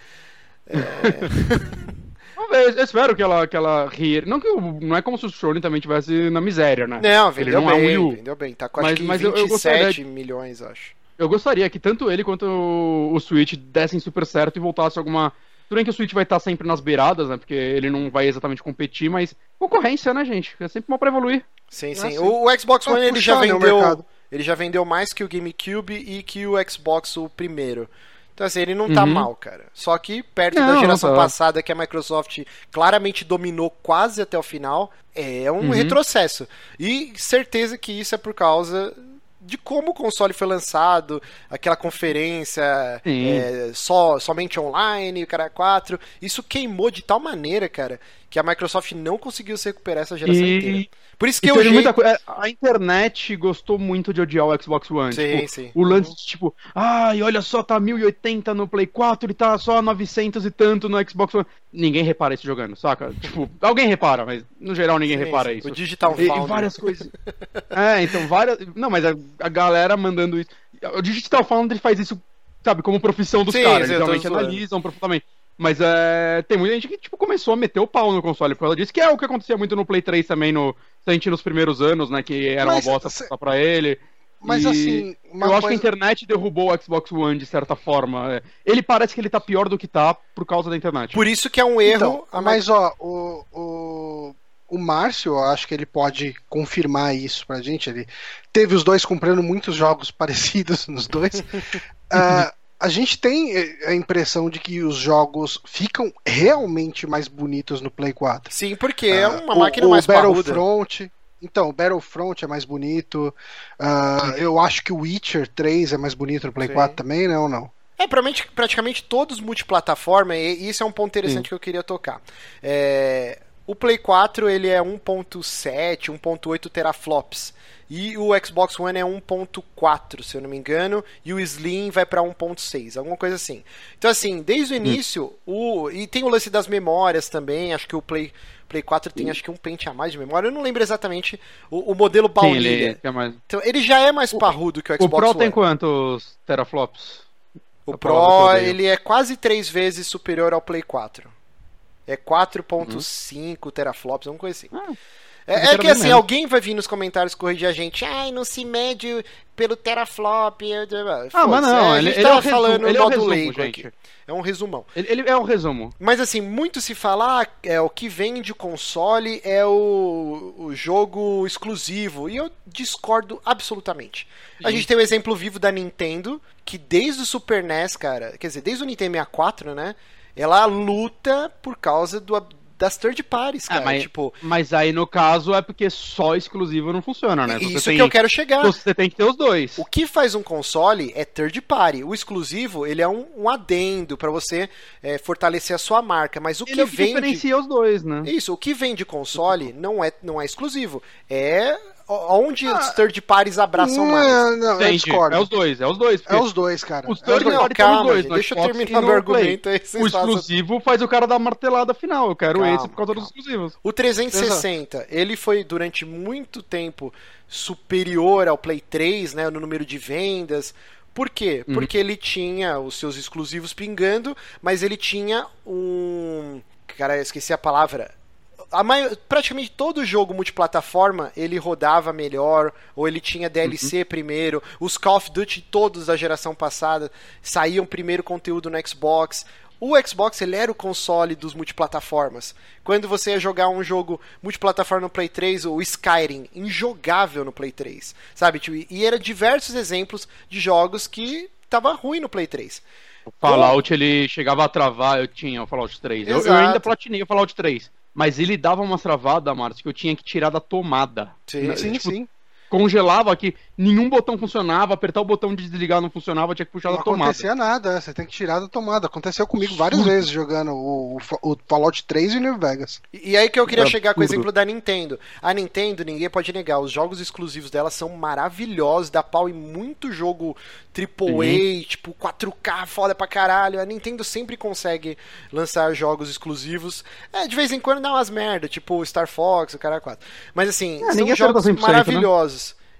É... Eu espero que ela, que ela ria. Não que não é como se o Sony também tivesse na miséria, né? Não, vendeu ele não bem, é um vendeu bem. Tá com mas, que mas 27 eu, eu milhões, acho. Eu gostaria que tanto ele quanto o, o Switch dessem super certo e voltasse alguma. Tudo bem que o Switch vai estar sempre nas beiradas, né? Porque ele não vai exatamente competir, mas concorrência, né, gente? É sempre mal pra evoluir. Sim, é sim. Assim. O, Xbox One ele já vendeu. Ele já vendeu mais que o GameCube e que o Xbox o primeiro. Então, assim, ele não tá uhum. mal, cara. Só que perto não, da geração tá. passada, que a Microsoft claramente dominou quase até o final, é um uhum. retrocesso. E certeza que isso é por causa de como o console foi lançado, aquela conferência é, só somente online, o cara 4. Isso queimou de tal maneira, cara, que a Microsoft não conseguiu se recuperar essa geração E- inteira. Por isso que E eu teve jeito... muita coisa. A internet gostou muito de odiar o Xbox One. Sim, tipo, sim. O lance de tipo, ai, olha só, tá 1080 no Play 4 e tá só 900 e tanto no Xbox One. Ninguém repara isso jogando, saca? Tipo, alguém repara, mas no geral ninguém Sim, repara sim. isso. O Digital E, e Foundry. várias coisas. É, então várias. Não, mas a, a galera mandando isso. O Digital Foundry faz isso, sabe, como profissão dos Sim, caras. Eles realmente analisam profundamente. Mas é, tem muita gente que tipo, começou a meter o pau no console por causa disso, que é o que acontecia muito no Play 3 também, no, se a gente nos primeiros anos, né? Que era Mas, uma bosta cê- só pra ele. Mas E assim, uma eu acho que a coisa- internet derrubou o Xbox One de certa forma. Ele parece que ele tá pior do que tá por causa da internet. Por isso que é um erro. Então, a mas ó, o, o, o Márcio, eu acho que ele pode confirmar isso pra gente. Ele teve os dois comprando muitos jogos parecidos nos dois. Ah, a gente tem eh, a impressão de que os jogos ficam realmente mais bonitos no Play 4. Sim, porque é uma Ah, o- máquina o, mais parruda. Battlefront. Então, o Battlefront é mais bonito. Ah, eu acho que o Witcher 3 é mais bonito no Play Sim. 4 também, né? Ou não? É, praticamente, praticamente todos multiplataforma, e isso é um ponto interessante que eu queria tocar. É, o Play 4 ele é 1.7, 1.8 teraflops. E o Xbox One é 1.4, se eu não me engano, e o Slim vai para 1.6, alguma coisa assim. Então assim, desde o início, o e tem o lance das memórias também, acho que o Play Play 4 tem acho que um pente a mais de memória, eu não lembro exatamente o, o modelo baunilha. ele, é mais... Então, ele já é mais parrudo que o O Xbox Pro One. tem quantos teraflops? O Pro, ele é quase três vezes superior ao Play 4. É 4.5 teraflops, alguma coisa assim. Ah, é, é que assim, menos. alguém vai vir nos comentários corrigir a gente. Ai, não se mede pelo teraflop. Ah, mas não, a ele, ele tá é o falando resumo, ele é modo resumo, gente. aqui. É um resumão. Ele, ele é um resumo. Mas assim, muito se fala, ah, é, o que vende console é o, o jogo exclusivo. E eu discordo absolutamente. A Sim. gente tem o exemplo vivo da Nintendo, que desde o Super NES, cara, quer dizer, desde o Nintendo 64, né? Ela luta por causa do, das third parties, Ah, cara. mas, tipo, mas aí no caso é porque só exclusivo não funciona, né? Isso tem- que eu quero chegar. Você tem que ter os dois. O que faz um console é third party. O exclusivo, ele é um, um adendo pra você é, fortalecer a sua marca. Mas o Ele que é vende. diferencia os dois, né? Isso, o que vem de console não é, não é exclusivo. É onde Ah, os third parties abraçam mais. Não, não, eu Entendi. discordo. É os dois, é os dois. É os dois, cara. Os É third dois. Não, party tem os dois, gente, deixa eu terminar meu argumento aí. O exclusivo faz o cara dar martelada final. Eu quero Calma, esse por causa dos calma. exclusivos. O 360, ele foi durante muito tempo superior ao Play 3, né, no número de vendas. Por quê? Uhum. Porque ele tinha os seus exclusivos pingando, mas ele tinha um. Cara, eu esqueci a palavra. A mai- Praticamente todo jogo multiplataforma ele rodava melhor, ou ele tinha DLC primeiro. Os Call of Duty todos da geração passada saíam primeiro conteúdo no Xbox. O Xbox ele era o console dos multiplataformas. Quando você ia jogar um jogo multiplataforma no Play 3, o Skyrim, injogável no Play 3, sabe? Tipo, E era diversos exemplos de jogos que tava ruim no Play 3. O Fallout, ele chegava a travar, eu tinha o Fallout 3. Eu, eu ainda platinei o Fallout 3. Mas ele dava umas travadas, Márcio, que eu tinha que tirar da tomada. Sim, Sim, tipo, sim. Congelava que nenhum botão funcionava, apertar o botão de desligar não funcionava, tinha que puxar Não da tomada. acontecia nada, você tem que tirar da tomada. Aconteceu comigo várias vezes jogando o, o Fallout 3 e o New Vegas. E e aí que eu queria É chegar com o absurdo. exemplo da Nintendo. A Nintendo, ninguém pode negar, os jogos exclusivos dela são maravilhosos, dá pau em muito jogo AAA, tipo 4K, foda pra caralho. A Nintendo sempre consegue lançar jogos exclusivos. É, de vez em quando dá umas merda, tipo Star Fox, o cara 4. Mas assim, É, são jogos acerta 100%, né?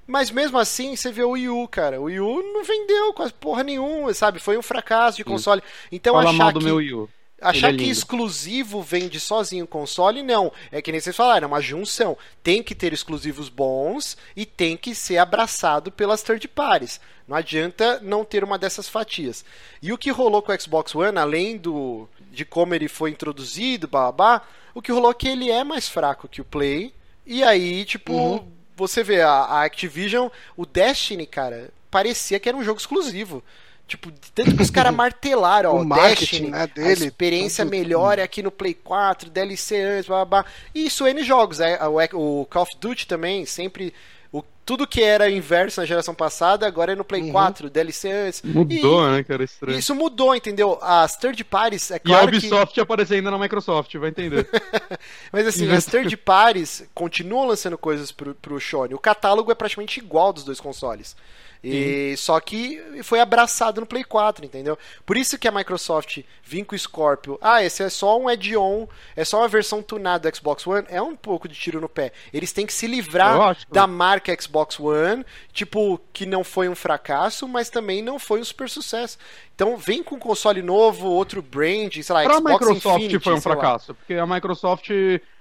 Mas mesmo assim, você vê o Wii U, cara. O Wii U não vendeu quase porra nenhuma, sabe? Foi um fracasso de console. Então Fala achar mal do que... meu Wii U. Achar é que exclusivo vende sozinho o console, não. É que nem vocês falaram, é uma junção. Tem que ter exclusivos bons e tem que ser abraçado pelas third parties. Não adianta não ter uma dessas fatias. E o que rolou com o Xbox One, além do de como ele foi introduzido, babá, o que rolou é que ele é mais fraco que o Play. E aí, tipo, Uhum. Você vê a, a Activision, o Destiny, cara, parecia que era um jogo exclusivo. Tipo, tanto que os caras martelaram, ó, O Destiny, né, a dele, experiência tudo- melhor é aqui no Play 4, DLC antes, blá, blá, blá. E isso N jogos, é, o, o Call of Duty também, sempre, tudo que era inverso na geração passada, agora é no Play Uhum. 4, DLC antes. Mudou, E- né, cara? Estranho. Isso mudou, entendeu? As third parties, é E a claro que... Ubisoft aparecendo na Microsoft, vai entender. Mas assim, Inventa- as third parties continuam lançando coisas pro, pro Sony. O catálogo é praticamente igual dos dois consoles. E, só que foi abraçado no Play 4, entendeu? Por isso que a Microsoft vinha com o Scorpio. Ah, esse é só um add-on, é só uma versão tunada do Xbox One. É um pouco de tiro no pé. Eles têm que se livrar da marca Xbox One, tipo, que não foi um fracasso, mas também não foi um super sucesso. Então vem com um console novo, outro brand, sei lá, Pra Xbox Microsoft Infinity, foi um sei lá. fracasso, porque a Microsoft.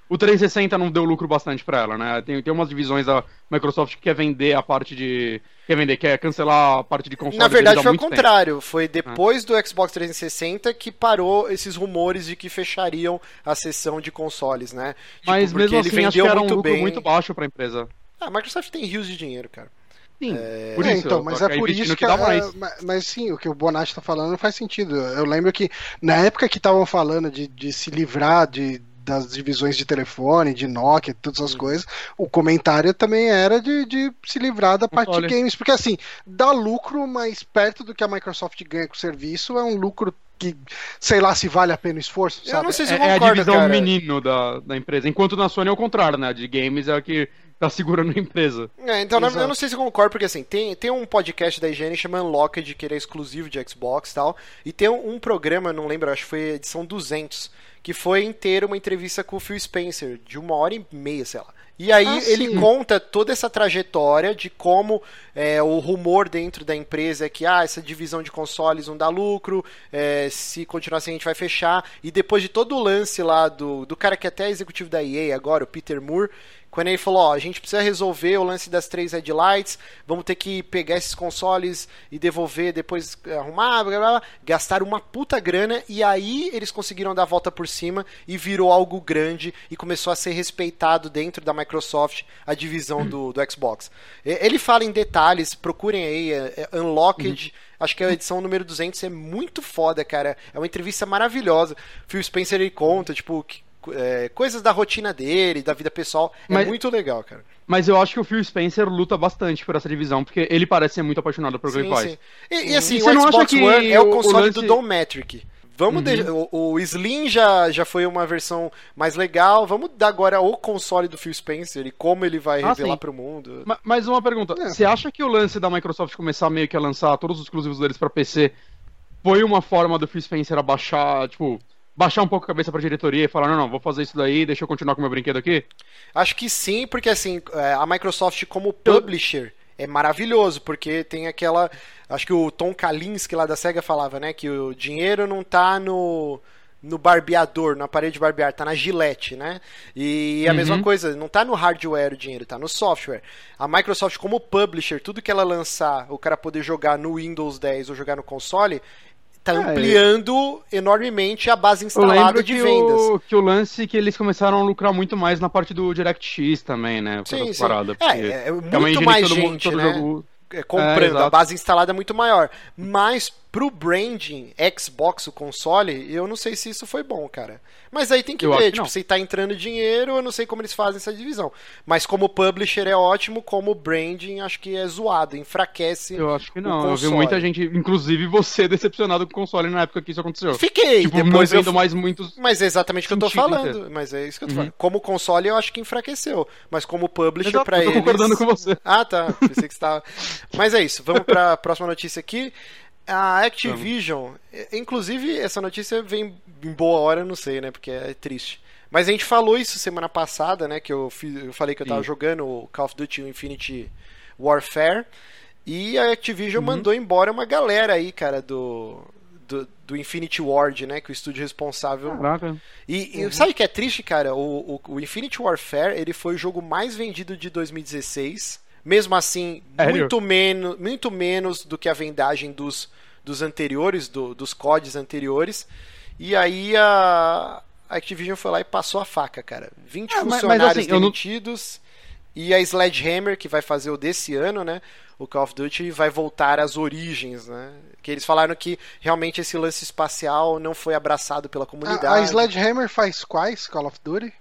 O 360 não deu lucro bastante pra ela, né? Tem, tem umas divisões da Microsoft que quer vender a parte de. Quer vender, quer cancelar a parte de console. Na verdade foi o muito tempo. contrário, foi depois do Xbox 360 que parou esses rumores de que fechariam a seção de consoles, né? Tipo, Mas porque mesmo ele assim, acho que vendeu era um muito lucro bem. muito baixo pra empresa. Ah, a Microsoft tem rios de dinheiro, cara. Sim, por É, isso. então, mas é que por isso que, dá a- mais. mas, mas sim, o que o Bonatti tá falando faz sentido. Eu lembro que na época que estavam falando de, de se livrar de, das divisões de telefone, de Nokia, todas essas coisas, o comentário também era de, de se livrar da parte de Console. games, porque assim, dá lucro, mas perto do que a Microsoft ganha com o serviço, é um lucro que, sei lá se vale a pena o esforço, Eu sabe? não sei se É, eu é a concordo, divisão cara. menino da, da empresa. Enquanto na Sony é o contrário, né? A de games é a que tá segurando a empresa. É, então, na- Exato. eu não sei se concordo, porque assim, tem, tem um podcast da IGN chamado Unlocked, que ele é exclusivo de Xbox e tal, e tem um, um programa, não lembro, acho que foi edição 200, que foi inteiro uma entrevista com o Phil Spencer, de uma hora e meia, sei lá. E aí Ah, ele sim. conta toda essa trajetória de como é, o rumor dentro da empresa é que ah, essa divisão de consoles não dá lucro, é, se continuar assim a gente vai fechar. E depois de todo o lance lá do, do cara que até é executivo da EA agora, o Peter Moore, quando ele falou, ó, a gente precisa resolver o lance das três headlights, vamos ter que pegar esses consoles e devolver, depois arrumar, blá, blá, blá. gastaram uma puta grana e aí eles conseguiram dar a volta por cima e virou algo grande e começou a ser respeitado dentro da Microsoft a divisão do, do Xbox. Ele fala em detalhes, procurem aí, é, é Unlocked, acho que a edição número 200, é muito foda, cara, é uma entrevista maravilhosa. Phil Spencer ele conta, tipo, que- é, coisas da rotina dele, da vida pessoal, é Mas- muito legal, cara. Mas eu acho que o Phil Spencer luta bastante por essa divisão, porque ele parece ser muito apaixonado Sim, faz. sim. E, e assim, E o você não acha Xbox que One é o o- o console lance- do Dom Metric. Vamos deixar- o, o Slim já, já foi uma versão mais legal. Vamos dar agora o console do Phil Spencer e como ele vai Ah, revelar sim. pro mundo. Ma- Mas uma pergunta, É. você acha que o lance da Microsoft começar meio que a lançar todos os exclusivos deles pra PC foi uma forma do Phil Spencer abaixar, tipo, baixar um pouco a cabeça pra diretoria e falar, não, não, vou fazer isso daí, deixa eu continuar com meu brinquedo aqui? Acho que sim, porque assim, é, a Microsoft como publisher é maravilhoso, porque tem aquela. Acho que o Tom Kalinske lá da SEGA falava, né? Que o dinheiro não tá no. No barbeador, na parede de barbear, tá na gilete, né? E a Uhum. mesma coisa, não tá no hardware o dinheiro, tá no software. A Microsoft, como publisher, tudo que ela lançar, o cara poder jogar no Windows 10 ou jogar no console, tá É, ampliando enormemente a base instalada de que vendas. o, que o lance é que eles começaram a lucrar muito mais na parte do DirectX também, né? Sim, sim. parada, É, é, é é muito engine mais todo mundo- gente, todo né? jogo- é, comprando, É, a base instalada é muito maior. Mas pro branding Xbox, o console, eu não sei se isso foi bom, cara. Mas aí tem que Eu ver, que tipo, não. se tá entrando dinheiro, eu não sei como eles fazem essa divisão. Mas como publisher é ótimo, como branding acho que é zoado, enfraquece. Eu acho que não. Eu vi muita gente, inclusive você, decepcionado com o console na época que isso aconteceu. Fiquei, Tipo, depois não eu vendo mais muitos. Mas é exatamente o que eu tô falando. inteiro. Mas é isso que eu tô Uhum. falando. Como console, eu acho que enfraqueceu. Mas como publisher, Exato, pra eu tô eles. concordando com você. Ah, tá. Pensei que você tava. Mas é isso. Vamos pra próxima notícia aqui. A Activision. eh, Inclusive, essa notícia vem em boa hora, eu não sei, né? Porque é triste. Mas a gente falou isso semana passada, né? Que eu, fiz, eu falei que eu tava Sim. jogando o Call of Duty Infinity Warfare. E a Activision Uhum. mandou embora uma galera aí, cara, do. Do, do Infinity Ward, né? Que é o estúdio responsável Caraca. e, e sabe o que é triste, cara? O, o, o Infinity Warfare ele foi o jogo mais vendido de 2016. Mesmo assim, Sério? muito menos, muito menos do que a vendagem dos, dos anteriores, do- dos CODs anteriores. E aí a, a Activision foi lá e passou a faca, cara. 20 É, mas- mas funcionários assim, eu não- demitidos. E a Sledgehammer, que vai fazer o desse ano, né? O Call of Duty vai voltar às origens, né? Que eles falaram que realmente esse lance espacial não foi abraçado pela comunidade. A, a Sledgehammer faz quais Call of Duty?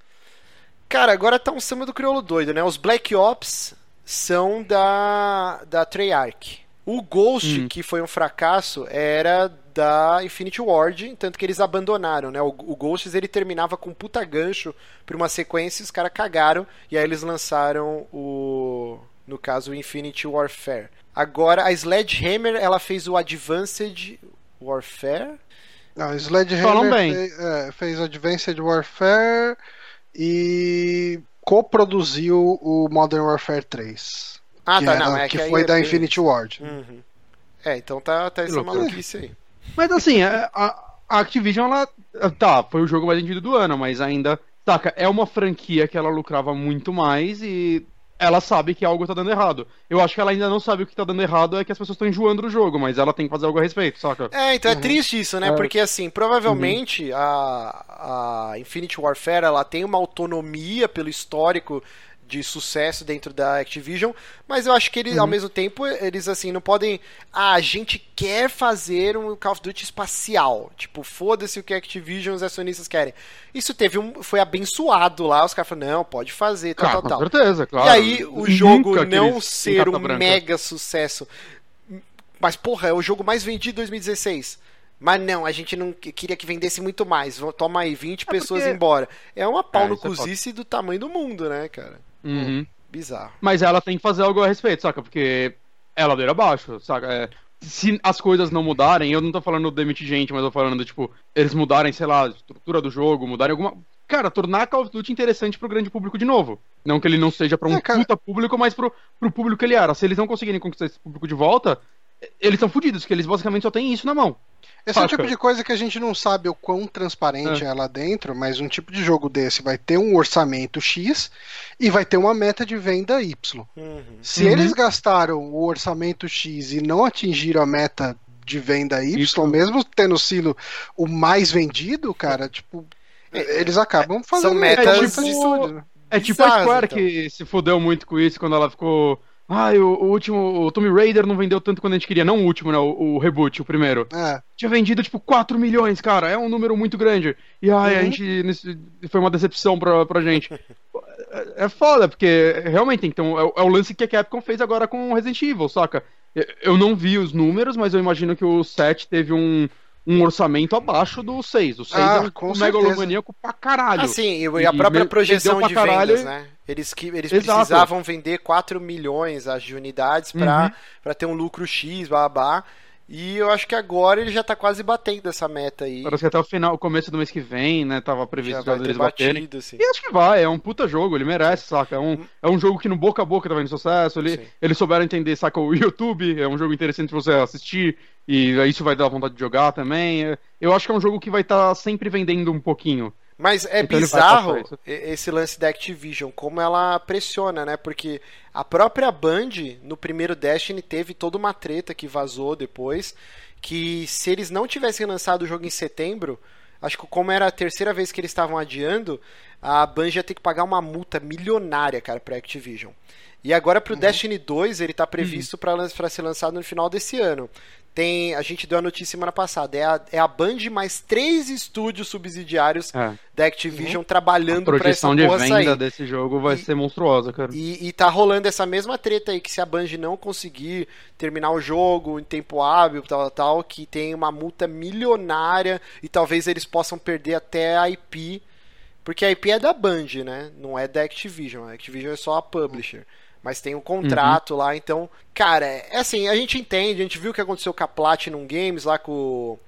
Cara, agora tá um samba do crioulo doido, né? Os Black Ops são da, da Treyarch. O Ghost, Hum. que foi um fracasso, era da Infinity Ward, tanto que eles abandonaram, né? O, o Ghosts ele terminava com um puta gancho pra uma sequência e os caras cagaram, e aí eles lançaram o. No caso, o Infinity Warfare. Agora, a Sledgehammer, ela fez o Advanced Warfare. Não, Falam Sledgehammer bem. fez, é, fez Advanced Warfare e coproduziu o Modern Warfare 3. Ah, que tá, era- não, é que que, foi é da bem- Infinity Ward. Uhum. É, então tá, tá essa maluquice aí. Mas assim, a, a Activision, ela. Tá, foi o jogo mais vendido do ano, mas ainda. Saca, é uma franquia que ela lucrava muito mais e ela sabe que algo tá dando errado. Eu acho que ela ainda não sabe o que tá dando errado, é que as pessoas estão enjoando do jogo, mas ela tem que fazer algo a respeito, saca? É, então é Uhum. triste isso, né? É. Porque assim, provavelmente a, a Infinity Warfare ela tem uma autonomia pelo histórico de sucesso dentro da Activision, mas eu acho que eles, ao mesmo tempo, eles assim não podem. Ah, a gente quer fazer um Call of Duty espacial. Tipo, foda-se o que a Activision e os acionistas querem. Isso teve um. Foi abençoado lá, os caras falaram, não, pode fazer, tal, Ah, tal, com tal. certeza, claro. E aí, o Nunca jogo não ser um branca. mega sucesso. Mas, porra, é o jogo mais vendido de 2016. Mas não, a gente não que- queria que vendesse muito mais. Toma aí, 20 pessoas porque- embora. É uma pau É, no é cozice do tamanho do mundo, né, cara? Uhum. Bizarro. Mas ela tem que fazer algo a respeito, saca? Porque é ladeira abaixo, saca? É, se as coisas não mudarem, eu não tô falando demitir gente, mas eu tô falando, tipo, eles mudarem, sei lá, a estrutura do jogo, mudarem alguma. Cara, tornar Call of Duty interessante pro grande público de novo. Não que ele não seja pra um É, cara. puta público, mas pro, pro público que ele era. Se eles não conseguirem conquistar esse público de volta, eles estão fodidos, que eles basicamente só têm isso na mão. Esse é o tipo de coisa que a gente não sabe o quão transparente É. é. lá dentro, mas um tipo de jogo desse vai ter um orçamento X e vai ter uma meta de venda Y. Uhum. Se Uhum. eles gastaram o orçamento X e não atingiram a meta de venda Y, Isso. mesmo tendo sido o mais vendido, cara, tipo, É, eles acabam fazendo metas essa tipo- né? É tipo a Square então. que se fudeu muito com isso quando ela ficou. Ai, o, o último. O Tomb Raider não vendeu tanto quanto a gente queria. Não o último, né? O, o reboot, o primeiro. É. Tinha vendido tipo 4 milhões, cara. É um número muito grande. E ai, a Uhum. gente. nesse- foi uma decepção pra, pra gente. É, é foda, porque realmente um, é, o- é o lance que a Capcom fez agora com Resident Evil, saca? Eu não vi os números, mas eu imagino que o 7 teve um, um orçamento abaixo do 6. O 6 Ah, é um, um megalomaníaco pra caralho. Assim, e e a E própria ve- projeção de caralho vendas, e- né? Eles, que, eles Exato. precisavam vender 4 milhões de unidades pra Uhum. pra ter um lucro X, babá. E eu acho que agora ele já tá quase batendo essa meta aí. Parece que até o final, o começo do mês que vem, né? Tava previsto já eles baterem. batido, assim. E acho que vai, é um puta jogo, ele merece, saca? É um, é um jogo que no boca a boca tá vendo sucesso, ele, Sim. eles souberam entender, saca? O YouTube é um jogo interessante pra você assistir, e isso vai dar vontade de jogar também. Eu acho que é um jogo que vai estar sempre vendendo um pouquinho. Mas é Então bizarro esse lance da Activision, como ela pressiona, né? Porque a própria Band, no primeiro Destiny, teve toda uma treta que vazou depois, que se eles não tivessem lançado o jogo em setembro, acho que como era a terceira vez que eles estavam adiando, a Band ia ter que pagar uma multa milionária, cara, pra Activision. E agora pro Destiny 2, ele tá previsto pra lan- pra ser lançado no final desse ano. Tem, a gente deu a notícia semana passada, é a, é a Band mais três estúdios subsidiários É. da Activision A trabalhando pra essa projeção de venda sair. desse jogo vai E- ser monstruosa, cara. E, e tá rolando essa mesma treta aí, que se a Band não conseguir terminar o jogo em tempo hábil, tal, tal, que tem uma multa milionária e talvez eles possam perder até a IP, porque a IP é da Band, né? Não é da Activision. A Activision é só a publisher. Mas tem um contrato lá, então, cara, é assim, a gente entende, a gente viu o que aconteceu com a Platinum Games lá com o.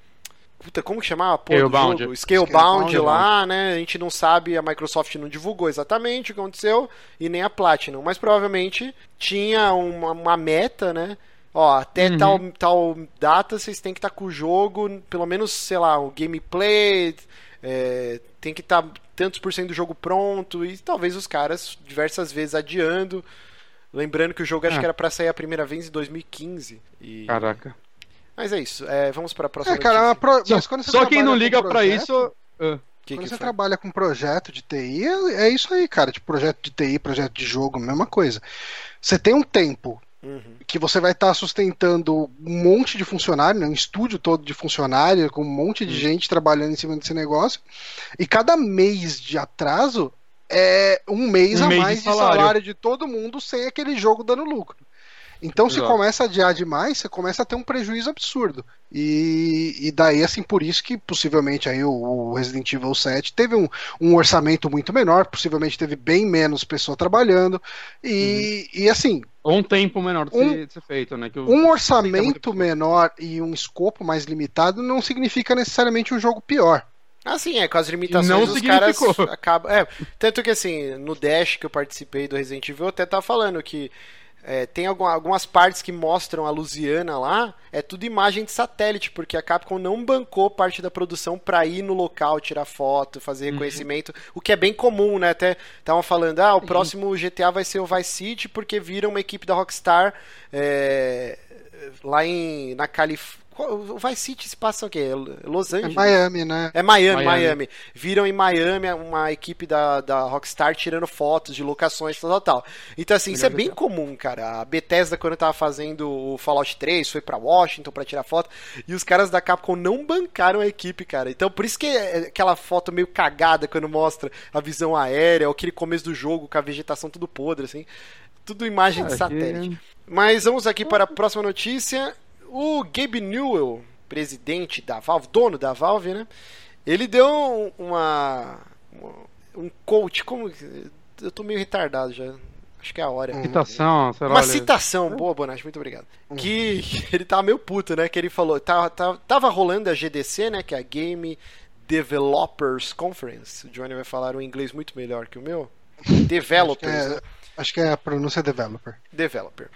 Puta, como que chamava? do Scalebound. jogo? Scalebound lá, né? A gente não sabe, a Microsoft não divulgou exatamente o que aconteceu e nem a Platinum, mas provavelmente tinha uma, uma meta, né? Ó, até Uhum. tal, tal data vocês têm que estar com o jogo, pelo menos, sei lá, o gameplay, é, tem que estar tantos por cento do jogo pronto, e talvez os caras diversas vezes adiando. Lembrando que o jogo acho Ah. que era pra sair a primeira vez em 2015. E... Caraca. Mas é isso, é, vamos para a próxima É, cara, é pro- Só, mas quando você só quem não liga pra projeto- isso. ah, Que Quando que você foi? trabalha com projeto de TI, é, é isso aí, cara. Tipo, projeto de TI, projeto de jogo, mesma coisa. Você tem um tempo Uhum. que você vai estar sustentando um monte de funcionário, né, um estúdio todo de funcionário, com um monte de gente trabalhando em cima desse negócio, e cada mês de atraso é um mês Um a mês de mais de salário. salário. de todo mundo sem aquele jogo dando lucro. Então, se começa a adiar demais, você começa a ter um prejuízo absurdo. E, e daí, assim, por isso que possivelmente aí o, o Resident Evil 7 teve um, um orçamento muito menor, possivelmente teve bem menos pessoa trabalhando. E, e assim, Ou um tempo menor de Um- ser, de ser feito, né? Um orçamento menor e um escopo mais limitado não significa necessariamente um jogo pior. Ah, sim, é, com as limitações Não os caras acabam. É, tanto que assim, no Dash que eu participei do Resident Evil, eu até tava falando que é, tem algum- algumas partes que mostram a Lusiana lá, é tudo imagem de satélite, porque a Capcom não bancou parte da produção pra ir no local, tirar foto, fazer Uhum. reconhecimento, o que é bem comum, né? Até estavam falando, ah, o próximo GTA vai ser o Vice City, porque viram uma equipe da Rockstar é, lá em, na Califórnia. O Vice City se passa o quê? Los É Angeles? Miami, né? É Miami, Miami, Miami. Viram em Miami uma equipe da, da Rockstar tirando fotos de locações, tal, tal, tal. Então, assim, isso é bem comum, cara. A Bethesda, quando tava fazendo o Fallout 3, foi pra Washington pra tirar foto, e os caras da Capcom não bancaram a equipe, cara. Então, por isso que é aquela foto meio cagada quando mostra a visão aérea, ou aquele começo do jogo com a vegetação tudo podre, assim. Tudo imagem de satélite. que- Mas vamos aqui para a próxima notícia. O Gabe Newell, presidente da Valve, dono da Valve, né? Ele deu um- uma. um coach, como. Eu tô meio retardado já. Acho que é a hora. Citação, sei lá. Uma olha- citação, boa, Bonatti, muito obrigado. Que ele tava meio puto, né? Que ele falou, tava, tava, tava rolando a GDC, né? Que é a Game Developers Conference. O Johnny vai falar um inglês muito melhor que o meu. Developers, Acho que é- né? Acho que é a pronúncia developer. Developer.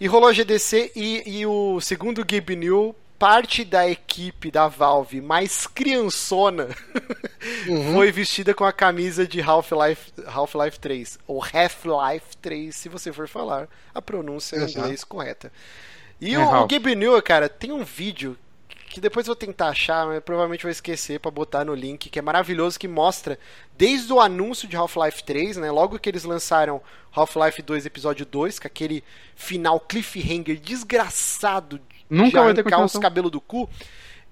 E rolou a GDC e, e o segundo Gabe New, parte da equipe da Valve mais criançona Uhum. foi vestida com a camisa de Half-Life Half-Life 3, ou Half-Life 3, se você for falar a pronúncia em inglês correta. E É, o, o Half. Gabe New, cara, tem um vídeo que depois eu vou tentar achar, mas provavelmente vou esquecer pra botar no link, que é maravilhoso, que mostra desde o anúncio de Half-Life 3, né? Logo que eles lançaram Half-Life 2 episódio 2, com aquele final cliffhanger desgraçado Nunca de vai ter arrancar os cabelos do cu.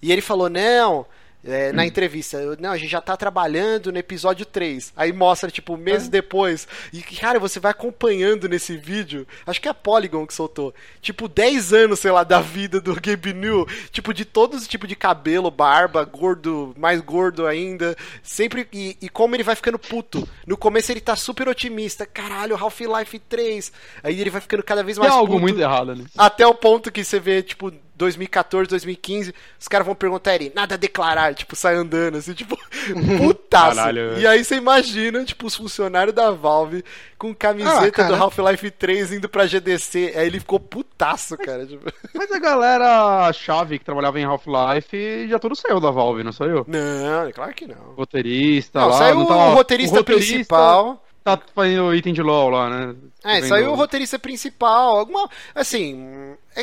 E ele falou, não, é, na entrevista, eu- não, a gente já tá trabalhando no episódio 3. Aí mostra, tipo, meses depois. E, cara, você vai acompanhando nesse vídeo. Acho que é a Polygon que soltou. Tipo, 10 anos, sei lá, da vida do Gabe New. Tipo, de todos os tipos de cabelo, barba, gordo, mais gordo ainda. Sempre. E, e como ele vai ficando puto. No começo ele tá super otimista. Caralho, Half-Life 3. Aí ele vai ficando cada vez Tem mais algo puto. muito errado ali. Até o ponto que você vê, tipo, 2014, 2015, os caras vão perguntar ele, nada a declarar, tipo, sai andando, assim, tipo, putaço. Caralho. E aí você imagina, tipo, os funcionários da Valve com camiseta Ah, do Half-Life 3 indo pra GDC. Aí ele ficou putaço, cara. Tipo, Mas a galera chave que trabalhava em Half-Life já tudo saiu da Valve, não saiu? não, claro que não. Roteirista Não, lá. saiu não tá- o roteirista, principal. Tá fazendo item de LOL lá, né? É, Vendo- saiu o roteirista principal. Alguma. Assim. É,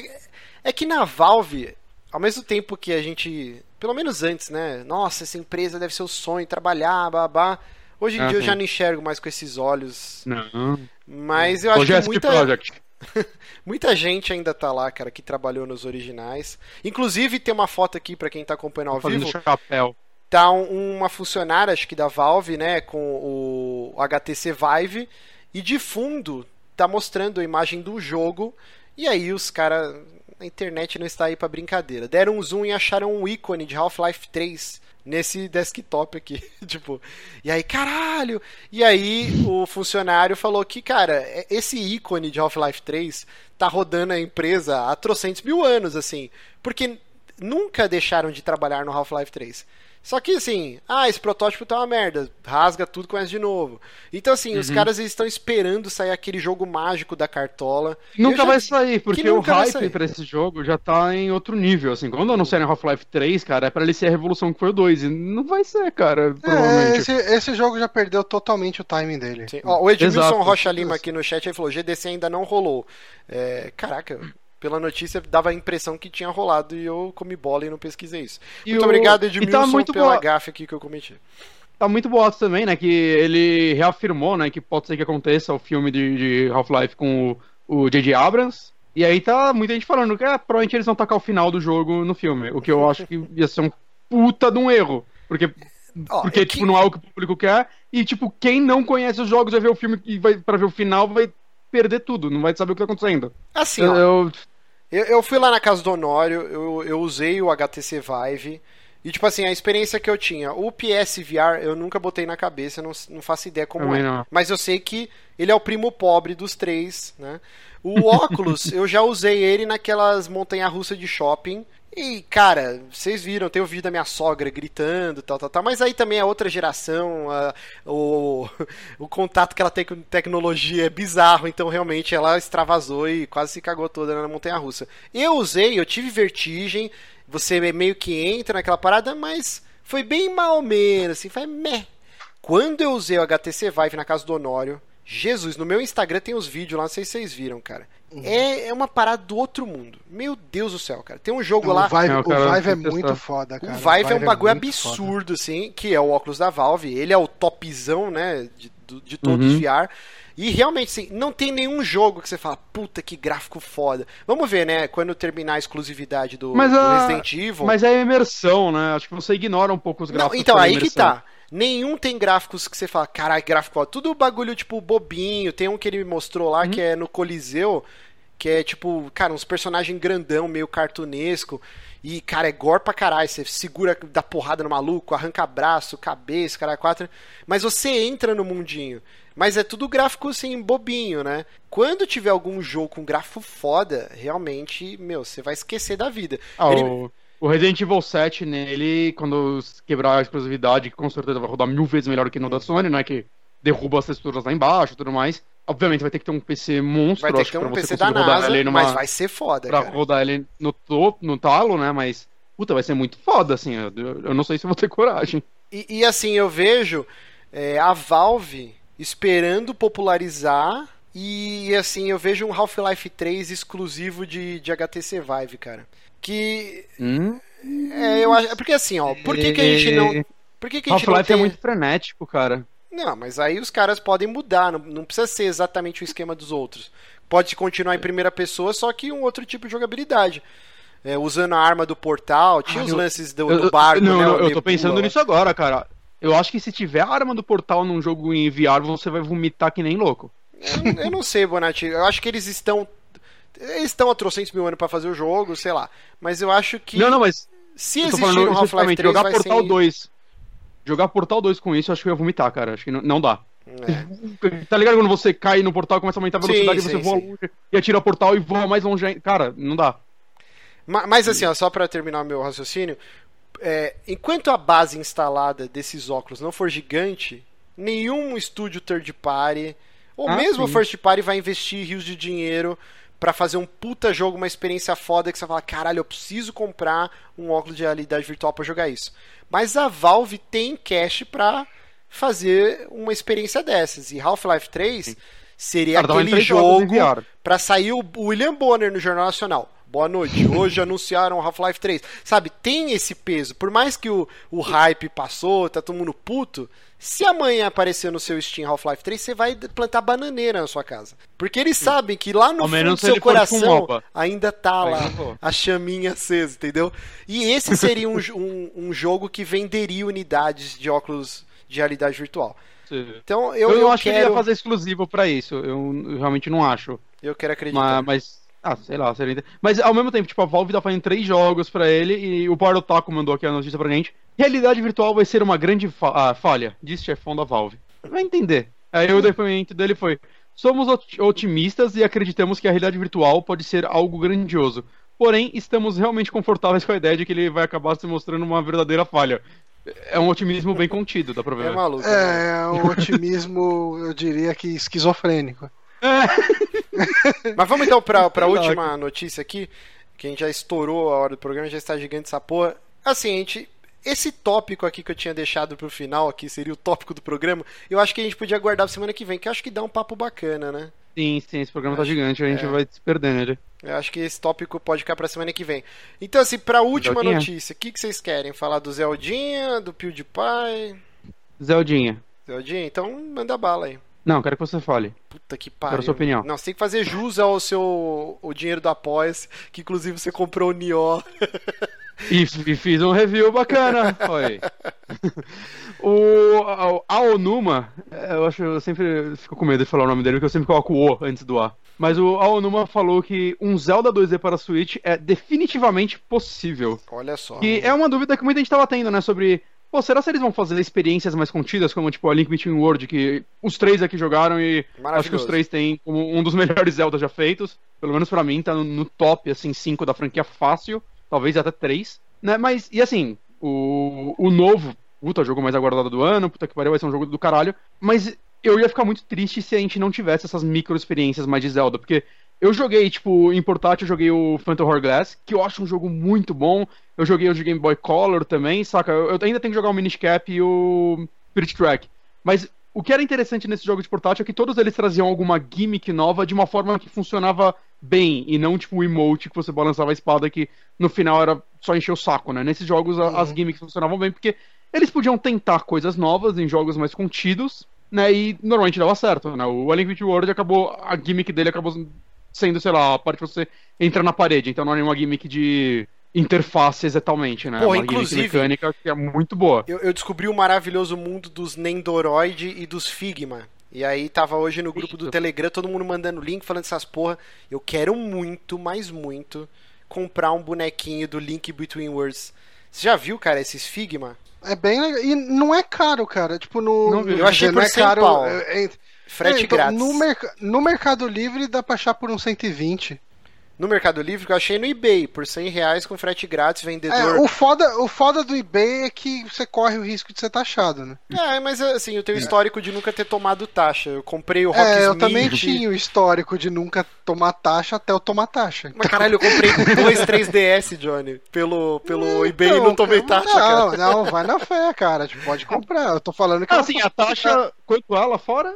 é que na Valve, ao mesmo tempo que a gente. Pelo menos antes, né? Nossa, essa empresa deve ser o sonho, trabalhar, babá. Hoje em Ah, dia eu já não enxergo mais com esses olhos. Não. Mas eu acho Hoje que muita, Project. muita gente ainda tá lá, cara, que trabalhou nos originais. Inclusive, tem uma foto aqui pra quem tá acompanhando ao vivo. chapéu. tá um- uma funcionária, acho que da Valve, né, com o HTC Vive, e de fundo tá mostrando a imagem do jogo, e aí os caras, a internet não está aí pra brincadeira. Deram um zoom e acharam um ícone de Half-Life 3 nesse desktop aqui, tipo, e aí, caralho! E aí o funcionário falou que, cara, é- esse ícone de Half-Life 3 tá rodando a empresa há trocentos mil anos, assim, porque nunca deixaram de trabalhar no Half-Life 3. Só que assim, ah, esse protótipo tá uma merda, rasga tudo, começa de novo. Então assim, os caras eles estão esperando sair aquele jogo mágico da cartola. Nunca já- vai sair, porque o hype pra esse jogo já tá em outro nível, assim. Quando anunciarem Half-Life 3, cara, é pra ele ser a revolução que foi o 2. E não vai ser, cara, É, provavelmente. esse, esse jogo já perdeu totalmente o timing dele. Sim. Ó, o Edmilson Exato. Rocha Lima aqui no chat ele falou: GDC ainda não rolou. É, caraca, pela notícia dava a impressão que tinha rolado e eu comi bola e não pesquisei isso. E muito o- obrigado, e Edmilson, tá muito pela boa- gafe aqui que eu cometi. Tá muito boato também, né? Que ele reafirmou, né? Que pode ser que aconteça o filme de, de Half-Life com o J.J. Abrams. E aí tá muita gente falando que ah, provavelmente eles vão tacar o final do jogo no filme. O que eu acho que ia ser um puta de um erro. Porque Ó, porque, é que- tipo, não é o que o público quer. E, tipo, quem não conhece os jogos vai ver o filme e vai pra ver o final vai perder tudo, não vai saber o que tá acontecendo. Assim, Eu, ó, eu- Eu, eu fui lá na casa do Honório, eu, eu usei o HTC Vive. E, tipo assim, a experiência que eu tinha, o PS VR eu nunca botei na cabeça, não, não faço ideia como é. não. Mas eu sei que ele é o primo pobre dos três, né? O óculos, eu já usei ele naquelas montanha-russa de shopping. E, cara, vocês viram, tem o vídeo da minha sogra gritando, tal, tal, tal. Mas aí também é outra geração, a- o, o contato que ela tem com tecnologia é bizarro, então realmente ela extravasou e quase se cagou toda na montanha-russa. Eu usei, eu tive vertigem, você meio que entra naquela parada, mas foi bem mal menos, assim, foi meh. Quando eu usei o HTC Vive na casa do Honório, Jesus, no meu Instagram tem os vídeos lá, não sei se vocês viram, cara. É, é uma parada do outro mundo. Meu Deus do céu, cara. Tem um jogo Não, lá. o Vive, Não, o cara, Vive é que muito foda, cara. O Vive é um bagulho foda. absurdo, assim, que é o óculos da Valve. Ele é o topzão, né, de, de todos Uhum. os VR. E realmente, assim, não tem nenhum jogo que você fala, puta que gráfico foda. Vamos ver, né, quando terminar a exclusividade do, Mas do a- Resident Evil. Mas é imersão, né? Acho que você ignora um pouco os Não, gráficos. então, pela aí que imersão. tá. Nenhum tem gráficos que você fala, caralho, gráfico foda. Tudo bagulho, tipo, bobinho. Tem um que ele me mostrou lá, que é no Coliseu, que é, tipo, cara, uns personagens grandão, meio cartunesco. E, cara, é gore pra caralho. Você segura, dá porrada no maluco, arranca braço, cabeça, cara, quatro. Mas você entra no mundinho. Mas é tudo gráfico, assim, bobinho, né? Quando tiver algum jogo com gráfico foda, realmente, meu, você vai esquecer da vida. Ah, Ele- o, Resident Evil 7 nele, quando quebrar a exclusividade, que com certeza vai rodar mil vezes melhor que no da Sony, né? Que derruba as texturas lá embaixo e tudo mais. Obviamente vai ter que ter um PC monstro, Vai ter que ter pra um PC da NASA, ele numa, mas vai ser foda, pra cara. rodar ele no topo, no talo, né? Mas, puta, vai ser muito foda, assim. Eu, eu não sei se eu vou ter coragem. E, e, assim, eu vejo é, a Valve esperando popularizar. E assim, eu vejo um Half-Life 3 exclusivo de, de HTC Vive, cara. Que. Hum? É, eu acho. Porque assim, ó, por que, que a gente não. Por que, que a gente não Half-Life tem... é muito frenético, cara. Não, mas aí os caras podem mudar, não, não precisa ser exatamente o esquema dos outros. Pode continuar em primeira pessoa, só que um outro tipo de jogabilidade. É, usando a arma do portal, tinha Ah, os eu- lances do, Eu- do barco, não, né? não, eu tô pensando nisso agora, cara. Eu acho que se tiver a arma do portal num jogo em VR, você vai vomitar que nem louco. Eu, eu não sei, Bonatti. Eu acho que eles estão. Eles estão há trocentos mil anos pra fazer o jogo, sei lá. Mas eu acho que. Não, não, mas se existir um Half-Life especificamente, 3, jogar Portal ser... 2. Jogar Portal 2 com isso, eu acho que eu ia vomitar, cara. Acho que não, não dá. É. Tá ligado quando você cai no portal, começa a aumentar a Sim, velocidade, sim, você voa sim. longe e atira o portal e voa mais longe. Cara, não dá. Ma- Mas assim, ó, só pra terminar meu raciocínio, é, enquanto a base instalada desses óculos não for gigante, nenhum estúdio third party, ou Ah, mesmo sim. first party, vai investir rios de dinheiro pra fazer um puta jogo, uma experiência foda que você fala, caralho, eu preciso comprar um óculos de realidade virtual pra jogar isso. Mas a Valve tem cash pra fazer uma experiência dessas. E Half-Life 3 seria Cara, aquele jogo. Pra sair o William Bonner no Jornal Nacional. Boa noite, hoje anunciaram Half-Life 3. Sabe, tem esse peso. Por mais que o, o hype passou, tá todo mundo puto, se amanhã aparecer no seu Steam Half-Life 3, você vai plantar bananeira na sua casa. Porque eles sabem que lá no fundo do se seu coração ainda tá lá a chaminha acesa, entendeu? E esse seria um, um, um jogo que venderia unidades de óculos de realidade virtual. Então eu, Eu, eu, acho que ele quero, ia fazer exclusivo pra isso. Eu, eu realmente não acho. eu quero acreditar. Mas, mas. Ah, sei lá, seria. Mas ao mesmo tempo, tipo, a Valve tá fazendo três jogos pra ele e o Paulo Taco mandou aqui a notícia pra gente. Realidade virtual vai ser uma grande fa- ah, falha, disse chefão da Valve. Vai entender. Aí o depoimento dele foi: Somos ot- otimistas e acreditamos que a realidade virtual pode ser algo grandioso. Porém, estamos realmente confortáveis com a ideia de que ele vai acabar se mostrando uma verdadeira falha. É um otimismo bem contido, dá pra ver. É maluco. né? É, um otimismo, eu diria que esquizofrênico. Mas vamos então pra, pra última notícia aqui, que a gente já estourou a hora do programa, já está gigante essa porra. Assim, a gente. Esse tópico aqui que eu tinha deixado pro final, aqui seria o tópico do programa, eu acho que a gente podia guardar pra semana que vem, que eu acho que dá um papo bacana, né? Sim, sim, esse programa tá gigante, a gente é. vai se perder nele. Eu acho que esse tópico pode ficar pra semana que vem. Então, assim, pra última Zeldinha? notícia, o que, que vocês querem? Falar do Zeldinha, do PewDiePie? Zeldinha. Zeldinha? Então, manda bala aí. Não, quero que você fale. Puta que pariu. Quero a sua opinião. Não, você tem que fazer jus ao seu o dinheiro do apoia que inclusive você comprou o Nioh. E, e fiz um review bacana. Foi. o a- a Onuma, é, eu acho eu sempre fico com medo de falar o nome dele, porque eu sempre coloco o antes do A. Mas o Aonuma falou que um Zelda 2D para Switch é definitivamente possível. Olha só. Que é uma dúvida que muita gente tava tendo, né? Sobre. Pô, será se eles vão fazer experiências mais contidas, como tipo a Link Between World, que os três aqui jogaram e acho que os três têm como um dos melhores Zelda já feitos. Pelo menos pra mim, tá no, no top, assim, 5 da franquia fácil. Talvez até 3. Né? Mas, e assim, o, o novo, puta, jogo mais aguardado do ano, puta que pariu, vai ser um jogo do caralho. Mas eu ia ficar muito triste se a gente não tivesse essas micro experiências mais de Zelda, porque eu joguei, tipo, em portátil, eu joguei o Phantom Hourglass, que eu acho um jogo muito bom. Eu joguei o de Game Boy Color também, saca? Eu, eu ainda tenho que jogar o Minish Cap e o Spirit Track. Mas o que era interessante nesse jogo de portátil é que todos eles traziam alguma gimmick nova de uma forma que funcionava bem, e não tipo o emote que você balançava a espada que no final era só encher o saco, né? Nesses jogos a- as gimmicks funcionavam bem porque eles podiam tentar coisas novas em jogos mais contidos, né? E normalmente dava certo, né? O A Link Between World acabou, a gimmick dele acabou sendo, sei lá, a parte que você entra na parede, então não é nenhuma gimmick de interface exatamente, né? Pô, É uma inclusive- mecânica que é muito boa. Eu, eu descobri o maravilhoso mundo dos Nendoroid e dos Figma. E aí tava hoje no grupo do. Telegram, todo mundo mandando link, falando essas porra. Eu quero muito, mas muito, comprar um bonequinho do Link Between Worlds. Você já viu, cara, esses Figma? É bem legal. E não é caro, cara. Tipo, no. Não. Eu achei não por é 100 caro. pau. é- é- Frete é, então, grátis. No, merc- no Mercado Livre dá pra achar por uns 120. No Mercado Livre, que eu achei no eBay, por 100 reais com frete grátis, É, vendedor. o foda, o foda do eBay é que você corre o risco de ser taxado, né? É, mas assim, eu tenho histórico de nunca ter tomado taxa. Eu comprei o É, eu Rocksmith. também tinha o histórico de nunca tomar taxa até eu tomar taxa. Mas caralho, eu comprei dois 3DS, Johnny, pelo, pelo eBay e não tomei taxa, não, cara. Não, vai na fé, cara. Tipo, pode comprar. Eu tô falando que Ah, eu assim, a taxa, quanto ela fora,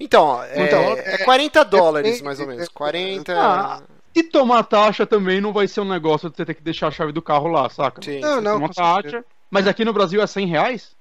Então, ó, é, Então, é 40 dólares, é- mais ou é- menos. 40. Ah, se tomar taxa também não vai ser um negócio de você ter que deixar a chave do carro lá, saca? Sim, Não, não, taxa. Mas aqui no Brasil é 100 reais?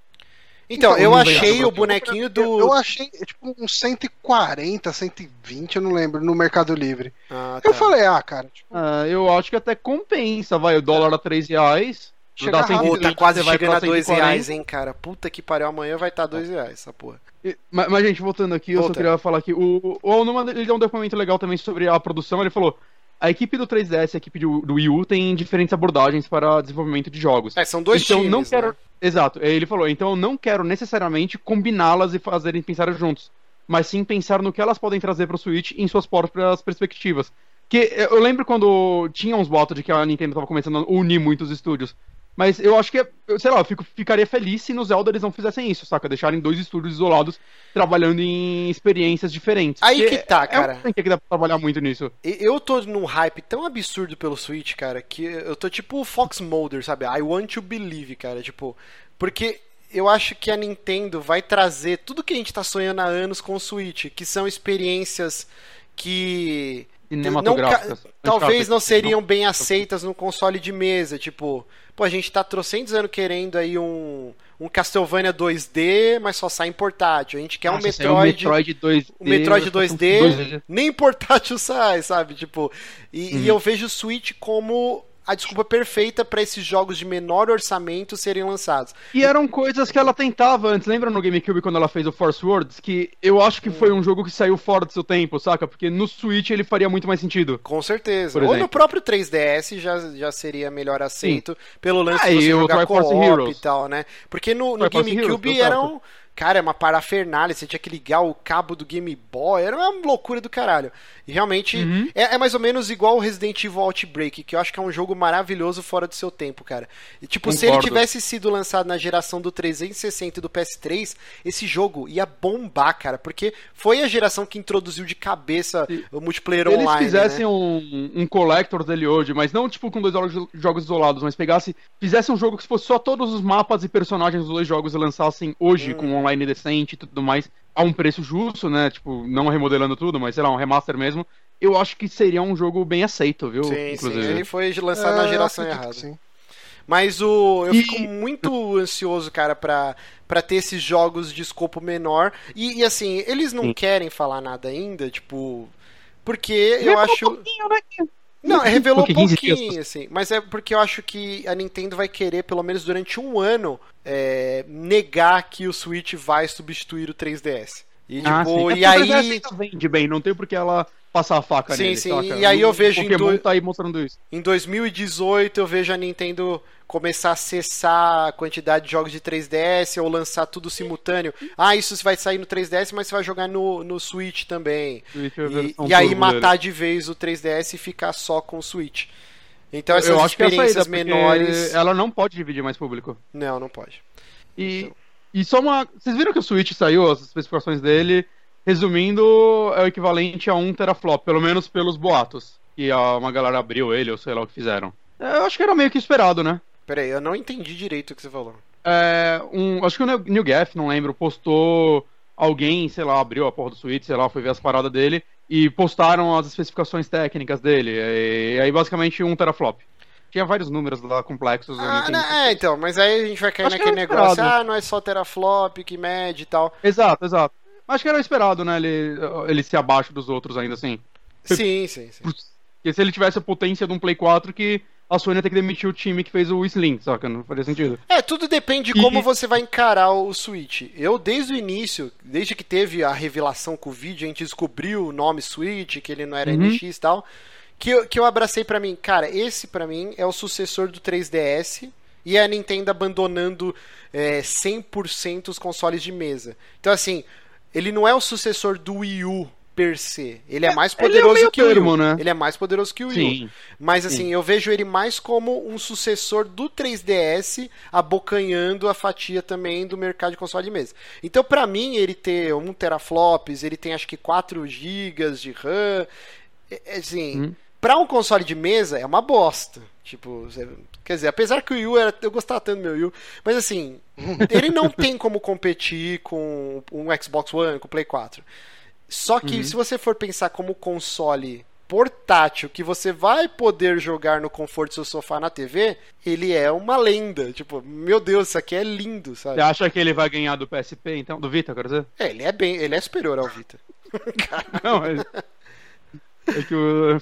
Então, Então, eu achei o bonequinho do. Eu, eu achei, tipo, uns 140, 120, eu não lembro, no Mercado Livre. Ah, Eu tá. falei, ah, cara, tipo, Ah, eu acho que até compensa, vai. O dólar a 3 reais. Chega dá rápido. Pô, 120, tá quase chegando a 2 140. reais, hein, cara. Puta que pariu, amanhã vai estar tá 2 reais essa porra. E- Mas, mas, gente, voltando aqui, eu só Volta. queria falar que o, o Onuma, ele deu um depoimento legal também sobre a produção. Ele falou: a equipe do 3DS e a equipe do, do Wii U tem diferentes abordagens para desenvolvimento de jogos. É, são dois então times, não quero. né? Exato. Ele falou, então eu não quero necessariamente combiná-las e fazerem pensar juntos, mas sim pensar no que elas podem trazer para o Switch em suas próprias perspectivas. Que eu lembro quando tinha uns boatos de que a Nintendo estava começando a unir muitos estúdios. Mas eu acho que, eu- sei lá, eu fico, ficaria feliz se no Zelda eles não fizessem isso, saca? Deixarem dois estúdios isolados trabalhando em experiências diferentes. Aí Porque que tá, é cara. uma franquia que dá pra trabalhar muito nisso. Eu tô num hype tão absurdo pelo Switch, cara, que eu tô tipo o Fox Mulder, sabe? I want to believe, cara. Tipo, porque eu acho que a Nintendo vai trazer tudo que a gente tá sonhando há anos com o Switch, que são experiências que. Cinematográficas. ca- talvez não seriam bem aceitas no console de mesa. Tipo, pô, a gente tá trocentos anos querendo aí um, um Castlevania 2D, mas só sai em portátil. A gente quer um Nossa, Metroid. o Metroid 2D. O Metroid vai ficar com 2D, 2D. nem portátil sai, sabe? Tipo, e, Uhum. e eu vejo o Switch como a desculpa perfeita pra esses jogos de menor orçamento serem lançados. E eram coisas que ela tentava antes. Lembra no GameCube quando ela fez o Force Words? Que eu acho que foi um jogo que saiu fora do seu tempo, saca? Porque no Switch ele faria muito mais sentido. Com certeza. Ou no próprio 3DS já, já seria melhor aceito pelo lance Ah, de você o jogar co-op e tal, né? Porque no, no GameCube deu era certo. um. Cara, é uma parafernália, você tinha que ligar o cabo do Game Boy, era uma loucura do caralho. E realmente Uhum. é, é mais ou menos igual o Resident Evil Outbreak, que eu acho que é um jogo maravilhoso fora do seu tempo, cara. E, tipo, se ele Concordo. tivesse sido lançado na geração do 360 e do PS3, esse jogo ia bombar, cara, porque foi a geração que introduziu de cabeça Se o multiplayer Se eles online. fizessem né? um, um collector dele hoje, mas não tipo com dois jogos, isolados, mas pegasse, fizesse um jogo que fosse só todos os mapas e personagens dos dois jogos e lançassem hoje Hum. com um online decente e tudo mais, a um preço justo, né? Tipo, não remodelando tudo, mas sei lá, um remaster mesmo. Eu acho que seria um jogo bem aceito, viu? Sim, sim, Inclusive. ele foi lançado na É, geração eu acredito errada. sim. Mas o eu E- fico muito ansioso, cara, pra, pra ter esses jogos de escopo menor. E, e, assim, eles não Sim. querem falar nada ainda, tipo. Porque eu um acho. né? Não, revelou Porque 15 dias. pouquinho, assim. Mas é porque eu acho que a Nintendo vai querer, pelo menos durante um ano, é, negar que o Switch vai substituir o 3DS. E, tipo, Ah, sim. É e aí. 3DS vende bem, não tem porque ela passar a faca Sim, nele, sim, saca? e aí eu vejo em dois- tá aí mostrando isso. Em 2018 eu vejo a Nintendo começar a acessar a quantidade de jogos de 3DS ou lançar tudo simultâneo. Ah, isso vai sair no 3DS, mas você vai jogar no, no Switch também. Switch é E, e aí matar dele. de vez o 3DS e ficar só com o Switch. Então essas eu acho que é experiências saída, menores. ela não pode dividir mais público. Não, não pode. E, Então. e só uma. Vocês viram que o Switch saiu, as especificações dele, resumindo, é o equivalente a um teraflop, pelo menos pelos boatos. Que uma galera abriu ele, ou sei lá o que fizeram. É, Eu acho que era meio que esperado, né? Peraí, eu não entendi direito o que você falou. É, um, acho que o Neil Gaff, não lembro, postou alguém, sei lá, abriu a porra do Switch, sei lá, foi ver as paradas dele e postaram as especificações técnicas dele. E, aí basicamente um teraflop. Tinha vários números lá complexos. não Ah, entendi. né, é, então, mas aí a gente vai cair Acho que naquele negócio. esperado. Ah, não é só teraflop que mede e tal. Exato, exato. Acho que era esperado, né? Ele, ele ser abaixo dos outros ainda assim. Sim, sim, sim. Porque se ele tivesse a potência de um Play 4, que a Sony ter que demitir o time que fez o Slim, saca? Não faria sentido. É, tudo depende de E- como você vai encarar o Switch. Eu, desde o início, desde que teve a revelação com o vídeo, a gente descobriu o nome Switch, que ele não era Uhum. NX e tal, que eu, que eu abracei pra mim. Cara, esse pra mim é o sucessor do 3DS e é a Nintendo abandonando é, 100% os consoles de mesa. Então, assim, ele não é o sucessor do Wii U per se. Ele é mais ele é poderoso que o Wii U. né? Ele é mais poderoso que o Wii U. Sim. Mas assim, eu vejo ele mais como um sucessor do 3DS, abocanhando a fatia também do mercado de console de mesa. Então, pra mim, ele ter 1 teraflops, ele tem acho que 4 GB de RAM, é- é, assim, Hum. Pra um console de mesa é uma bosta. Tipo, quer dizer, apesar que o Wii U era, eu gostava tanto do meu Wii U, mas assim, ele não tem como competir com um Xbox One, com o Play 4. Só que se você for pensar como console portátil que você vai poder jogar no conforto do seu sofá na TV, ele é uma lenda. Tipo, meu Deus, isso aqui é lindo, sabe? Você acha que ele vai ganhar do PSP, então? Do Vita, quero dizer? É, ele é bem, ele é superior ao Vita. Não, mas... É que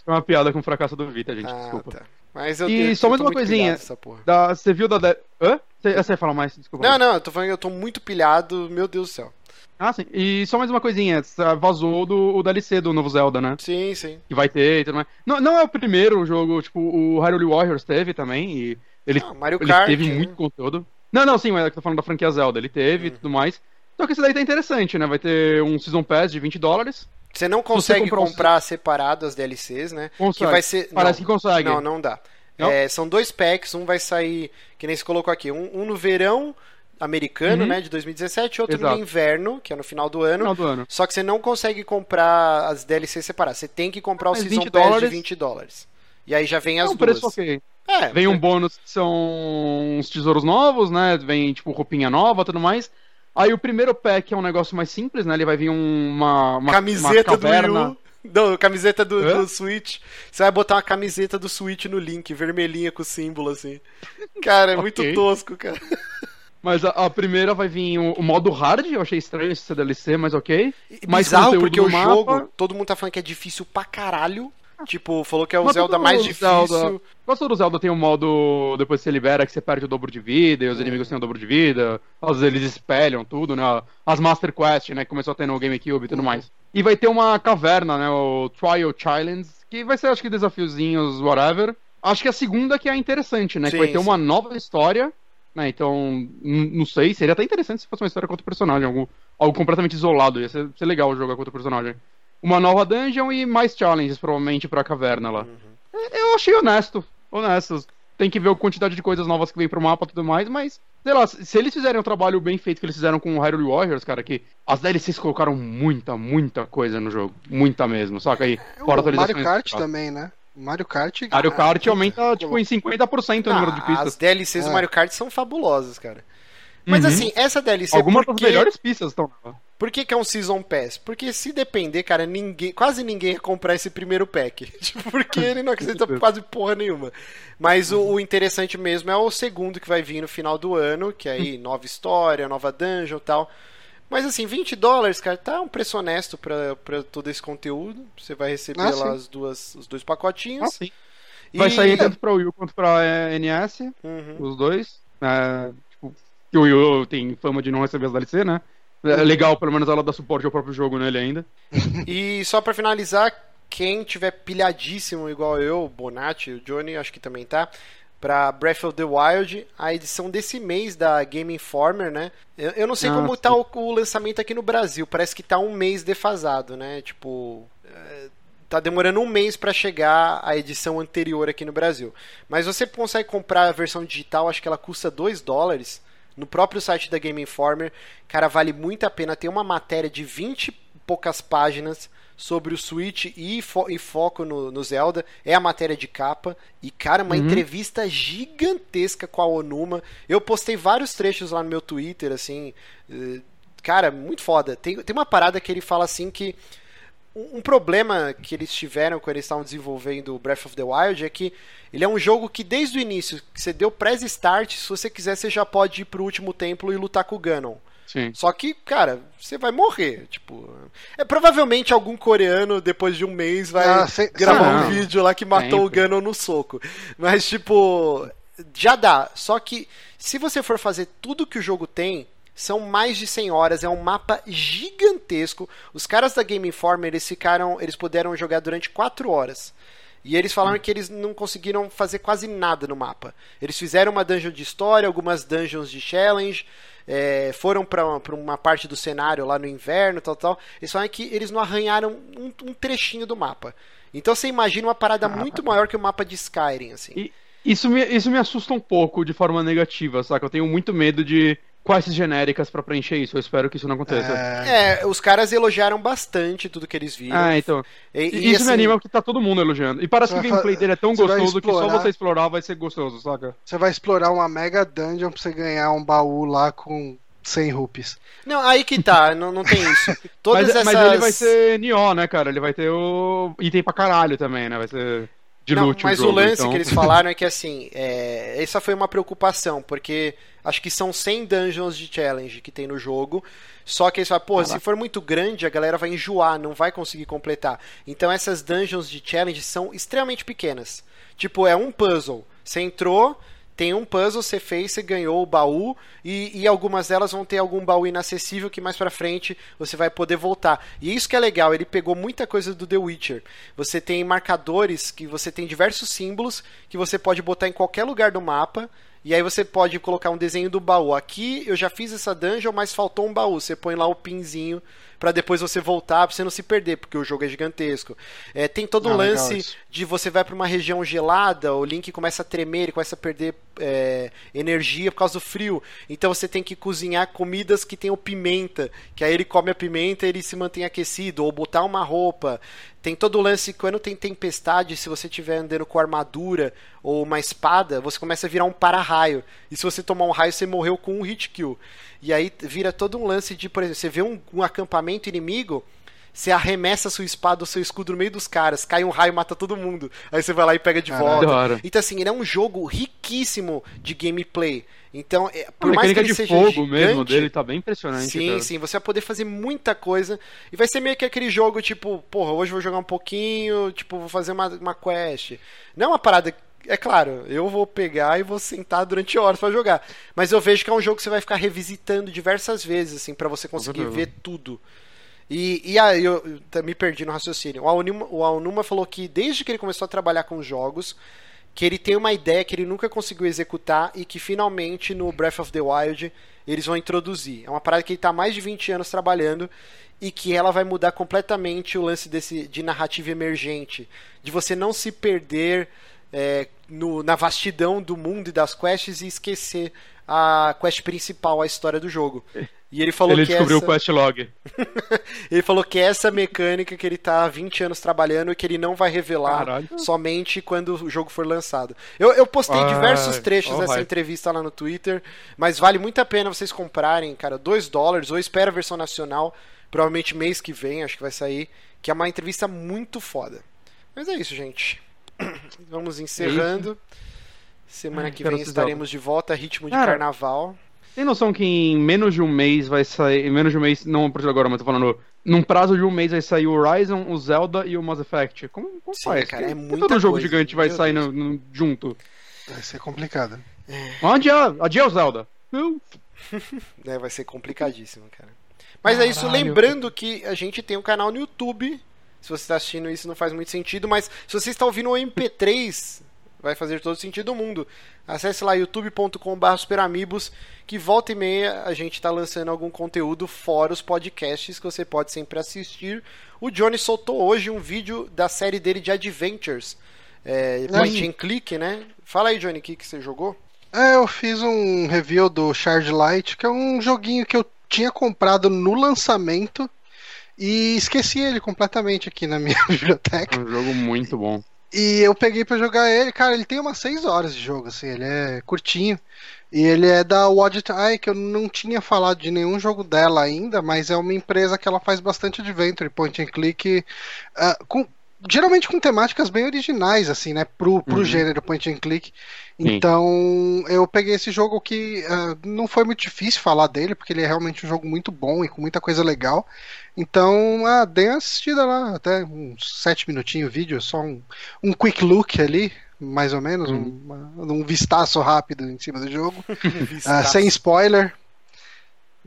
foi uma piada com o fracasso do Vita, gente, Ah, desculpa. tá. Mas eu, E eu só mais uma coisinha. Da, você viu da... De... Hã? Você, você ia falar mais, desculpa. Não, não, eu tô falando que eu tô muito pilhado, meu Deus do céu. Ah, sim. E só mais uma coisinha. Vazou do, o DLC do novo Zelda, né? Sim, sim. Que vai ter e tudo mais. Não, não é o primeiro jogo, tipo, o Hyrule Warriors teve também, e ele, Ah, Mario ele Kart. teve né? muito conteúdo. Não, não, sim, mas é que eu tô falando da franquia Zelda, ele teve e Uhum. tudo mais. Só que esse daí tá interessante, né? Vai ter um Season Pass de 20 dólares. Você não consegue comprar um- comprar separado as DLCs, né? Consegue. Que vai ser. Parece não, que consegue. Não, não dá. Não? É, são dois packs, um vai sair, que nem se colocou aqui, um, um no verão americano, Uhum. né, de 2017, outro Exato. no inverno, que é no final do ano. Final do ano. Só que você não consegue comprar as DLCs separadas. Você tem que comprar o Mas Season 20 Pass de dólares. 20 dólares. E aí já vem É as um duas. preço ok. É, Vem um bônus que são uns tesouros novos, né? Vem, tipo, roupinha nova tudo mais. Aí o primeiro pack é um negócio mais simples, né? Ele vai vir um- uma, uma camiseta uma do caverna. Wii U. Não, camiseta do, do Switch. Você vai botar uma camiseta do Switch no link, vermelhinha com símbolo assim. Cara, é muito Ok. tosco, cara. Mas a, a primeira vai vir o, o modo hard, eu achei estranho esse DLC, mas ok. E Mais Bizarro porque o mapa. jogo, todo mundo tá falando que é difícil pra caralho. Tipo, falou que é o Mas Zelda mais Zelda- difícil. Quase todo Zelda tem um modo, depois que você libera, que você perde o dobro de vida, e os inimigos têm o dobro de vida. Às vezes eles espelham tudo, né? As Master Quest, né? Que começou a ter no GameCube e tudo mais. E vai ter uma caverna, né? O Trial Challenge, que vai ser, acho que, desafiozinhos, whatever. Acho que a segunda que é interessante, né? Sim, que vai ter sim. uma nova história, né? Então, não sei, seria até interessante se fosse uma história com outro personagem, algo, algo completamente isolado. Ia ser, ser legal jogar com outro personagem. Uma nova dungeon e mais challenges, provavelmente, pra caverna lá. Eu achei honesto. Honesto. Tem que ver a quantidade de coisas novas que vem pro mapa e tudo mais, mas, sei lá, se eles fizerem um trabalho bem feito que eles fizeram com o Hyrule Warriors, cara, que as DLCs colocaram muita, muita coisa no jogo. Muita mesmo, saca aí? O Fora Mario atualizações. Kart também, né? O Mario Kart. Mario ah, Kart aumenta, tipo, em 50% o número de Ah, pistas. as DLCs do É. Mario Kart são fabulosas, cara. Mas Uhum. assim, essa DLC. Algumas por das melhores pistas estão lá. Por que, que é um Season Pass? Porque se depender, cara, ninguém, quase ninguém ia comprar esse primeiro pack. Tipo, porque ele não acrescenta quase porra nenhuma. Mas o, o interessante mesmo é o segundo que vai vir no final do ano, que é aí nova história, nova dungeon e tal. Mas assim, 20 dólares, cara, tá um preço honesto pra, pra todo esse conteúdo. Você vai receber Ah, lá sim. as duas, os dois pacotinhos. Ah, sim. Vai E- sair tanto pra Wii U quanto pra eh, NS, Uhum. os dois. É, tipo, que o Wii U tem fama de não receber as DLC, né? É legal, pelo menos ela dá suporte ao próprio jogo nele ainda. E só pra finalizar, quem tiver pilhadíssimo igual eu, o Bonatti, o Johnny, acho que também tá, pra Breath of the Wild, a edição desse mês da Game Informer, né? Eu, eu não sei Ah, como sim. tá o, o lançamento aqui no Brasil, parece que tá um mês defasado, né? Tipo, é, tá demorando um mês pra chegar a edição anterior aqui no Brasil. Mas você consegue comprar a versão digital, acho que ela custa 2 dólares. No próprio site da Game Informer, cara, vale muito a pena. Tem uma matéria de 20 e poucas páginas sobre o Switch e, fo- e foco no, no Zelda. É a matéria de capa. E, cara, uma Uhum. entrevista gigantesca com a Onuma. Eu postei vários trechos lá no meu Twitter, assim. eh, Cara, muito foda. Tem, tem uma parada que ele fala assim que um um problema que eles tiveram quando eles estavam desenvolvendo o Breath of the Wild é que ele é um jogo que desde o início, que você deu pré-start, se você quiser, você já pode ir pro último templo e lutar com o Ganon. Sim. Só que, cara, você vai morrer. Tipo, é provavelmente algum coreano depois de um mês vai Ah, se- gravar um vídeo lá que matou o Sempre. Ganon no soco. Mas tipo, já dá. Só que se você for fazer tudo que o jogo tem, são mais de 100 horas, é um mapa gigantesco. Os caras da Game Informer, eles ficaram, eles puderam jogar durante 4 horas. E eles falaram que eles não conseguiram fazer quase nada no mapa. Eles fizeram uma dungeon de história, algumas dungeons de challenge, é, foram pra pra uma parte do cenário lá no inverno, tal, tal. Eles falaram que eles não arranharam um, um trechinho do mapa. Então você imagina uma parada muito maior que o mapa de Skyrim, assim. E isso me, isso me assusta um pouco de forma negativa, saca? Eu tenho muito medo de quests genéricas pra preencher isso. Eu espero que isso não aconteça. É, É, os caras elogiaram bastante tudo que eles viram. Ah, então. E- E, isso assim, me anima porque tá todo mundo elogiando. E parece Você que o gameplay fa- dele é tão você gostoso que só explorar. você explorar vai ser gostoso, saca? Você vai explorar uma mega dungeon pra você ganhar um baú lá com 100 rupees. Não, aí que tá, não, não tem isso. Todas Mas, essas... mas ele vai ser Nioh, né, cara? Ele vai ter o item pra caralho também, né? Vai ser de Não, loot mas o jogo, o lance então... que eles falaram é que assim, é, essa foi uma preocupação, porque acho que são 100 dungeons de challenge que tem no jogo. Só que eles falam, pô, se for muito grande, a galera vai enjoar, não vai conseguir completar. Então essas dungeons de challenge são extremamente pequenas. Tipo, é um puzzle. Você entrou, tem um puzzle, você fez, você ganhou o baú, e, e algumas delas vão ter algum baú inacessível que mais pra frente você vai poder voltar. E isso que é legal, ele pegou muita coisa do The Witcher. Você tem marcadores que você tem diversos símbolos que você pode botar em qualquer lugar do mapa. E aí você pode colocar um desenho do baú. Aqui eu já fiz essa dungeon, mas faltou um baú. Você põe lá o pinzinho pra depois você voltar, pra você não se perder, porque o jogo é gigantesco. É, tem todo um Ah, lance de você vai pra uma região gelada, o Link começa a tremer, ele começa a perder é, energia por causa do frio. Então você tem que cozinhar comidas que tenham pimenta, que aí ele come a pimenta e ele se mantém aquecido, ou botar uma roupa. Tem todo o lance quando tem tempestade, se você estiver andando com armadura ou uma espada, você começa a virar um para-raio. E se você tomar um raio, você morreu com um hit kill. E aí vira todo um lance de, por exemplo, você vê um, um acampamento inimigo, você arremessa sua espada ou seu escudo no meio dos caras, cai um raio e mata todo mundo. Aí você vai lá e pega de Caralho. volta. Então, assim, ele é um jogo riquíssimo de gameplay. Então, é, por A mais que ele de seja fogo mesmo gigante, dele tá bem impressionante. Sim, cara. sim, você vai poder fazer muita coisa. E vai ser meio que aquele jogo, tipo, porra, hoje eu vou jogar um pouquinho, tipo, vou fazer uma, uma quest. Não é uma parada. É claro, eu vou pegar e vou sentar durante horas pra jogar. Mas eu vejo que é um jogo que você vai ficar revisitando diversas vezes, assim, pra você conseguir ver tudo. E, e aí eu, eu me perdi no raciocínio. O Aonuma, o falou que desde que ele começou a trabalhar com jogos, que ele tem uma ideia que ele nunca conseguiu executar e que finalmente no Breath of the Wild eles vão introduzir. É uma parada que ele está há mais de 20 anos trabalhando e que ela vai mudar completamente o lance desse de narrativa emergente, de você não se perder é, no- na vastidão do mundo e das quests e esquecer a quest principal, a história do jogo. E ele falou Ele que descobriu essa... o quest log. Ele falou que essa mecânica que ele tá há 20 anos trabalhando e que ele não vai revelar Caralho. somente quando o jogo for lançado. Eu, eu postei Ah, diversos trechos ó, dessa vai. entrevista lá no Twitter, mas vale muito a pena vocês comprarem, cara, 2 dólares, ou espera a versão nacional, provavelmente mês que vem, acho que vai sair, que é uma entrevista muito foda. Mas é isso, gente. Vamos encerrando. Semana Ai, que vem estaremos de volta, ritmo de Cara, carnaval. Tem noção que em menos de um mês vai sair. Em menos de um mês, não por agora, mas tô falando. Num prazo de um mês vai sair o Horizon, o Zelda e o Mass Effect. Como, como Sim, faz? cara, Que- é que muita todo jogo coisa, gigante vai sair no- no- junto. Vai ser complicado. Vamos adiar, adiar o Zelda. Não. né, vai ser complicadíssimo, cara. Mas é isso, Caralho. lembrando que a gente tem um canal no YouTube. Se você está assistindo isso, não faz muito sentido, mas se você está ouvindo o MP3, vai fazer todo sentido do mundo. Acesse lá youtube.com.br superamigos, que volta e meia a gente está lançando algum conteúdo fora os podcasts que você pode sempre assistir. O Johnny soltou hoje um vídeo da série dele de Adventures. É, point and click, né? Fala aí, Johnny, o que, que você jogou? É, eu fiz um review do Shard Light, que é um joguinho que eu tinha comprado no lançamento e esqueci ele completamente aqui na minha É biblioteca. um jogo muito bom. E eu peguei pra jogar ele, cara, ele tem umas 6 horas de jogo, assim, ele é curtinho. E ele é da Wadget Eye, que eu não tinha falado de nenhum jogo dela ainda, mas é uma empresa que ela faz bastante adventure, point and click, ah, com, geralmente com temáticas bem originais, assim, né, pro, pro Uhum. gênero point and click. Sim. Então, eu peguei esse jogo que ah, não foi muito difícil falar dele, porque ele é realmente um jogo muito bom e com muita coisa legal. Então, ah, dei uma assistida lá, até uns 7 minutinhos o vídeo, só um, um quick look ali, mais ou menos, um, uma- um vistaço rápido em cima do jogo, ah, sem spoiler.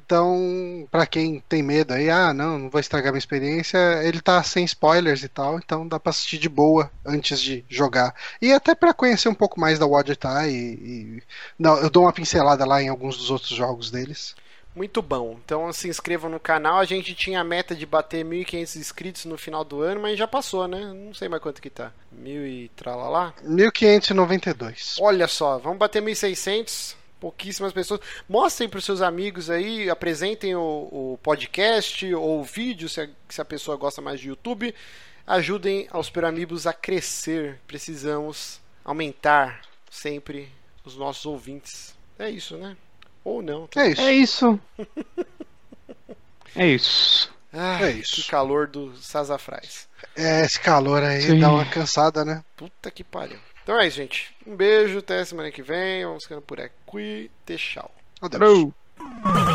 Então, pra quem tem medo aí, ah, não, não vou estragar minha experiência, ele tá sem spoilers e tal, então dá pra assistir de boa antes de jogar. E até pra conhecer um pouco mais da Eye e, e- não, eu dou uma pincelada lá em alguns dos outros jogos deles. Muito bom. Então se inscrevam no canal. A gente tinha a meta de bater 1.500 inscritos no final do ano, mas já passou, né? Não sei mais quanto que tá. Mil e tralalá. 1592. Olha só, vamos bater 1.600. Pouquíssimas pessoas. Mostrem para os seus amigos aí, apresentem o, o podcast ou o vídeo, se a, se a pessoa gosta mais de YouTube. Ajudem aos Peramibos a crescer. Precisamos aumentar sempre os nossos ouvintes. É isso, né? Ou não. É isso. É isso. É isso. Ah, É isso. Que calor do Sazafrais. É, esse calor aí Sim. dá uma cansada, né? Puta que pariu. Então é isso, gente. Um beijo, até semana que vem. Vamos ficando por aqui. Tchau. Adeus. Falou.